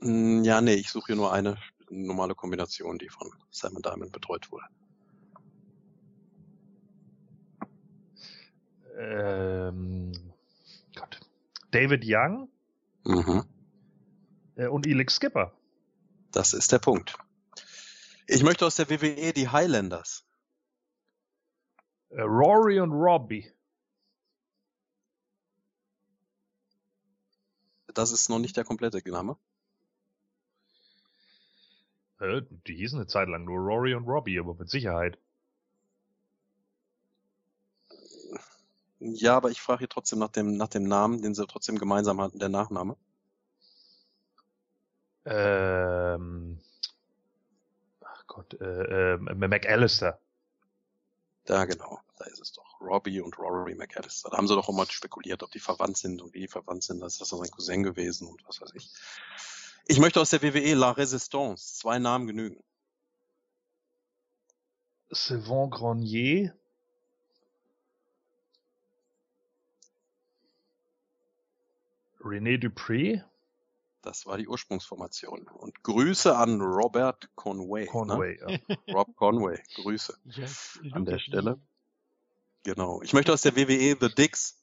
Mm, Ja, nee, ich suche hier nur eine normale Kombination, die von Simon Diamond betreut wurde. Ähm, Gott. David Young Mhm. äh, und Elix Skipper. Das ist der Punkt. Ich möchte aus der WWE die Highlanders. Äh, Rory und Robbie. Das ist noch nicht der komplette Name. Äh, die hießen eine Zeit lang nur Rory und Robbie, aber mit Sicherheit. Ja, aber ich frage hier trotzdem nach dem, nach dem Namen, den sie trotzdem gemeinsam hatten, der Nachname. Ähm, ach Gott, äh, äh, McAllister. Da genau, da ist es doch. Robbie und Rory McAllister. Da haben sie doch immer spekuliert, ob die verwandt sind und wie die verwandt sind. Das ist das sein Cousin gewesen und was weiß ich. Ich möchte aus der WWE La Resistance. Zwei Namen genügen. Sylvain Grenier. René Dupré. Das war die Ursprungsformation. Und Grüße an Robert Conway. Conway. ja. Ne? Rob Conway. Grüße Just an der Stelle. Genau. Ich möchte aus der WWE The Dicks.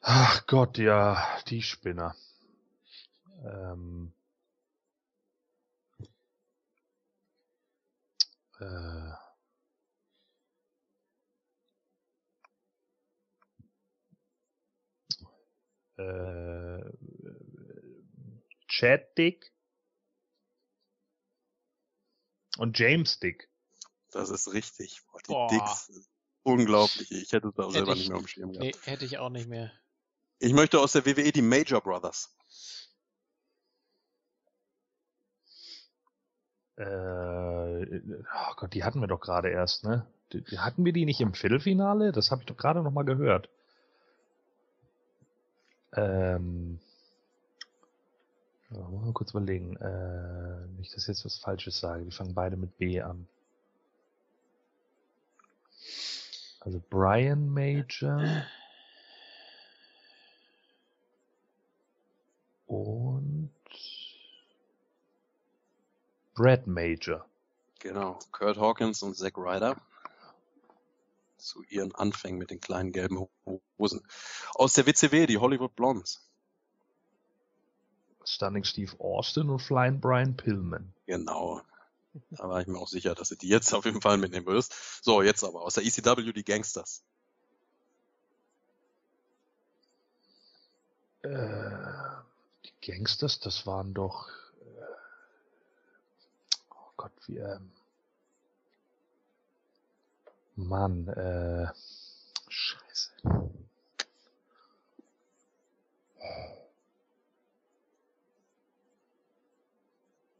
Ach Gott, ja, die Spinner. Ähm, Äh, äh, Chad Dick und James Dick. Das ist richtig. Boah, die Boah. Dicks. Unglaublich. Ich hätte es auch Hätte selber ich- nicht mehr Schirm gehabt. Nee, hätte ich auch nicht mehr. Ich möchte aus der WWE die Major Brothers. Äh, oh Gott, die hatten wir doch gerade erst, ne? Die, hatten wir die nicht im Viertelfinale? Das habe ich doch gerade noch mal gehört. Ähm, mal kurz überlegen. Äh, nicht, dass ich jetzt was Falsches sage. Die fangen beide mit B an. Also Brian Major und Brad Major. Genau. Kurt Hawkins und Zack Ryder. Zu ihren Anfängen mit den kleinen gelben Hosen. Aus der WCW, die Hollywood Blondes. Stunning Steve Austin und Flying Brian Pillman. Genau. Da war ich mir auch sicher, dass du die jetzt auf jeden Fall mitnehmen würdest. So, jetzt aber aus der ECW die Gangsters. Äh, die Gangsters, das waren doch. Äh, oh Gott, wie. Ähm, Mann, äh. Scheiße.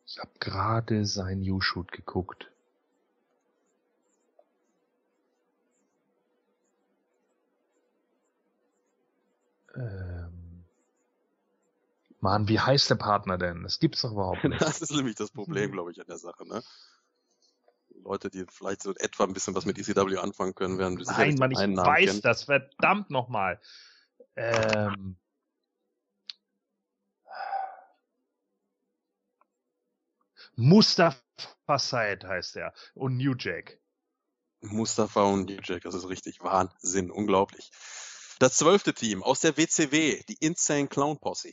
Ich habe gerade sein U-Shoot geguckt. Ähm, Mann, wie heißt der Partner denn? Das gibt's doch überhaupt nicht. Das ist nämlich das Problem, glaube ich, an der Sache, ne? Leute, die vielleicht so etwa ein bisschen was mit ECW anfangen können, werden Nein, Mann, ich weiß kennen. das, verdammt nochmal. Ähm, Mustafa Said heißt er. Und New Jack. Mustafa und New Jack, das ist richtig Wahnsinn, unglaublich. Das zwölfte Team aus der WCW, die Insane Clown Posse.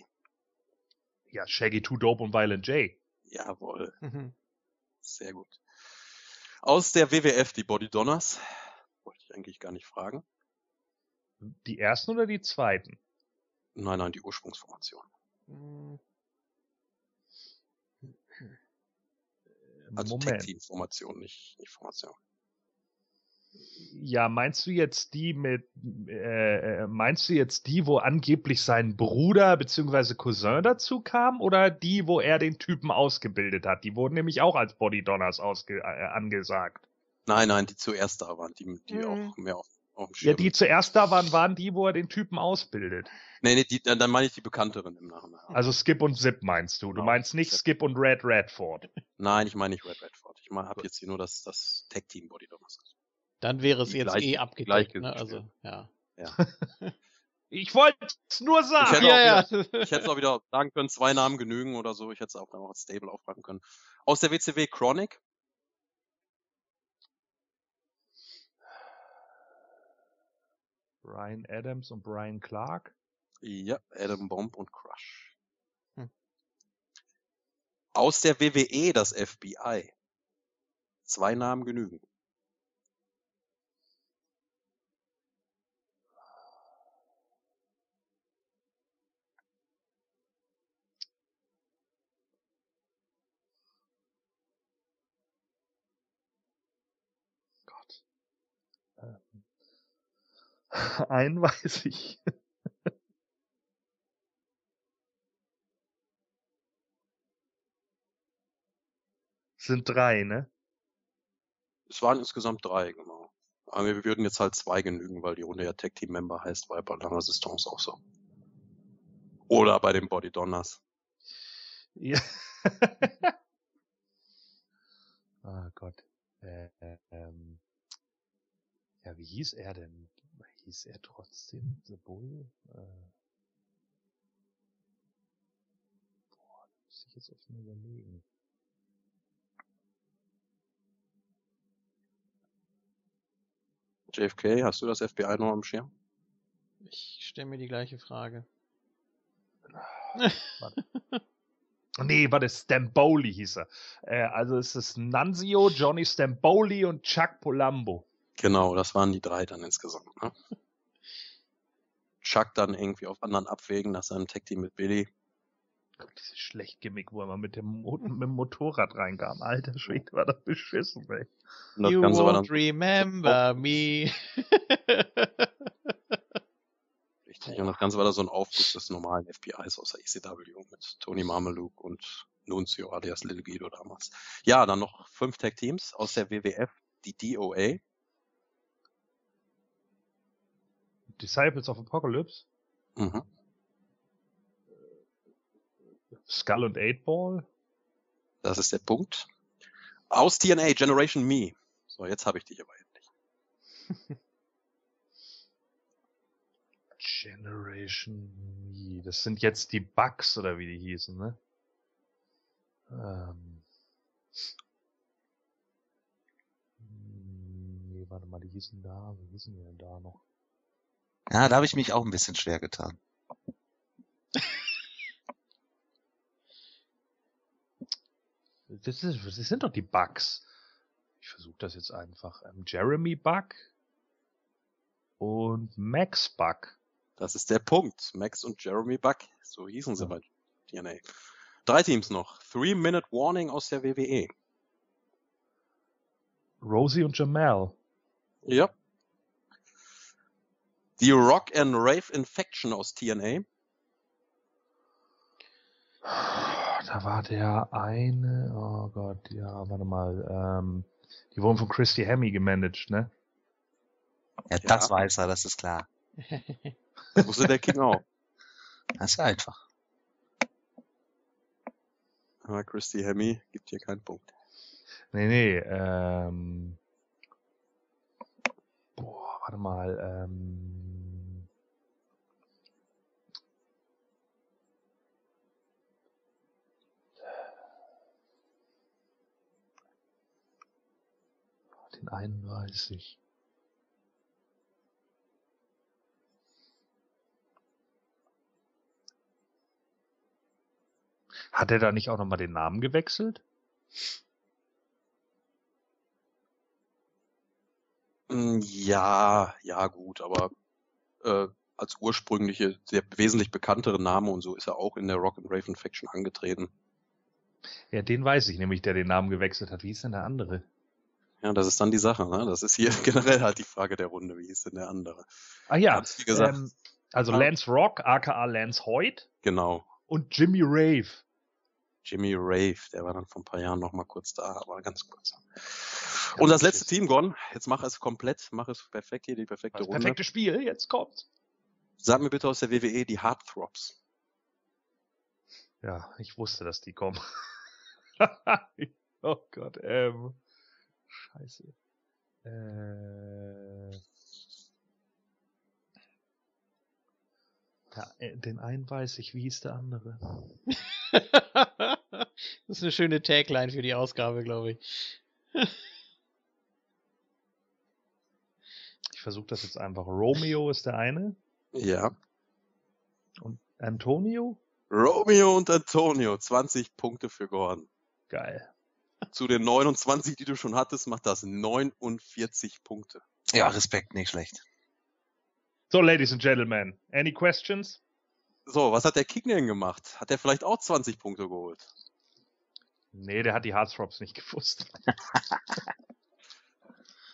Ja, Shaggy Two Dope und Violent J. Jawohl, Mhm. sehr gut. Aus der WWF, die Body Donners. Wollte ich eigentlich gar nicht fragen. Die ersten oder die zweiten? Nein, nein, die Ursprungsformation. Mhm. Also Moment. Tag-Team-Formation, nicht, nicht Formation. Ja, meinst du jetzt die mit, äh, äh, meinst du jetzt die, wo angeblich sein Bruder bzw. Cousin dazu kam oder die, wo er den Typen ausgebildet hat? Die wurden nämlich auch als Bodydonners ausge äh, angesagt. Nein, nein, die zuerst da waren, die, die Mhm. auch mehr auf, auf dem Ja, Schirm. die zuerst da waren, waren die, wo er den Typen ausbildet. nee, nee, die, dann meine ich die bekannteren im Nachhinein. Also Skip und Zip meinst du? Du Genau, meinst nicht Zip. Skip und Red Radford. Nein, ich meine nicht Red Redford. Ich meine, habe jetzt hier nur das, das Tag-Team Body Donners. Dann wäre es jetzt gleich- eh gleich abgedeckt, ne? Also, ja. Ich wollte es nur Ich sagen. hätte Ja, auch ja. Ich hätte es auch wieder sagen können, zwei Namen genügen oder so. Ich hätte es auch dann auch als Stable aufschreiben können. Aus der WCW Chronic. Brian Adams und Brian Clark. Ja, Adam Bomb und Crush. Hm. Aus der WWE das FBI. Zwei Namen genügen. Einen weiß ich. Sind drei, ne? Es waren insgesamt drei, genau. Aber wir würden jetzt halt zwei genügen, weil die Runde ja Tag Team Member heißt, bei La Resistance auch so. Oder bei den Body Donners. Ja. Ah Gott. Äh, äh, ähm. Ja, wie hieß er denn? Hieß er trotzdem The Bull? Äh. Boah, da muss ich jetzt echt mal überlegen. JFK, hast du das FBI noch am Schirm? Ich stelle mir die gleiche Frage. Nee, warte, Stamboli hieß er. Äh, also es ist Nanzio, Johnny Stamboli und Chuck Polambo. Genau, das waren die drei dann insgesamt. Ne? Chuck dann irgendwie auf anderen Abwägen nach seinem Tag-Team mit Billy. Dieses schlecht Gimmick, wo er mal mit dem, Mo mit dem Motorrad reinkam. Alter Schwede, war das beschissen, ey. Und das you Ganze won't war dann remember me. Richtig, und das Ganze war dann so ein Aufguss des normalen FBIs aus der ECW mit Tony Marmaluke und Nunzio alias Little Guido damals. Ja, dann noch fünf Tag-Teams aus der WWF, die DOA. Disciples of Apocalypse. Mhm. Skull und Eight Ball. Das ist der Punkt. Aus TNA Generation Me. So, jetzt habe ich dich aber endlich. Generation Me. Das sind jetzt die Bugs oder wie die hießen, ne? Ähm. Nee, warte mal, die hießen da. Wie hießen die denn da noch? Ja, da habe ich mich auch ein bisschen schwer getan. Das, ist, das sind doch die Bugs. Ich versuche das jetzt einfach. Ähm, Jeremy Bug und Max Bug. Das ist der Punkt. Max und Jeremy Bug. So hießen sie ja. bei DNA. Drei Teams noch. Three Minute Warning aus der WWE. Rosie und Jamal. Ja. Die Rock and Rave Infection aus TNA. Da war der eine, oh Gott, ja, warte mal, ähm, die wurden von Christy Hemme gemanagt, ne? Ja, das ja. weiß er, das ist klar. Das wusste der King auch. Das ist einfach. Aber Christy Hemme gibt hier keinen Punkt. Nee, nee, ähm, boah, warte mal, ähm, ich. Hat er da nicht auch nochmal den Namen gewechselt? Hm, ja, ja gut, aber äh, als ursprüngliche, sehr wesentlich bekanntere Name und so ist er auch in der Rock and Raven Faction angetreten. Ja, den weiß ich nämlich, der den Namen gewechselt hat. Wie ist denn der andere? Ja, das ist dann die Sache. Ne? Das ist hier generell halt die Frage der Runde. Wie ist denn der andere? Ah ja, gesagt, ähm, also ah, Lance Rock, aka Lance Hoyt. Genau. Und Jimmy Rave. Jimmy Rave, der war dann vor ein paar Jahren noch mal kurz da, aber ganz kurz. Und das letzte Team, Gon, jetzt mach es komplett, mach es perfekt hier, die perfekte das Runde. Perfekte Spiel, jetzt kommt. Sag mir bitte aus der WWE die Heartthrobs. Ja, ich wusste, dass die kommen. oh Gott, ähm. Scheiße. Äh, ja, äh, den einen weiß ich, wie hieß der andere? das ist eine schöne Tagline für die Ausgabe, glaube ich. ich versuche das jetzt einfach. Romeo ist der eine. Ja. Und Antonio? Romeo und Antonio, 20 Punkte für Gordon. Geil zu den 29, die du schon hattest, macht das 49 Punkte. Ja, Respekt, nicht schlecht. So, Ladies and Gentlemen, any questions? So, was hat der King denn gemacht? Hat er vielleicht auch 20 Punkte geholt? Nee, der hat die Heartthrops nicht gewusst.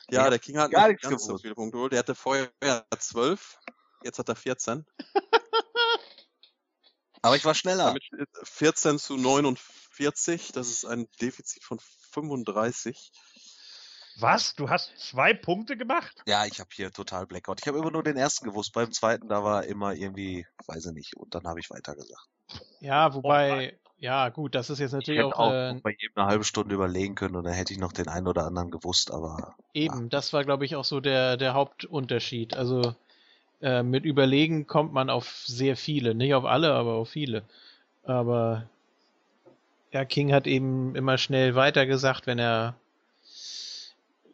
ja, der King hat gar nicht ganz gewusst. so viele Punkte geholt. Der hatte vorher 12, jetzt hat er 14. Aber ich war schneller. Damit 14 zu 49, das ist ein Defizit von 35. Was? Du hast zwei Punkte gemacht? Ja, ich habe hier total Blackout. Ich habe immer nur den ersten gewusst. Beim zweiten, da war immer irgendwie, weiß ich nicht. Und dann habe ich weitergesagt. Ja, wobei, oh ja, gut, das ist jetzt natürlich ich auch. auch äh, bei jedem eine halbe Stunde überlegen können und dann hätte ich noch den einen oder anderen gewusst, aber. Eben, ja. das war, glaube ich, auch so der, der Hauptunterschied. Also, äh, mit Überlegen kommt man auf sehr viele. Nicht auf alle, aber auf viele. Aber ja, King hat eben immer schnell weitergesagt, wenn er,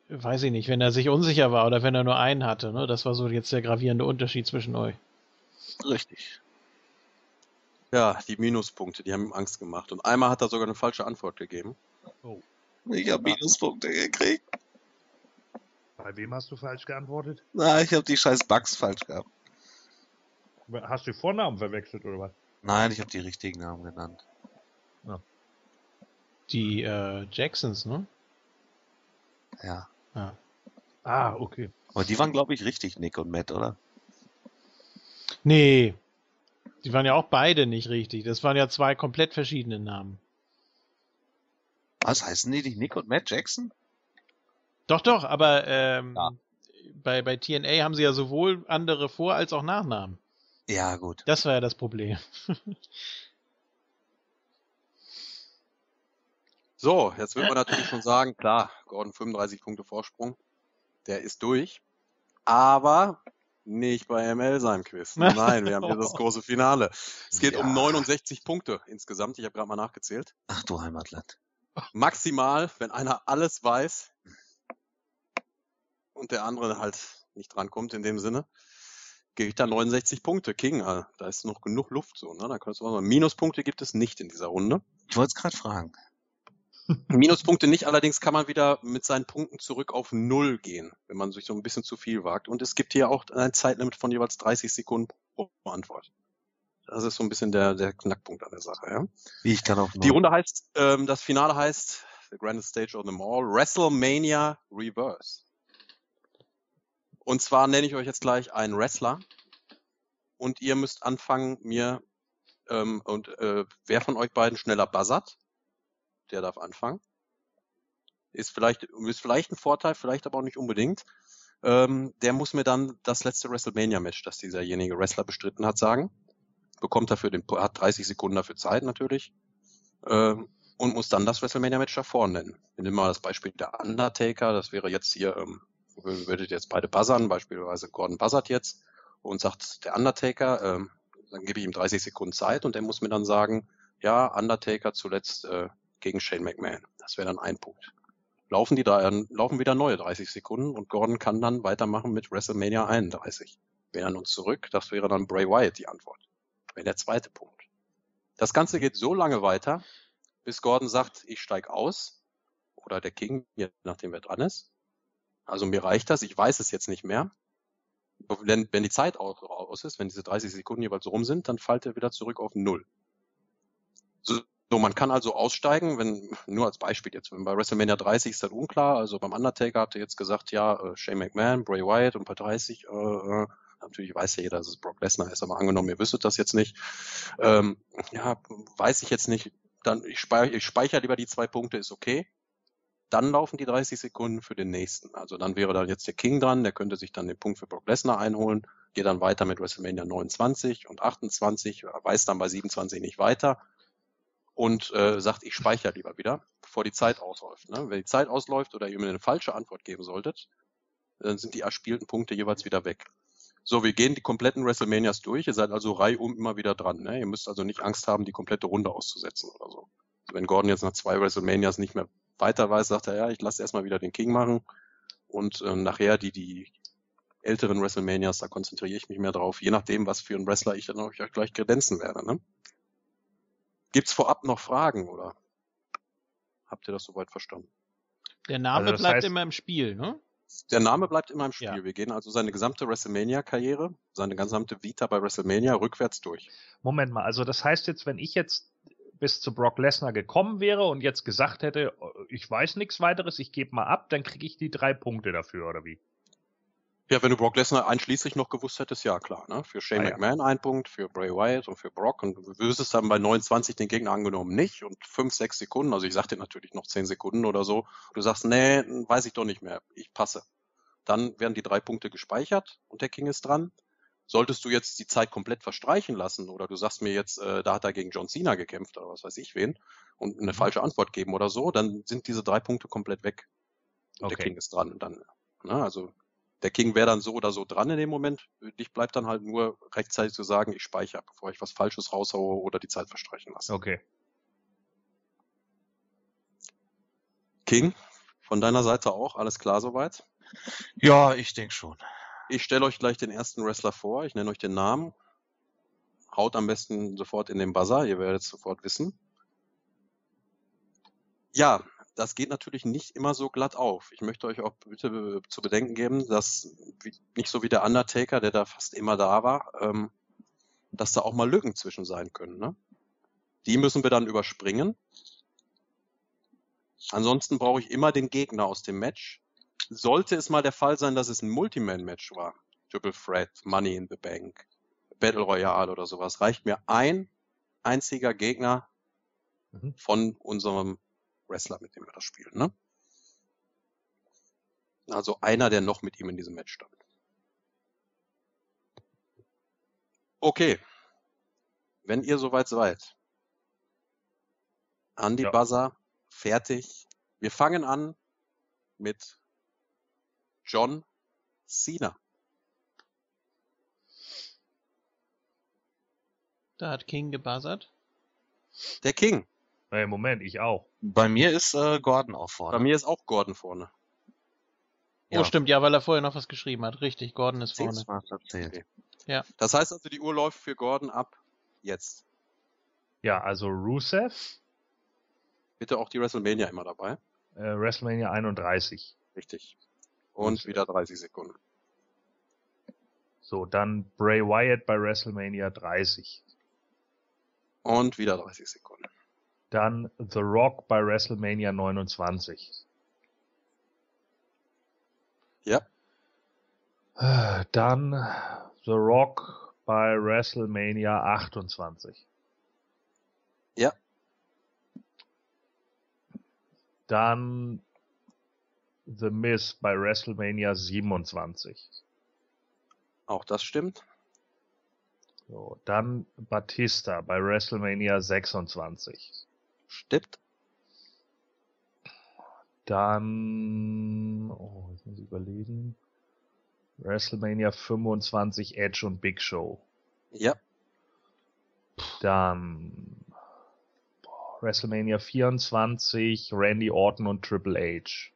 weiß ich nicht, wenn er sich unsicher war oder wenn er nur einen hatte. Ne? Das war so jetzt der gravierende Unterschied zwischen euch. Richtig. Ja, die Minuspunkte, die haben ihm Angst gemacht. Und einmal hat er sogar eine falsche Antwort gegeben. Oh. Ich habe Minuspunkte gekriegt. Bei wem hast du falsch geantwortet? Na, ich habe die scheiß Bugs falsch gehabt. Hast du die Vornamen verwechselt oder was? Nein, ich habe die richtigen Namen genannt. Ja. Die äh, Jacksons, ne? Ja. ja. Ah, okay. Aber die waren, glaube ich, richtig, Nick und Matt, oder? Nee. Die waren ja auch beide nicht richtig. Das waren ja zwei komplett verschiedene Namen. Was heißen die nicht Nick und Matt Jackson? Doch, doch, aber ähm, ja. bei, bei TNA haben sie ja sowohl andere Vor- als auch Nachnamen. Ja, gut. Das war ja das Problem. so, jetzt wird man natürlich schon sagen, klar, Gordon 35 Punkte Vorsprung, der ist durch. Aber nicht bei ML seinem Quiz. Nein, wir haben hier das große Finale. Es geht ja. um 69 Punkte insgesamt. Ich habe gerade mal nachgezählt. Ach du Heimatland. Maximal, wenn einer alles weiß und der andere halt nicht drankommt in dem Sinne, gebe ich da 69 Punkte. King, da ist noch genug Luft so. Ne? Da kannst du auch sagen, Minuspunkte gibt es nicht in dieser Runde. Ich wollte es gerade fragen. Minuspunkte nicht, allerdings kann man wieder mit seinen Punkten zurück auf Null gehen, wenn man sich so ein bisschen zu viel wagt. Und es gibt hier auch ein Zeitlimit von jeweils 30 Sekunden pro Antwort. Das ist so ein bisschen der, der Knackpunkt an der Sache. Ja? Wie ich kann auch Die Runde heißt, ähm, das Finale heißt, the grandest stage of them all, WrestleMania Reverse. Und zwar nenne ich euch jetzt gleich einen Wrestler und ihr müsst anfangen, mir ähm, und äh, wer von euch beiden schneller buzzert, der darf anfangen. Ist vielleicht, ist vielleicht ein Vorteil, vielleicht aber auch nicht unbedingt. Ähm, der muss mir dann das letzte WrestleMania-Match, das dieserjenige Wrestler bestritten hat, sagen. Bekommt dafür den, hat 30 Sekunden dafür Zeit natürlich. Ähm, und muss dann das WrestleMania-Match davor nennen. Wir nehmen mal das Beispiel der Undertaker, das wäre jetzt hier ähm, würdet jetzt beide buzzern, beispielsweise Gordon buzzert jetzt und sagt der Undertaker, ähm, dann gebe ich ihm 30 Sekunden Zeit und er muss mir dann sagen, ja, Undertaker zuletzt äh, gegen Shane McMahon. Das wäre dann ein Punkt. Laufen die da, laufen wieder neue 30 Sekunden und Gordon kann dann weitermachen mit WrestleMania 31. Wir erinnern uns zurück, das wäre dann Bray Wyatt die Antwort. Wäre der zweite Punkt. Das Ganze geht so lange weiter, bis Gordon sagt, ich steig aus oder der King, je nachdem wer dran ist. Also mir reicht das, ich weiß es jetzt nicht mehr. Wenn, wenn die Zeit aus ist, wenn diese 30 Sekunden jeweils rum sind, dann fällt er wieder zurück auf Null. So, so, man kann also aussteigen, wenn, nur als Beispiel jetzt, wenn bei WrestleMania 30 ist das unklar, also beim Undertaker hat er jetzt gesagt, ja, äh, Shane McMahon, Bray Wyatt und bei 30, äh, äh, natürlich weiß ja jeder, dass es Brock Lesnar ist, aber angenommen, ihr wüsstet das jetzt nicht, ähm, ja, weiß ich jetzt nicht, dann ich speichere, ich speichere lieber die zwei Punkte, ist okay. Dann laufen die 30 Sekunden für den nächsten. Also dann wäre da jetzt der King dran, der könnte sich dann den Punkt für Brock Lesnar einholen, geht dann weiter mit WrestleMania 29 und 28, weiß dann bei 27 nicht weiter und äh, sagt, ich speichere lieber wieder, bevor die Zeit ausläuft. Ne? Wenn die Zeit ausläuft oder ihr mir eine falsche Antwort geben solltet, dann sind die erspielten Punkte jeweils wieder weg. So, wir gehen die kompletten WrestleManias durch. Ihr seid also reihum immer wieder dran. Ne? Ihr müsst also nicht Angst haben, die komplette Runde auszusetzen oder so. Wenn Gordon jetzt nach zwei WrestleManias nicht mehr weiter weiß, sagt er, ja, ich lasse erstmal wieder den King machen und ähm, nachher die, die älteren WrestleManias, da konzentriere ich mich mehr drauf, je nachdem, was für ein Wrestler ich dann auch gleich kredenzen werde. Ne? Gibt's vorab noch Fragen oder habt ihr das soweit verstanden? Der Name also bleibt heißt, immer im Spiel, ne? Der Name bleibt immer im Spiel. Ja. Wir gehen also seine gesamte WrestleMania-Karriere, seine gesamte Vita bei WrestleMania rückwärts durch. Moment mal, also das heißt jetzt, wenn ich jetzt bis zu Brock Lesnar gekommen wäre und jetzt gesagt hätte, ich weiß nichts weiteres, ich gebe mal ab, dann kriege ich die drei Punkte dafür, oder wie? Ja, wenn du Brock Lesnar einschließlich noch gewusst hättest, ja klar. Ne? Für Shane ah, McMahon ja. ein Punkt, für Bray Wyatt und für Brock. Und du wüsstest dann bei 29 den Gegner angenommen nicht und 5, 6 Sekunden, also ich sagte natürlich noch 10 Sekunden oder so. Du sagst, nee, weiß ich doch nicht mehr, ich passe. Dann werden die drei Punkte gespeichert und der King ist dran. Solltest du jetzt die Zeit komplett verstreichen lassen oder du sagst mir jetzt, äh, da hat er gegen John Cena gekämpft oder was weiß ich wen und eine mhm. falsche Antwort geben oder so, dann sind diese drei Punkte komplett weg. Und okay. der King ist dran. Dann, ne, also der King wäre dann so oder so dran in dem Moment. Dich bleibt dann halt nur rechtzeitig zu sagen, ich speichere, bevor ich was Falsches raushaue oder die Zeit verstreichen lasse. Okay. King, von deiner Seite auch alles klar soweit? Ja, ich denke schon. Ich stelle euch gleich den ersten Wrestler vor. Ich nenne euch den Namen. Haut am besten sofort in den Buzzer, ihr werdet es sofort wissen. Ja, das geht natürlich nicht immer so glatt auf. Ich möchte euch auch bitte zu bedenken geben, dass nicht so wie der Undertaker, der da fast immer da war, ähm, dass da auch mal Lücken zwischen sein können. Ne? Die müssen wir dann überspringen. Ansonsten brauche ich immer den Gegner aus dem Match. Sollte es mal der Fall sein, dass es ein Multiman-Match war, Triple Threat, Money in the Bank, Battle Royale oder sowas, reicht mir ein einziger Gegner mhm. von unserem Wrestler, mit dem wir das spielen. Ne? Also einer, der noch mit ihm in diesem Match stand. Okay. Wenn ihr soweit seid. Andy ja. Buzzer, fertig. Wir fangen an mit John Cena. Da hat King gebuzzert. Der King. Hey, Moment, ich auch. Bei mir ist äh, Gordon auch vorne. Bei mir ist auch Gordon vorne. Oh, stimmt, ja, weil er vorher noch was geschrieben hat. Richtig, Gordon ist vorne. Okay. Ja. Das heißt also, die Uhr läuft für Gordon ab jetzt. Ja, also Rusev. Bitte auch die WrestleMania immer dabei. Äh, WrestleMania 31. Richtig. Und Rusev. wieder 30 Sekunden. So, dann Bray Wyatt bei WrestleMania 30. Und wieder 30 Sekunden. Dann The Rock bei WrestleMania 29. Ja. Dann The Rock bei WrestleMania 28. Ja. Dann The Miz bei WrestleMania 27. Auch das stimmt. So, dann Batista bei WrestleMania 26. Stimmt. Dann, oh, jetzt muss ich überlegen. WrestleMania 25 Edge und Big Show. Ja. Dann boah, WrestleMania 24 Randy Orton und Triple H.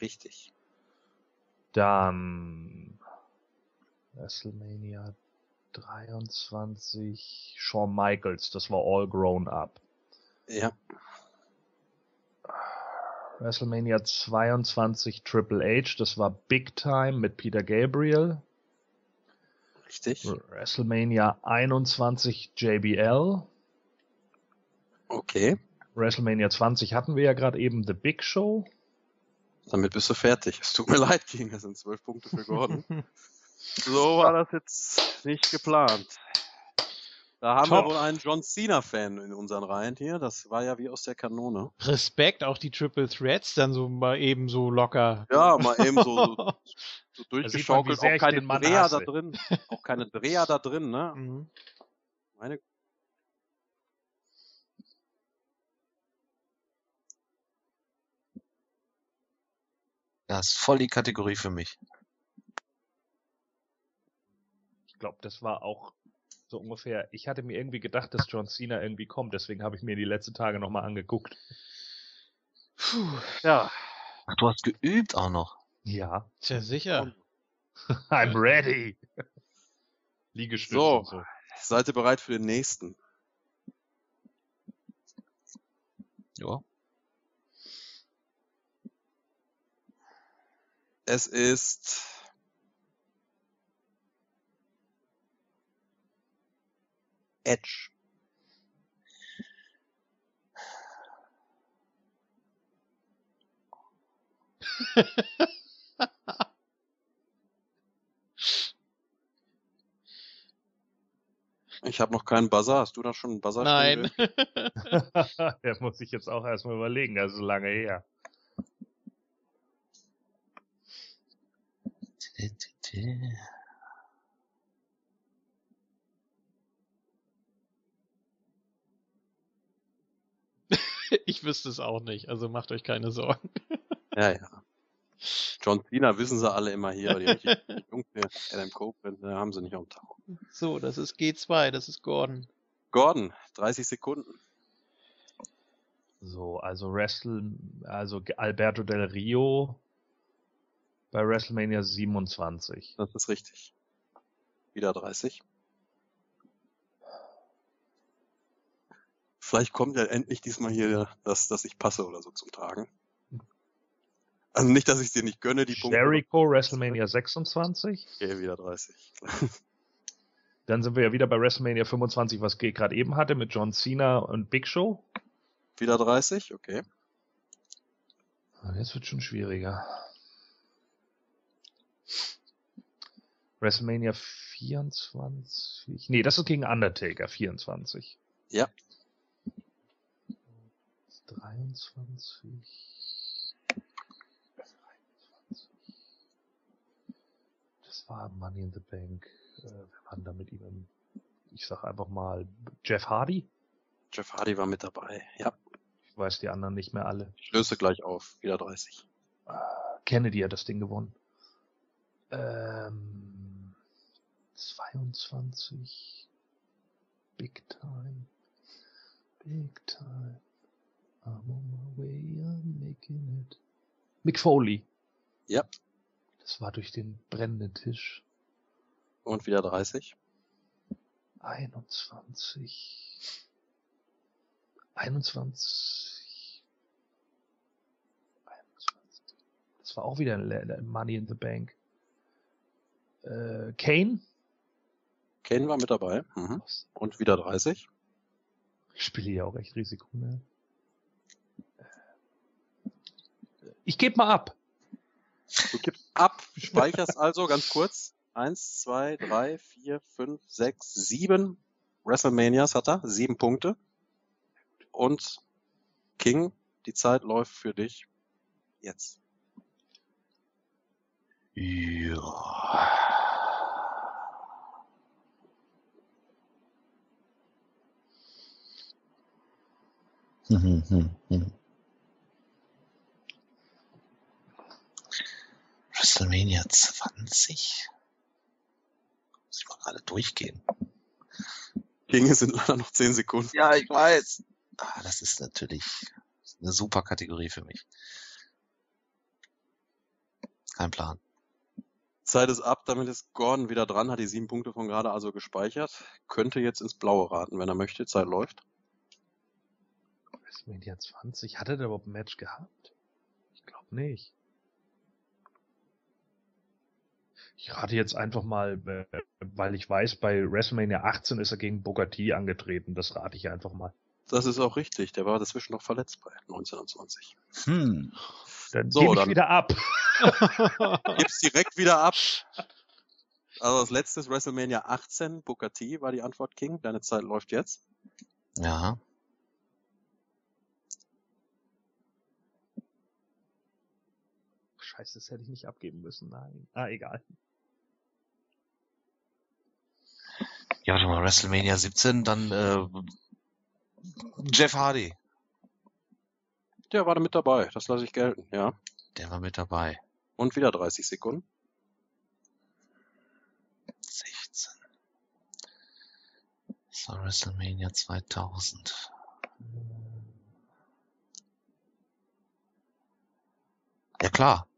Richtig. Dann WrestleMania 23 Shawn Michaels, das war All Grown Up. Ja. WrestleMania 22 Triple H, das war Big Time mit Peter Gabriel. Richtig. WrestleMania 21 JBL. Okay. WrestleMania 20 hatten wir ja gerade eben The Big Show. Damit bist du fertig. Es tut mir leid, King, das sind zwölf Punkte für Gordon. so war das jetzt nicht geplant. Da haben Top. wir wohl einen John Cena-Fan in unseren Reihen hier. Das war ja wie aus der Kanone. Respekt, auch die Triple Threats dann so mal eben so locker. Ja, mal eben so, so, so durchgeschaukelt. Man, auch keine Dreher da drin. Auch keine Dreher da drin, ne? Mhm. Meine Das ist voll die Kategorie für mich. Ich glaube, das war auch so ungefähr. Ich hatte mir irgendwie gedacht, dass John Cena irgendwie kommt, deswegen habe ich mir die letzten Tage nochmal angeguckt. Puh, ja. Ach, du hast geübt auch noch. Ja. Tja, sicher. I'm ready. Liegestütze so, so. Seid ihr bereit für den nächsten? Ja. Es ist Edge. Ich habe noch keinen Buzzer. Hast du da schon einen Buzzer? Nein. Der muss ich jetzt auch erstmal überlegen. Das ist lange her. ich wüsste es auch nicht, also macht euch keine Sorgen. Ja, ja. John Cena wissen sie alle immer hier, die, die Jungs, Adam Copeland, da haben sie nicht am Tag. So, das ist G2, das ist Gordon. Gordon, 30 Sekunden. So, also Wrestle, also Alberto Del Rio bei WrestleMania 27. Das ist richtig. Wieder 30. Vielleicht kommt ja endlich diesmal hier das, dass ich passe oder so zum Tragen. Also nicht, dass ich dir nicht gönne, die Punkte. Jericho, WrestleMania 26. Okay, wieder 30. Dann sind wir ja wieder bei WrestleMania 25, was G gerade eben hatte, mit John Cena und Big Show. Wieder 30, okay. Ah, jetzt wird schon schwieriger. WrestleMania 24. Nee, das ist gegen Undertaker 24. Ja. 23. Das war Money in the Bank. Äh, wer war da mit ihm? Ich sag einfach mal Jeff Hardy. Jeff Hardy war mit dabei, ja. Ich weiß die anderen nicht mehr alle. Ich löse gleich auf, wieder 30. Kennedy hat das Ding gewonnen. Ähm, 22. Big time. Big time. I'm on my way, I'm making it. Mick Foley. Ja. Das war durch den brennenden Tisch. Und wieder 30. 21. 21. 21. Das war auch wieder ein Money in the Bank. Äh, Kane? Kane war mit dabei. Mhm. Und wieder 30. Ich spiele ja auch recht Risiko, ne? Ich gebe mal ab. Du gibst ab, speicherst also ganz kurz. Eins, zwei, drei, vier, fünf, sechs, sieben WrestleManias hat er, sieben Punkte. Und King, die Zeit läuft für dich jetzt. Ja. Mhm, mhm, mhm. WrestleMania 20? Muss ich mal gerade durchgehen. Ginge sind leider noch 10 Sekunden. Ja, ich weiß. Ah, das ist natürlich eine super Kategorie für mich. Kein Plan. Zeit ist ab, damit ist Gordon wieder dran, hat die sieben Punkte von gerade also gespeichert. Könnte jetzt ins Blaue raten, wenn er möchte. Zeit läuft. WrestleMania 20. Hat er da überhaupt ein Match gehabt? Ich glaube nicht. Ich rate jetzt einfach mal, weil ich weiß, bei WrestleMania 18 ist er gegen Booker T angetreten. Das rate ich einfach mal. Das ist auch richtig. Der war dazwischen noch verletzt bei 1920. Hm. Dann so, gebe ich dann wieder ab. Gib's direkt wieder ab. Also das letzte ist WrestleMania 18. Booker T war die Antwort King. Deine Zeit läuft jetzt. Ja. Scheiße, das hätte ich nicht abgeben müssen. Nein. Ah, egal. Ja, warte mal, WrestleMania 17, dann äh, Jeff Hardy. Der war da mit dabei, das lasse ich gelten, ja. Der war mit dabei. Und wieder 30 Sekunden. 16. Das war WrestleMania 2000. Ja klar.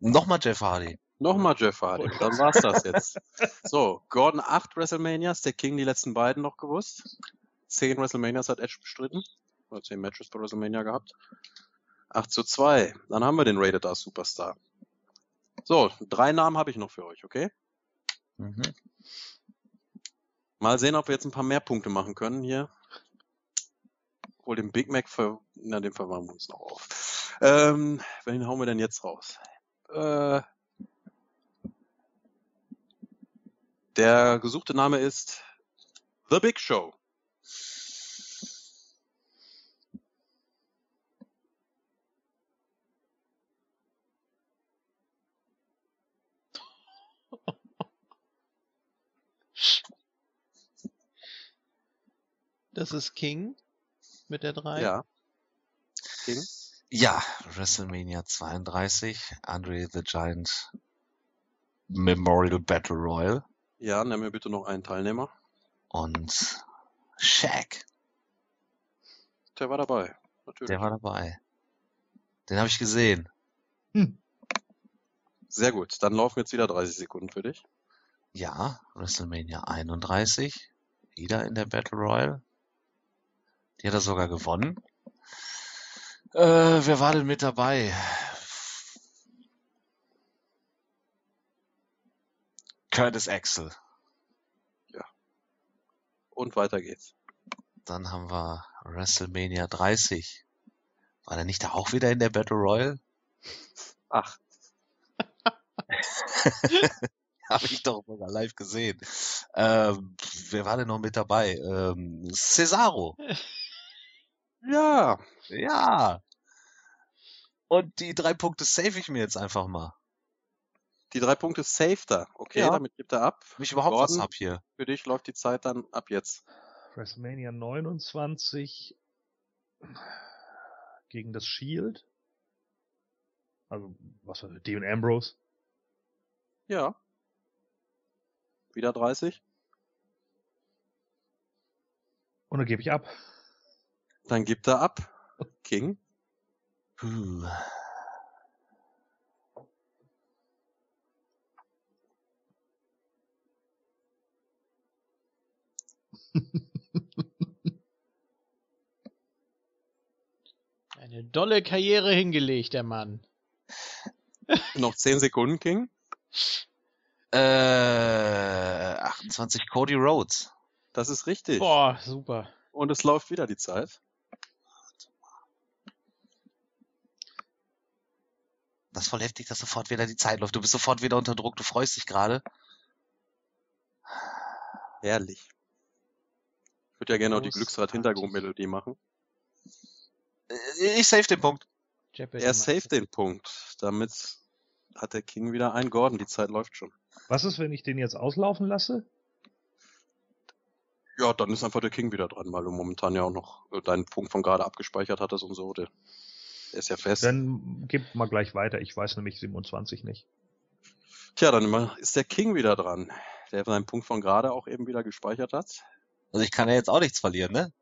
Nochmal Jeff Hardy. Nochmal Jeff Hardy. Dann war's das jetzt. So, Gordon 8 WrestleManias, der King die letzten beiden noch gewusst. 10 WrestleManias hat Edge bestritten. Oder 10 Matches bei WrestleMania gehabt. 8 zu 2. Dann haben wir den Rated R Superstar. So, drei Namen habe ich noch für euch, okay? Mhm. Mal sehen, ob wir jetzt ein paar mehr Punkte machen können hier. Obwohl den Big Mac, ver na, den verwarmen wir uns noch auf. Ähm, wen hauen wir denn jetzt raus? Äh, der gesuchte Name ist The Big Show. Das ist King mit der 3. Ja. King. Ja, WrestleMania 32, Andre the Giant Memorial Battle Royal. Ja, nenn mir bitte noch einen Teilnehmer. Und Shaq. Der war dabei, natürlich. Der war dabei. Den habe ich gesehen. Hm. Sehr gut, dann laufen jetzt wieder 30 Sekunden für dich. Ja, WrestleMania 31, wieder in der Battle Royal. Die hat er sogar gewonnen. Äh, wer war denn mit dabei? Curtis Axel. Und weiter geht's. Dann haben wir WrestleMania 30. War der nicht da auch wieder in der Battle Royale? Ach, Habe ich doch sogar live gesehen. Ähm, wer war denn noch mit dabei? Ähm, Cesaro. ja. Ja. Und die drei Punkte save ich mir jetzt einfach mal. Die drei Punkte saved er. Okay, Ja. damit gibt er ab. Mich überhaupt Gordon? was ab hier. Für dich läuft die Zeit dann ab jetzt. WrestleMania 29 gegen das Shield. Also, was war das? Dean Ambrose. Ja. Wieder 30. Und dann gebe ich ab. Dann gibt er ab. King. Puh. Eine dolle Karriere hingelegt, der Mann. Noch 10 Sekunden, King. Äh, 28 Cody Rhodes. Das ist richtig. Boah, super. Und es läuft wieder die Zeit. Das ist voll heftig, dass sofort wieder die Zeit läuft. Du bist sofort wieder unter Druck. Du freust dich gerade. Herrlich. Ich würde ja gerne noch die. Glücksrad-Hintergrundmelodie machen. Ich save den Punkt. Jeopardy Er du? den Punkt. Damit hat der King wieder einen Gordon. Die Zeit läuft schon. Was ist, wenn ich den jetzt auslaufen lasse? Ja, dann ist einfach der King wieder dran, weil du momentan ja auch noch äh, deinen Punkt von gerade abgespeichert hattest und so. Der, ist ja fest. Dann gib mal gleich weiter. Ich weiß nämlich 27 nicht. Tja, dann ist der King wieder dran, der seinen Punkt von gerade auch eben wieder gespeichert hat. Also ich kann ja jetzt auch nichts verlieren, ne?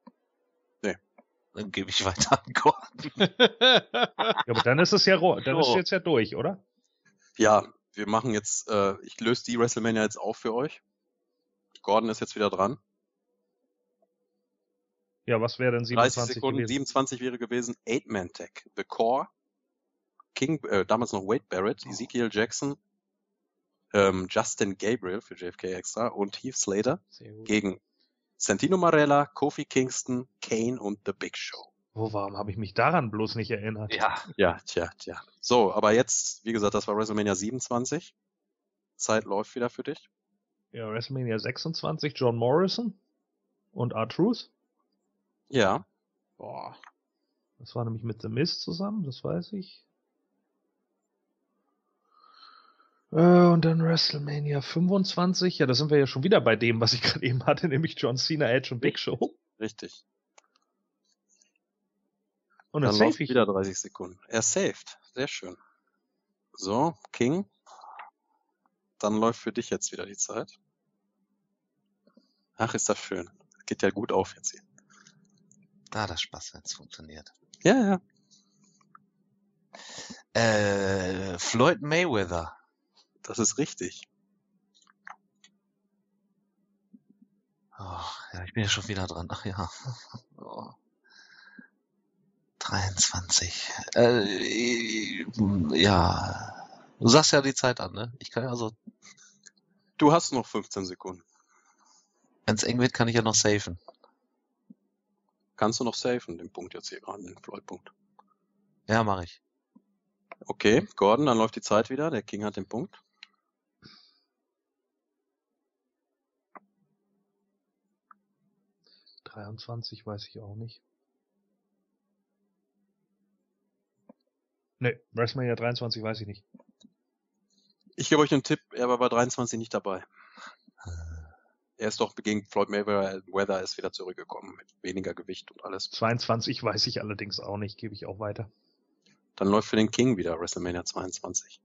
Nee. Dann gebe ich weiter an Gordon. Ja, aber dann ist es ja, dann ist So. jetzt ja durch, oder? Ja, wir machen jetzt, äh, ich löse die WrestleMania jetzt auf für euch. Gordon ist jetzt wieder dran. Ja, was wäre denn 30 27 Sekunden, gewesen? 27 wäre gewesen Eight-Man-Tag. The Core, King, äh, damals noch Wade Barrett, Ezekiel Jackson, ähm, Justin Gabriel für JFK extra und Heath Slater gegen Santino Marella, Kofi Kingston, Kane und The Big Show. Wo, warum habe ich mich daran bloß nicht erinnert? Ja. Ja, tja, tja. So, aber jetzt, wie gesagt, das war WrestleMania 27. Zeit läuft wieder für dich. Ja, WrestleMania 26, John Morrison und R-Truth. Ja, Boah. Das war nämlich mit The Miz zusammen, das weiß ich. Äh, und dann WrestleMania 25. Ja, da sind wir ja schon wieder bei dem, was ich gerade eben hatte, nämlich John Cena, Edge und Big Show. richtig. Und dann, läuft ich. wieder 30 Sekunden. Er saved. Sehr schön. So, King. Dann läuft für dich jetzt wieder die Zeit. Ach, ist das schön. Geht ja gut auf jetzt hier. Ah, das Spaß, wenn es funktioniert. Ja, ja. Äh, Floyd Mayweather. Das ist richtig. Oh, ja, ich bin ja schon wieder dran. Ach ja. Oh. 23. Äh, ja. Du sagst ja die Zeit an, ne? Ich kann ja also, Du hast noch 15 Sekunden. wenn es eng wird, kann ich ja noch safen. Kannst du noch safen, den Punkt jetzt hier gerade, den Floyd-Punkt. Ja, mache ich. Okay, Gordon, dann läuft die Zeit wieder. Der King hat den Punkt. – 23 weiß ich auch nicht. Ne, WrestleMania 23 weiß ich nicht. Ich gebe euch einen Tipp, er war bei 23 nicht dabei. Er ist doch gegen Floyd Mayweather Weather ist wieder zurückgekommen mit weniger Gewicht und alles. 22 weiß ich allerdings auch nicht, gebe ich auch weiter. Dann läuft für den King wieder WrestleMania 22.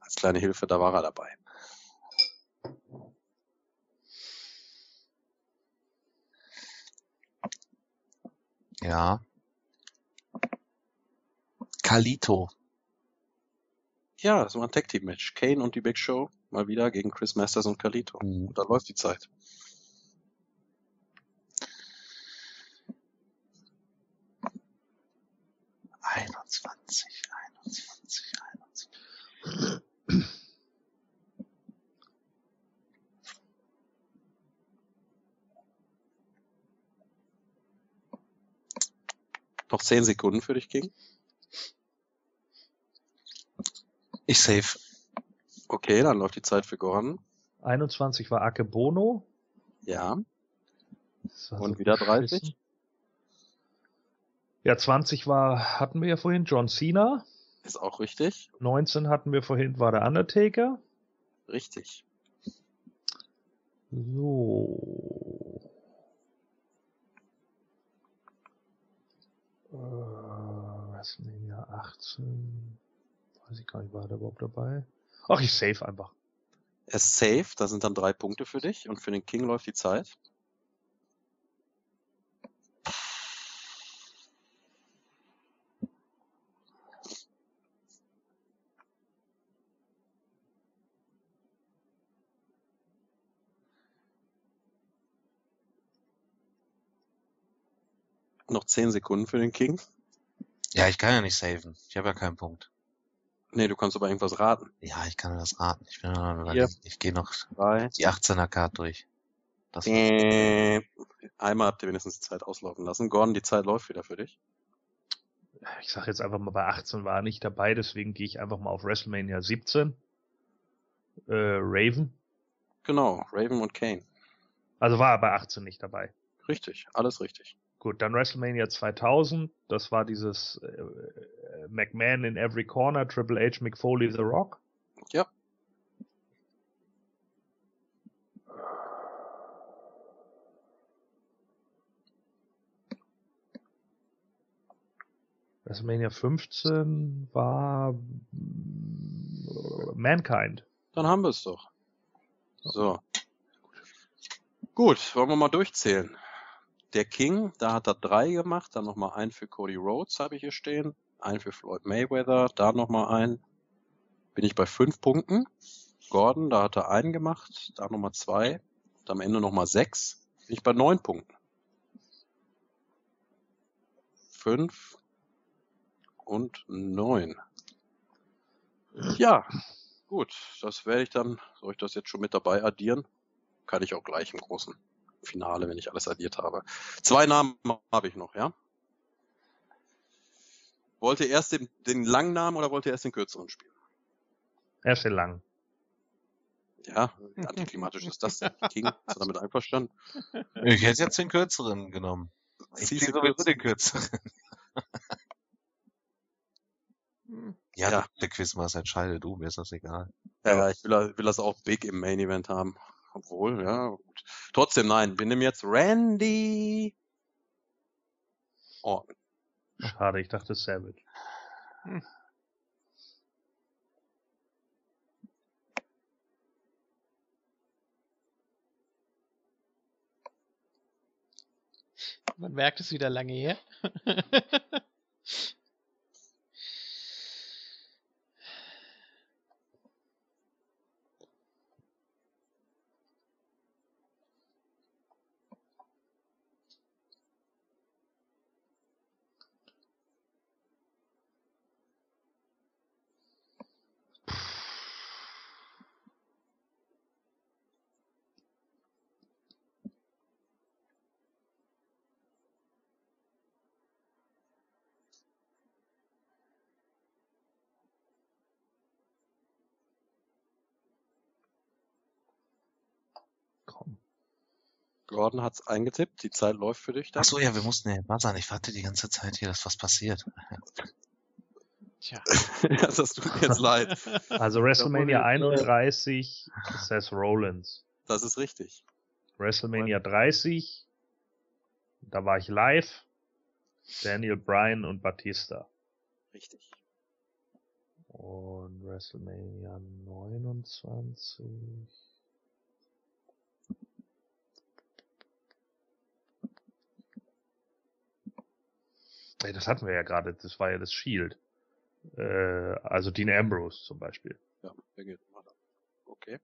Als kleine Hilfe, da war er dabei. Ja. Kalito. Ja, das war ein Tag-Team-Match. Kane und die Big Show mal wieder gegen Chris Masters und Kalito. Mhm. Da läuft die Zeit. Einundzwanzig, einundzwanzig, einundzwanzig. Noch 10 Sekunden für dich, King. Ich save. Okay, dann läuft die Zeit für Gordon. 21 war Akebono. Ja. Und so wieder beschissen. 30. Ja, 20 war, hatten wir ja vorhin John Cena. Ist auch richtig. 19 hatten wir vorhin, war der Undertaker. Richtig. So. WrestleMania 18. Weiß ich gar nicht, war der überhaupt dabei? Ach, ich save einfach. Er ist safe, da sind dann drei Punkte für dich und für den King läuft die Zeit. Noch zehn Sekunden für den King. Ja, ich kann ja nicht saven. Ich habe ja keinen Punkt. Nee, du kannst aber irgendwas raten. Ja, ich kann das raten. Ich bin noch überlegen. Ich gehe noch Drei. die 18er Card durch. Das Äh, Einmal habt ihr wenigstens die Zeit auslaufen lassen. Gordon, die Zeit läuft wieder für dich. Ich sag jetzt einfach mal, bei 18 war er nicht dabei, deswegen gehe ich einfach mal auf WrestleMania 17. Äh, Raven. Genau, Raven und Kane. Also war er bei 18 nicht dabei. Richtig, alles richtig. Gut, dann WrestleMania 2000. Das war dieses äh, äh, McMahon in every corner, Triple H, McFoley, The Rock. Ja. WrestleMania 15 war Mankind. Dann haben wir es doch. So. Gut, wollen wir mal durchzählen. Der King, da hat er drei gemacht, dann nochmal einen für Cody Rhodes habe ich hier stehen, einen für Floyd Mayweather, da nochmal einen. Bin ich bei fünf Punkten. Gordon, da hat er einen gemacht, da nochmal zwei, und am Ende nochmal sechs. Bin ich bei neun Punkten. Fünf und neun. Ja, Gut, das werde ich dann, soll ich das jetzt schon mit dabei addieren? Kann ich auch gleich im großen Finale, wenn ich alles addiert habe. Zwei Namen habe ich noch, ja? Wollt ihr erst den, den langen Namen oder wollt ihr erst den kürzeren spielen? Erst den lang. Ja, wie antiklimatisch ist das denn? King, ist er damit einverstanden? Ich hätte jetzt den kürzeren genommen. Ich ziehe sowieso den kürzeren. Ja, Ja. der Quizmaster entscheidet du, mir ist das egal. Ja, ich will, will das auch big im Main Event haben. Obwohl, ja, gut. Trotzdem, nein, wir nehmen jetzt Randy Orton. Schade, ich dachte Savage. Man merkt es wieder lange her. Gordon hat's eingetippt, die Zeit läuft für dich dann. Ach so, ja, wir mussten ja was sagen. Ich warte die ganze Zeit hier, dass was passiert. Tja. das tut mir jetzt leid. Also WrestleMania Ja, Moment, 31, Seth Rollins. Das ist richtig. WrestleMania 30, da war ich live. Daniel Bryan und Batista. Richtig. Und WrestleMania 29. das hatten wir ja gerade, das war ja das Shield. Äh, also Dean Ambrose zum Beispiel. Ja, der geht weiter. Okay.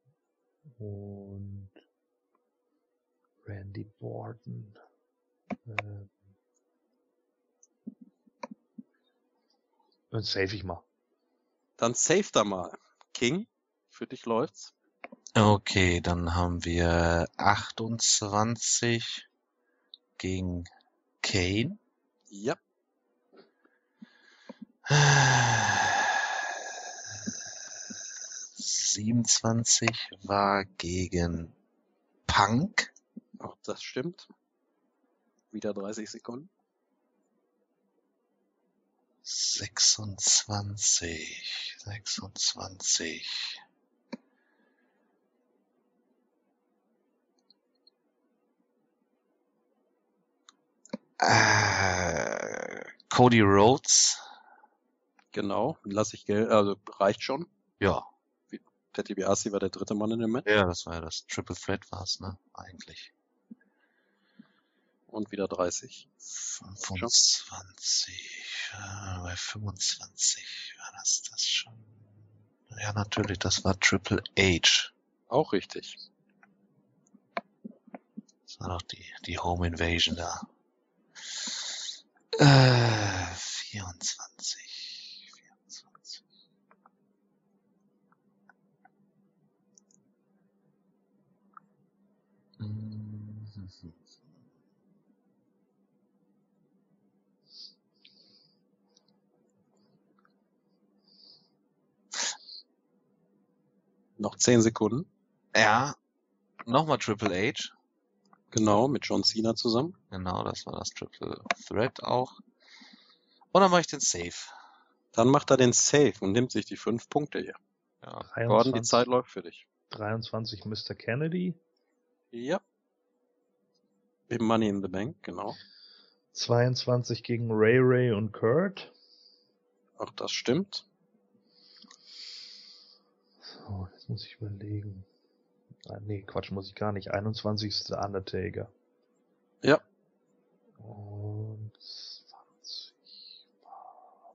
Und Randy Orton. Ähm, Dann save ich mal. Dann save da mal. King, für dich läuft's. Okay, dann haben wir 28 gegen Kane. Ja. 27 war gegen Punk. Auch das stimmt. Wieder 30 Sekunden. 26, 26. Äh, Cody Rhodes. Genau, lasse ich Geld, also reicht schon. Ja. Teddy Biasi war der dritte Mann in dem Match. Ja, das war ja das Triple Threat war's, ne? Eigentlich. Und wieder 30. 25. Äh, bei 25 war das das schon. Ja, natürlich, das war Triple H. Auch richtig. Das war doch die, die Home Invasion da. Äh, 24. 24. Mhm. Noch 10 Sekunden. Ja, nochmal Triple H. Genau, mit John Cena zusammen. Genau, das war das Triple Threat auch. Und dann mache ich den Save. Dann macht er den Save und nimmt sich die fünf Punkte hier. Ja. 23, Gordon, die Zeit läuft für dich. 23 Mr. Kennedy. Ja. Im Money in the Bank, genau. 22 gegen Ray Ray und Kurt. Auch das stimmt. So, jetzt muss ich überlegen. Ah, nee, Quatsch, muss ich gar nicht. 21 ist der Undertaker. Ja. Und 20 war,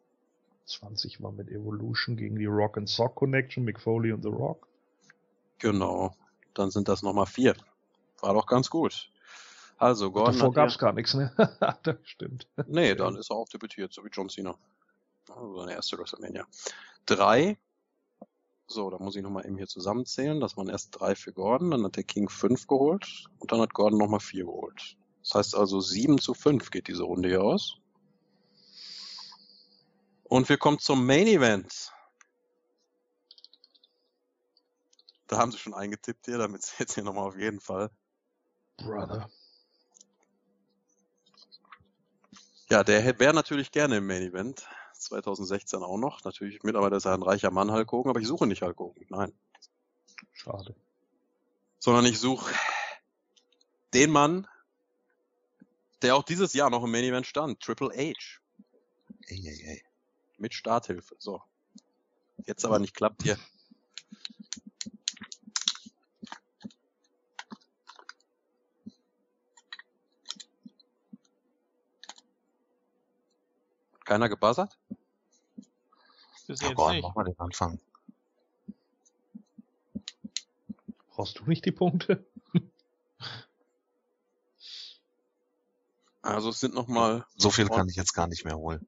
20 war mit Evolution gegen die Rock and Sock Connection, Mick Foley und The Rock. Genau. Dann sind das nochmal vier. War doch ganz gut. Also, Gordon. Davor gab's hier- gar nichts, ne? das stimmt. Nee, dann ist er auch debütiert, so wie John Cena. Also seine erste WrestleMania. Drei. So, da muss ich nochmal eben hier zusammenzählen. Das waren erst drei für Gordon, dann hat der King fünf geholt und dann hat Gordon nochmal vier geholt. Das heißt also sieben zu fünf geht diese Runde hier aus. Und wir kommen zum Main Event. Da haben sie schon eingetippt hier, damit sie jetzt hier nochmal auf jeden Fall. Brother. Ja, der wäre natürlich gerne im Main Event. 2016 auch noch. Natürlich mittlerweile ist er ein reicher Mann, Hulk Hogan, aber ich suche nicht Hulk Hogan. Nein. Schade. Sondern ich suche den Mann, der auch dieses Jahr noch im Main Event stand. Triple H. Ey, ey, ey. Mit Starthilfe. So. Jetzt aber nicht klappt hier. Keiner gebuzzert? Bis Ja, jetzt Gordon, nicht. mach mal den Anfang. Brauchst du nicht die Punkte? Also es sind nochmal So viel kann ich jetzt gar nicht mehr holen.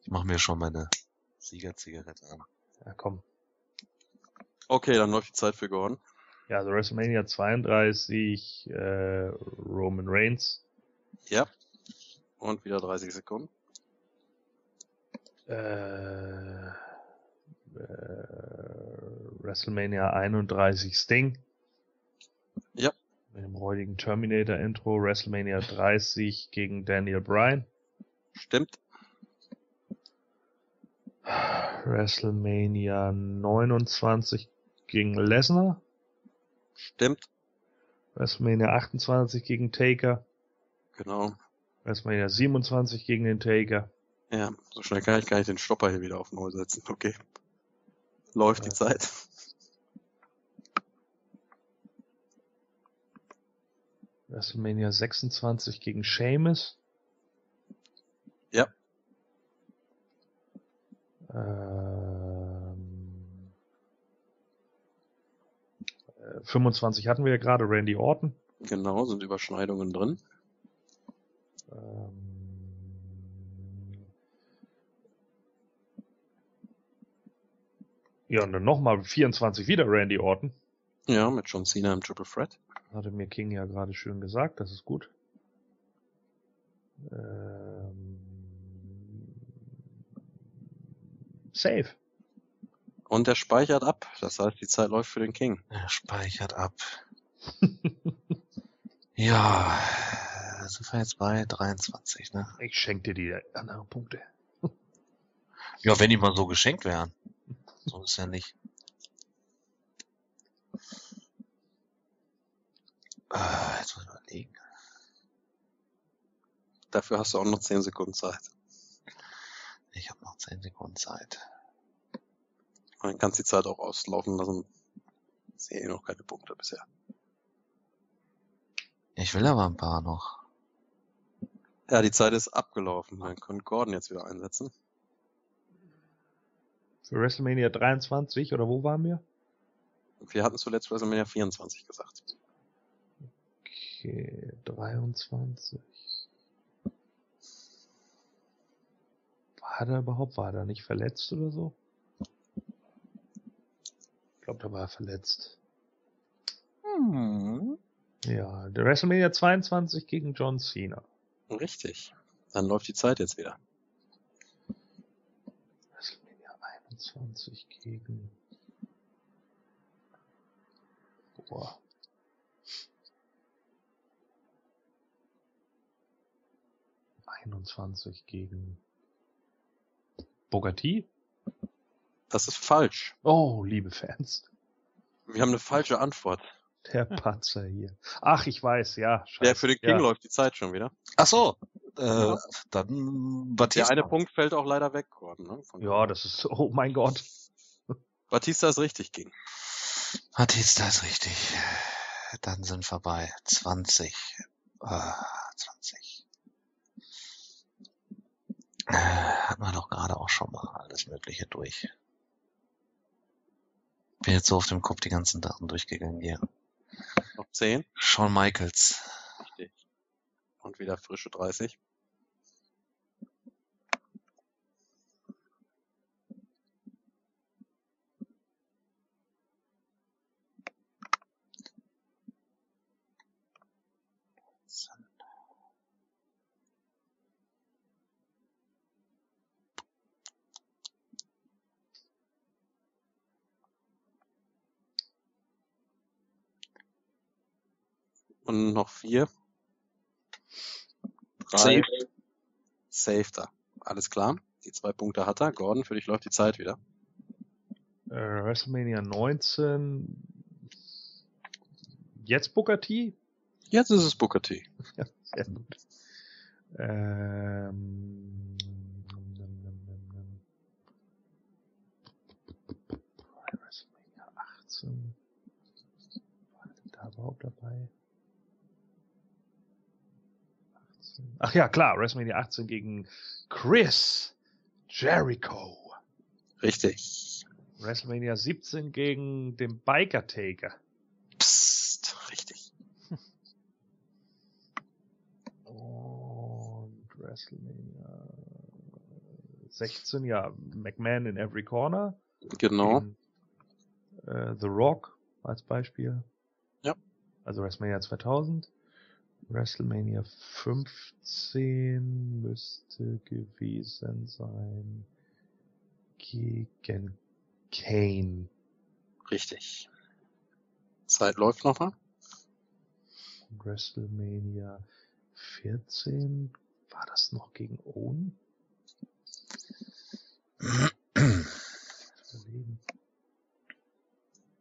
Ich mache mir schon meine Siegerzigarette an. Ja, komm. Okay, dann läuft die Zeit für Gordon. Ja, also WrestleMania 32, äh, Roman Reigns. Ja. Und wieder 30 Sekunden. Äh, äh, WrestleMania 31 Sting. Ja. Mit dem heutigen Terminator-Intro. WrestleMania 30 gegen Daniel Bryan. Stimmt. WrestleMania 29 gegen Lesnar. Stimmt. WrestleMania 28 gegen Taker. Genau. WrestleMania 27 gegen den Taker. Ja, so schnell kann ich gar nicht den Stopper hier wieder auf Null setzen. Okay. Läuft die Ja. Zeit. WrestleMania 26 gegen Sheamus. Ja. Ähm, äh, 25 hatten wir ja gerade, Randy Orton. Genau, sind Überschneidungen drin. Ähm ja, und dann nochmal 24 wieder Randy Orton. Ja, mit John Cena im Triple Threat. Hatte mir King ja gerade schön gesagt, das ist gut. Ähm Safe. Und er speichert ab. Das heißt, die Zeit läuft für den King. Er speichert ab. ja sind wir jetzt bei 23, ne? Ich schenke dir die anderen Punkte. Ja, wenn die mal so geschenkt wären. So ist ja nicht. Ah, jetzt muss ich überlegen. Dafür hast du auch noch 10 Sekunden Zeit. Ich habe noch 10 Sekunden Zeit. Und dann kannst du die Zeit auch auslaufen lassen. Ich sehe noch keine Punkte bisher. Ich will aber ein paar noch. Ja, die Zeit ist abgelaufen. Dann könnte Gordon jetzt wieder einsetzen. Für WrestleMania 23 oder wo waren wir? Wir hatten zuletzt WrestleMania 24 gesagt. Okay, 23. War er überhaupt? War er nicht verletzt oder so? Ich glaube, da war er verletzt. Hm. Ja, der WrestleMania 22 gegen John Cena. Richtig. Dann läuft die Zeit jetzt wieder. WrestleMania 21 gegen. Boah. Einundzwanzig gegen Bogati? Das ist falsch. Oh, liebe Fans. Wir haben eine falsche Antwort. Der Patzer hier. Ach, ich weiß, ja. Scheiße. Der für den King ja. läuft die Zeit schon wieder. Ach so, äh, Ja. dann Der Batista. eine Punkt fällt auch leider weg, Gordon. Ne? Von Ja, das ist, oh mein Gott. Batista ist richtig, King. Batista ist richtig. Dann sind wir bei 20. Äh, 20. Äh, hatten wir doch gerade auch schon mal alles Mögliche durch. Bin jetzt so auf dem Kopf die ganzen Daten durchgegangen hier. Noch 10. Shawn Michaels. Richtig. Und wieder frische 30. Und noch vier. Drei. Safe da. Alles klar. Die zwei Punkte hat er. Gordon, für dich läuft die Zeit wieder. Äh, WrestleMania 19. Jetzt Booker T? Jetzt ist es Booker T. Ja, sehr gut. Ähm, WrestleMania 18. War denn da überhaupt dabei? 18. Ach ja, klar, WrestleMania 18 gegen Chris Jericho. Richtig. WrestleMania 17 gegen den Biker Taker. Psst. Richtig. Und WrestleMania 16, ja, McMahon in every corner. Genau. Gegen, äh, The Rock als Beispiel. Ja. Also WrestleMania 2000. WrestleMania 15 müsste gewesen sein gegen Kane. Richtig. Zeit läuft noch mal. Und WrestleMania 14 war das noch gegen Owen?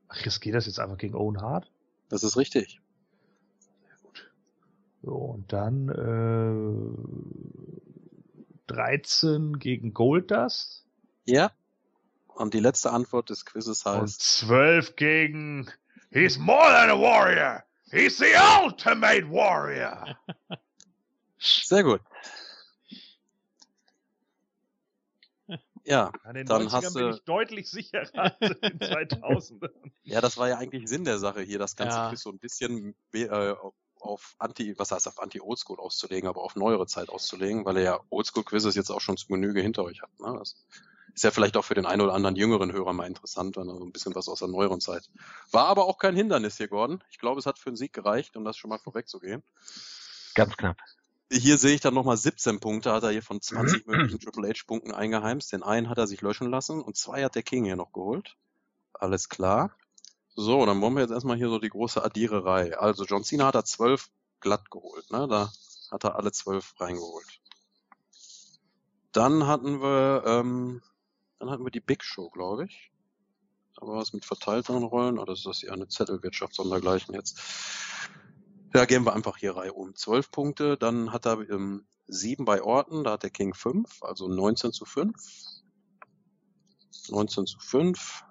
Ach, jetzt geht das jetzt einfach gegen Owen Hart? Das ist richtig. So, und dann äh, 13 gegen Goldust Ja. Und die letzte Antwort des Quizzes und heißt 12 gegen He's more than a warrior! He's the ultimate warrior! sehr gut. Ja, An den Dann 90ern hast bin du- ich deutlich sicherer als in den 2000ern. ja, das war ja eigentlich Sinn der Sache hier, das ganze Ja. Quiz so ein bisschen äh, auf Anti, was heißt auf Anti-Oldschool auszulegen, aber auf neuere Zeit auszulegen, weil ihr ja Oldschool-Quizzes jetzt auch schon zu Genüge hinter euch habt. Ne? Das Ist ja vielleicht auch für den einen oder anderen jüngeren Hörer mal interessant, wenn er so ein bisschen was aus der neueren Zeit. War aber auch kein Hindernis hier, Gordon. Ich glaube, es hat für einen Sieg gereicht, um das schon mal vorwegzugehen. Ganz knapp. Hier sehe ich dann nochmal 17 Punkte, hat er hier von 20 möglichen Triple H-Punkten eingeheimst. Den einen hat er sich löschen lassen und zwei hat der King hier noch geholt. Alles klar. So, dann wollen wir jetzt erstmal hier so die große Addiererei. Also John Cena hat er 12 glatt geholt, ne? Da hat er alle 12 reingeholt. Dann hatten wir, ähm, dann hatten wir die Big Show, glaube ich. Da war es mit verteilteren Rollen, oder ist das eher eine Zettelwirtschaft sondergleichen jetzt? Ja, gehen wir einfach hier Reihe um. 12 Punkte, dann hat er ähm, 7 bei Orten, da hat der King 5, also 19 zu 5. 19 zu 5.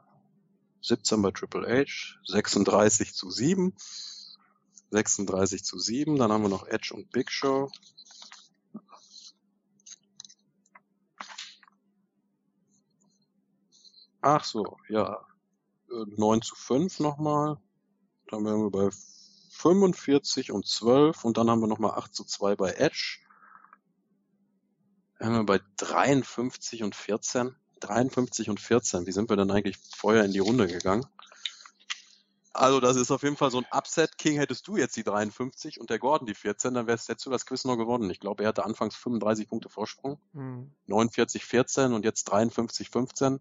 17 bei Triple H, 36 zu 7. 36 zu 7. Dann haben wir noch Edge und Big Show. Ach so, ja. 9 äh, zu 5 nochmal. Dann wären wir bei 45 und 12 und dann haben wir nochmal 8 zu 2 bei Edge. Dann haben wir bei 53 und 14. 53 und 14. Wie sind wir denn eigentlich vorher in die Runde gegangen? Also das ist auf jeden Fall so ein Upset. King hättest du jetzt die 53 und der Gordon die 14, dann wärst, hättest du das Quiz noch gewonnen. Ich glaube, er hatte anfangs 35 Punkte Vorsprung. Hm. 49, 14 und jetzt 53, 15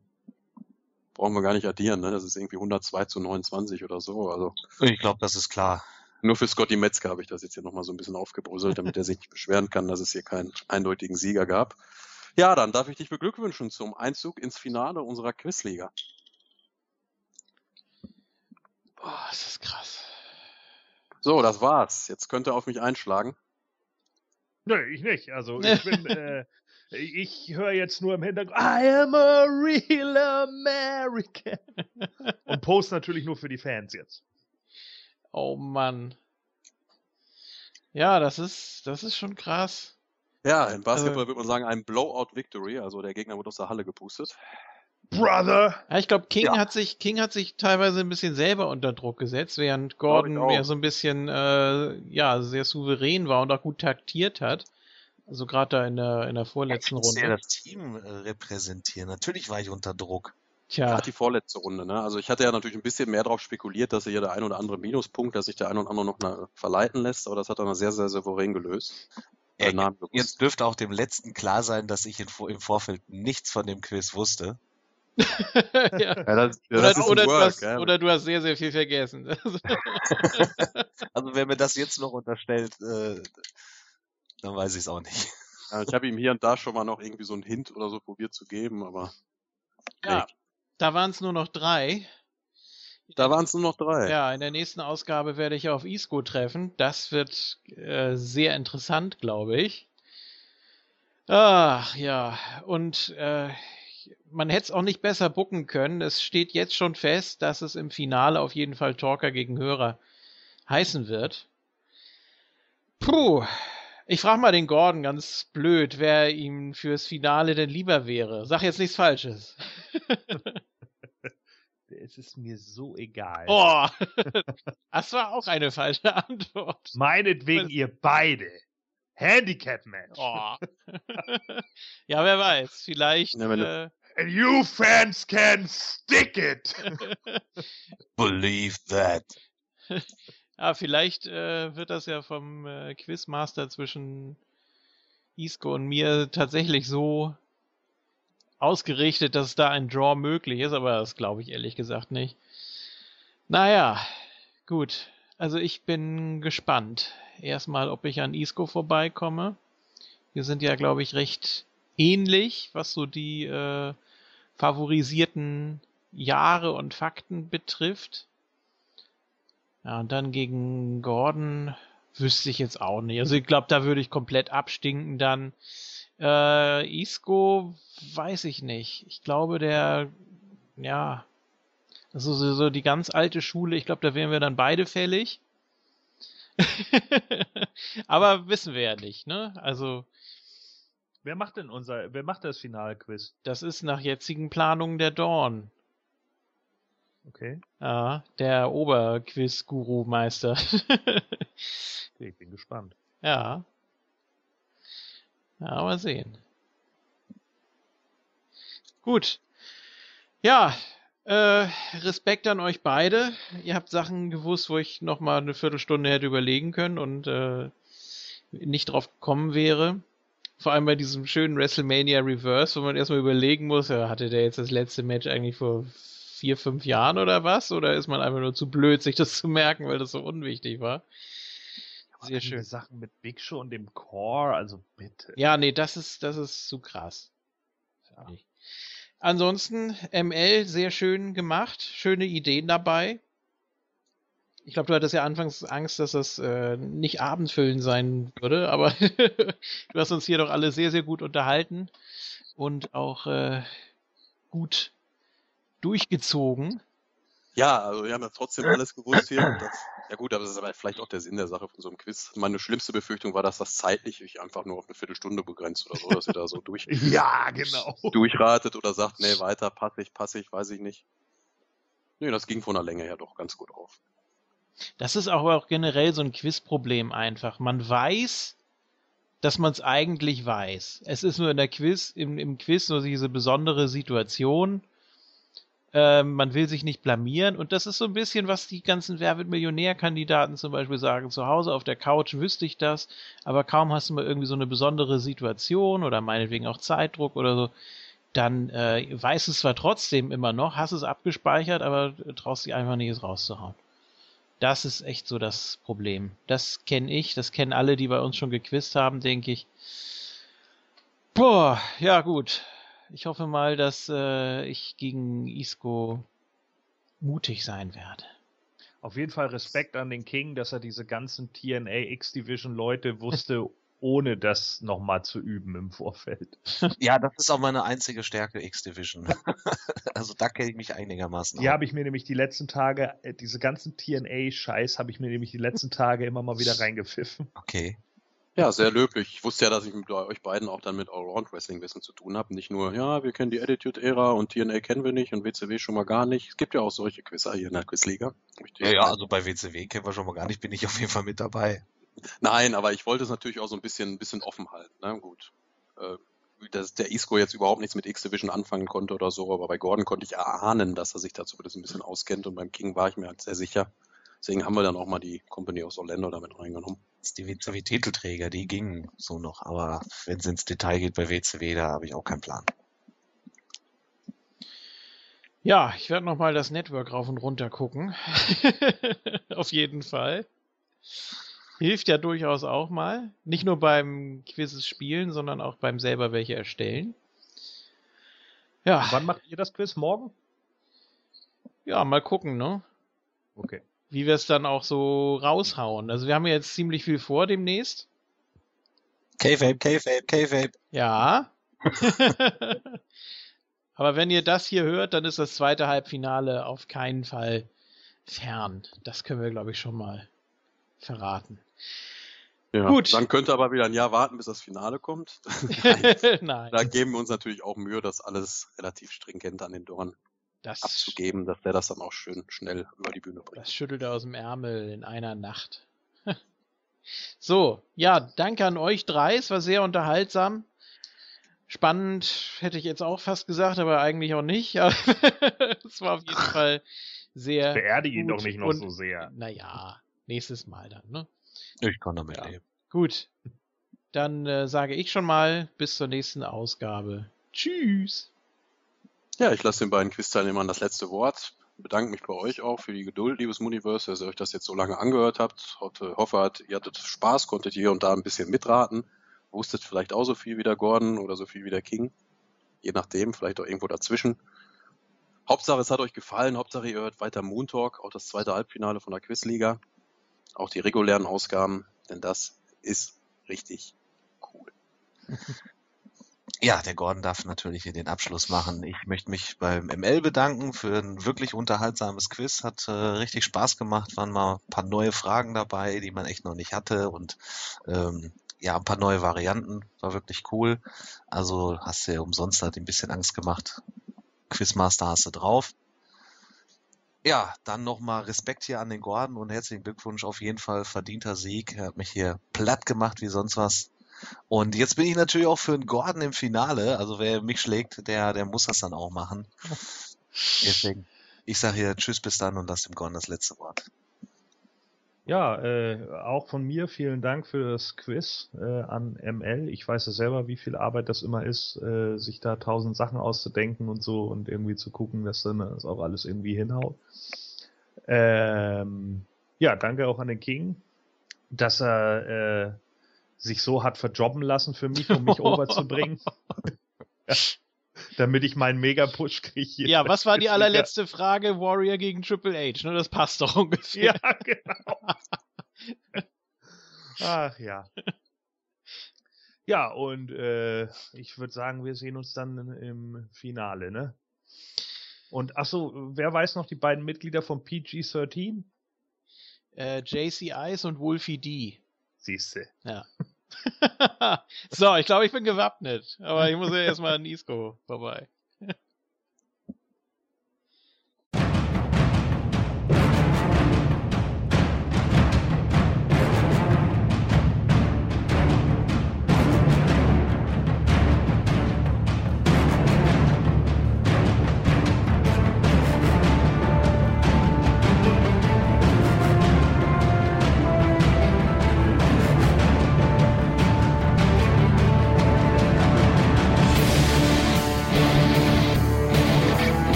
brauchen wir gar nicht addieren, ne? Das ist irgendwie 102 zu 29 oder so. Also ich glaube, das ist klar. Nur für Scotty Metzger habe ich das jetzt hier nochmal so ein bisschen aufgebröselt, damit er sich nicht beschweren kann, dass es hier keinen eindeutigen Sieger gab. Ja, dann darf ich dich beglückwünschen zum Einzug ins Finale unserer Quizliga. Boah, das ist krass. So, das war's. Jetzt könnt ihr auf mich einschlagen. Nö, ich nicht. Also ich bin, äh, ich höre jetzt nur im Hintergrund, I am a real American. Und post natürlich nur für die Fans jetzt. Oh Mann. Ja, das ist, das ist schon krass. Ja, im Basketball äh, würde man sagen, ein Blowout Victory, also der Gegner wurde aus der Halle gepustet. Brother! Ja, ich glaube, King ja. hat sich, King hat sich teilweise ein bisschen selber unter Druck gesetzt, während Gordon mehr so ein bisschen, äh, ja, sehr souverän war und auch gut taktiert hat. Also gerade da in der, in der vorletzten ja, Runde. Ja das Team äh, repräsentieren. Natürlich war ich unter Druck. Tja. Gerade die vorletzte Runde, ne? Also ich hatte ja natürlich ein bisschen mehr darauf spekuliert, dass hier der ein oder andere Minuspunkt, dass sich der ein oder andere noch verleiten lässt, aber das hat er sehr, sehr souverän gelöst. Äh, jetzt dürfte auch dem letzten klar sein, dass ich in, im Vorfeld nichts von dem Quiz wusste. ja. ja das, oder, oder, du hast, ja. oder, du hast, sehr, sehr viel vergessen. also wer mir das jetzt noch unterstellt, äh, dann weiß ich es auch nicht. Ich habe ihm hier und da schon mal noch irgendwie so einen Hint oder so probiert zu geben, aber. Ja, nee. da waren es nur noch drei. Da waren es nur noch drei. Ja, in der nächsten Ausgabe werde ich auf Isco treffen. Das wird äh, sehr interessant, glaube ich. Ach ja, und äh, man hätte es auch nicht besser bucken können. Es steht jetzt schon fest, dass es im Finale auf jeden Fall Talker gegen Hörer heißen wird. Puh, ich frage mal den Gordon ganz blöd, wer ihm fürs Finale denn lieber wäre. Sag jetzt nichts Falsches. es ist mir so egal. Oh, das war auch eine falsche Antwort. Meinetwegen ihr beide. Handicap-Match. Oh. ja, wer weiß. Vielleicht. Ja, äh, And you fans can stick it. Believe that. Ja, vielleicht äh, wird das ja vom äh, Quizmaster zwischen Isco und mir tatsächlich so ausgerichtet, dass da ein Draw möglich ist, aber das glaube ich ehrlich gesagt nicht. Naja, gut. Also ich bin gespannt. Erstmal, ob ich an Isco vorbeikomme. Wir sind ja, glaube ich, recht ähnlich, was so die äh, favorisierten Jahre und Fakten betrifft. Ja, und dann gegen Gordon wüsste ich jetzt auch nicht. Also ich glaube, da würde ich komplett abstinken dann. Äh, Isco weiß ich nicht. Ich glaube, der, ja, also so, so die ganz alte Schule, ich glaube, da wären wir dann beide fällig. Aber wissen wir ja nicht, ne? Also. Wer macht denn unser, wer macht das Finalquiz? Das ist nach jetzigen Planungen der Dorn. Okay. Ja, der Oberquiz-Guru-Meister. okay, ich bin gespannt. Ja. Ja, mal sehen. Gut. Ja, äh, Respekt an euch beide. Ihr habt Sachen gewusst, wo ich noch mal eine Viertelstunde hätte überlegen können und äh, nicht drauf gekommen wäre. Vor allem bei diesem schönen WrestleMania Reverse, wo man erstmal überlegen muss, ja, hatte der jetzt das letzte Match eigentlich vor vier, fünf Jahren oder was? Oder ist man einfach nur zu blöd, sich das zu merken, weil das so unwichtig war? Sehr schön. Sachen mit Big Show und dem Core, also bitte. Ja, nee, das ist, das ist zu krass. Ja. Ansonsten, ML, sehr schön gemacht, schöne Ideen dabei. Ich glaube, du hattest ja anfangs Angst, dass das äh, nicht abendfüllend sein würde, aber du hast uns hier doch alle sehr, sehr gut unterhalten und auch äh, gut durchgezogen. Ja, also wir haben ja trotzdem alles gewusst hier. Das, ja gut, aber das ist aber vielleicht auch der Sinn der Sache von so einem Quiz. Meine schlimmste Befürchtung war, dass das zeitlich ich einfach nur auf eine Viertelstunde begrenzt oder so, dass ihr da so durch ja, genau. durchratet oder sagt, nee, weiter, passe ich, passe ich, weiß ich nicht. Nee, das ging von der Länge her doch ganz gut auf. Das ist auch, auch generell so ein Quizproblem einfach. Man weiß, dass man es eigentlich weiß. Es ist nur in der Quiz, im, im Quiz nur diese besondere Situation. Ähm, man will sich nicht blamieren und das ist so ein bisschen, was die ganzen Wer Millionär-Kandidaten zum Beispiel sagen. Zu Hause auf der Couch wüsste ich das, aber kaum hast du mal irgendwie so eine besondere Situation oder meinetwegen auch Zeitdruck oder so, dann äh, weißt es zwar trotzdem immer noch, hast es abgespeichert, aber traust dich einfach nicht, es rauszuhauen. Das ist echt so das Problem. Das kenne ich, das kennen alle, die bei uns schon gequizt haben, denke ich. Boah, ja gut. Ich hoffe mal, dass äh, ich gegen Isco mutig sein werde. Auf jeden Fall Respekt an den King, dass er diese ganzen TNA X-Division Leute wusste, ohne das nochmal zu üben im Vorfeld. Ja, das ist auch meine einzige Stärke X-Division. also da kenne ich mich einigermaßen. Die habe ich mir nämlich die letzten Tage, äh, diese ganzen TNA-Scheiß habe ich mir nämlich die letzten Tage immer mal wieder reingepfiffen. Okay. Ja, sehr löblich. Ich wusste ja, dass ich mit euch beiden auch dann mit Allround Wrestling Wissen zu tun habe. Nicht nur, ja, wir kennen die Attitude Ära und TNA kennen wir nicht und WCW schon mal gar nicht. Es gibt ja auch solche Quizzer hier in der Quizliga. Ja, ja, also bei WCW kennen wir schon mal gar nicht, bin ich auf jeden Fall mit dabei. Nein, aber ich wollte es natürlich auch so ein bisschen, ein bisschen offen halten. Ne? Gut. Äh, dass der Isco jetzt überhaupt nichts mit X-Division anfangen konnte oder so, aber bei Gordon konnte ich erahnen, dass er sich dazu ein bisschen auskennt und beim King war ich mir halt sehr sicher. Deswegen haben wir dann auch mal die Company aus Orlando damit reingenommen. Das die WCW-Titelträger, die gingen so noch, aber wenn es ins Detail geht bei WCW, da habe ich auch keinen Plan. Ja, ich werde nochmal das Network rauf und runter gucken. Auf jeden Fall. Hilft ja durchaus auch mal. Nicht nur beim Quizzes spielen, sondern auch beim selber welche erstellen. Ja. Wann macht ihr das Quiz? Morgen? Ja, mal gucken, ne? Okay. Wie wir es dann auch so raushauen. Also wir haben ja jetzt ziemlich viel vor demnächst. K-Vape, K-Vape, K-Vape. Ja. Aber wenn ihr das hier hört, dann ist das zweite Halbfinale auf keinen Fall fern. Das können wir, glaube ich, schon mal verraten. Ja, Gut. Dann könnte aber wieder ein Jahr warten, bis das Finale kommt. Nein. Nein. Da geben wir uns natürlich auch Mühe, das alles relativ stringent an den Dorn das abzugeben, dass der das dann auch schön schnell über die Bühne bringt. Das schüttelt er aus dem Ärmel in einer Nacht. so, ja, danke an euch drei. Es war sehr unterhaltsam. Spannend hätte ich jetzt auch fast gesagt, aber eigentlich auch nicht. es war auf jeden Fall sehr. Beerdige ihn doch nicht noch so sehr. Naja, nächstes Mal dann, ne? Ich kann damit ja. leben. Gut. Dann äh, sage ich schon mal bis zur nächsten Ausgabe. Tschüss. Ja, ich lasse den beiden Quiz-Teilnehmern das letzte Wort. Bedanke mich bei euch auch für die Geduld, liebes Muniverse, dass ihr euch das jetzt so lange angehört habt. Hoffe, ihr hattet Spaß, konntet hier und da ein bisschen mitraten. Wusstet vielleicht auch so viel wie der Gordon oder so viel wie der King. Je nachdem, vielleicht auch irgendwo dazwischen. Hauptsache, es hat euch gefallen. Hauptsache, ihr hört weiter Moon Talk, auch das zweite Halbfinale von der Quizliga auch die regulären Ausgaben, denn das ist richtig cool. Ja, der Gordon darf natürlich hier den Abschluss machen. Ich möchte mich beim ML bedanken für ein wirklich unterhaltsames Quiz. Hat äh, richtig Spaß gemacht. Waren mal ein paar neue Fragen dabei, die man echt noch nicht hatte und ähm, ja, ein paar neue Varianten. War wirklich cool. Also hast du ja umsonst halt ein bisschen Angst gemacht. Quizmaster hast du drauf. Ja, dann nochmal Respekt hier an den Gordon und herzlichen Glückwunsch. Auf jeden Fall verdienter Sieg. Er hat mich hier platt gemacht wie sonst was. Und jetzt bin ich natürlich auch für einen Gordon im Finale. Also wer mich schlägt, der, der muss das dann auch machen. Deswegen, ich sage hier Tschüss bis dann und lass dem Gordon das letzte Wort. Ja, äh, auch von mir vielen Dank für das Quiz äh, an ML. Ich weiß ja selber, wie viel Arbeit das immer ist, äh, sich da tausend Sachen auszudenken und so und irgendwie zu gucken, dass dann das auch alles irgendwie hinhaut. Ähm, ja, danke auch an den King, dass er äh, sich so hat verjobben lassen für mich, um mich overzubringen. Damit ich meinen Mega-Push kriege. Ja, was war die allerletzte Frage? Warrior gegen Triple H, ne? Das passt doch ungefähr. Ja, genau. Ach ja. Ja, und äh, ich würde sagen, wir sehen uns dann im Finale, ne? Und achso, wer weiß noch die beiden Mitglieder von PG-13? Äh, JC Ice und Wolfie D. Siehste. Ja. so, ich glaube, ich bin gewappnet. Aber ich muss ja erstmal an Isco vorbei.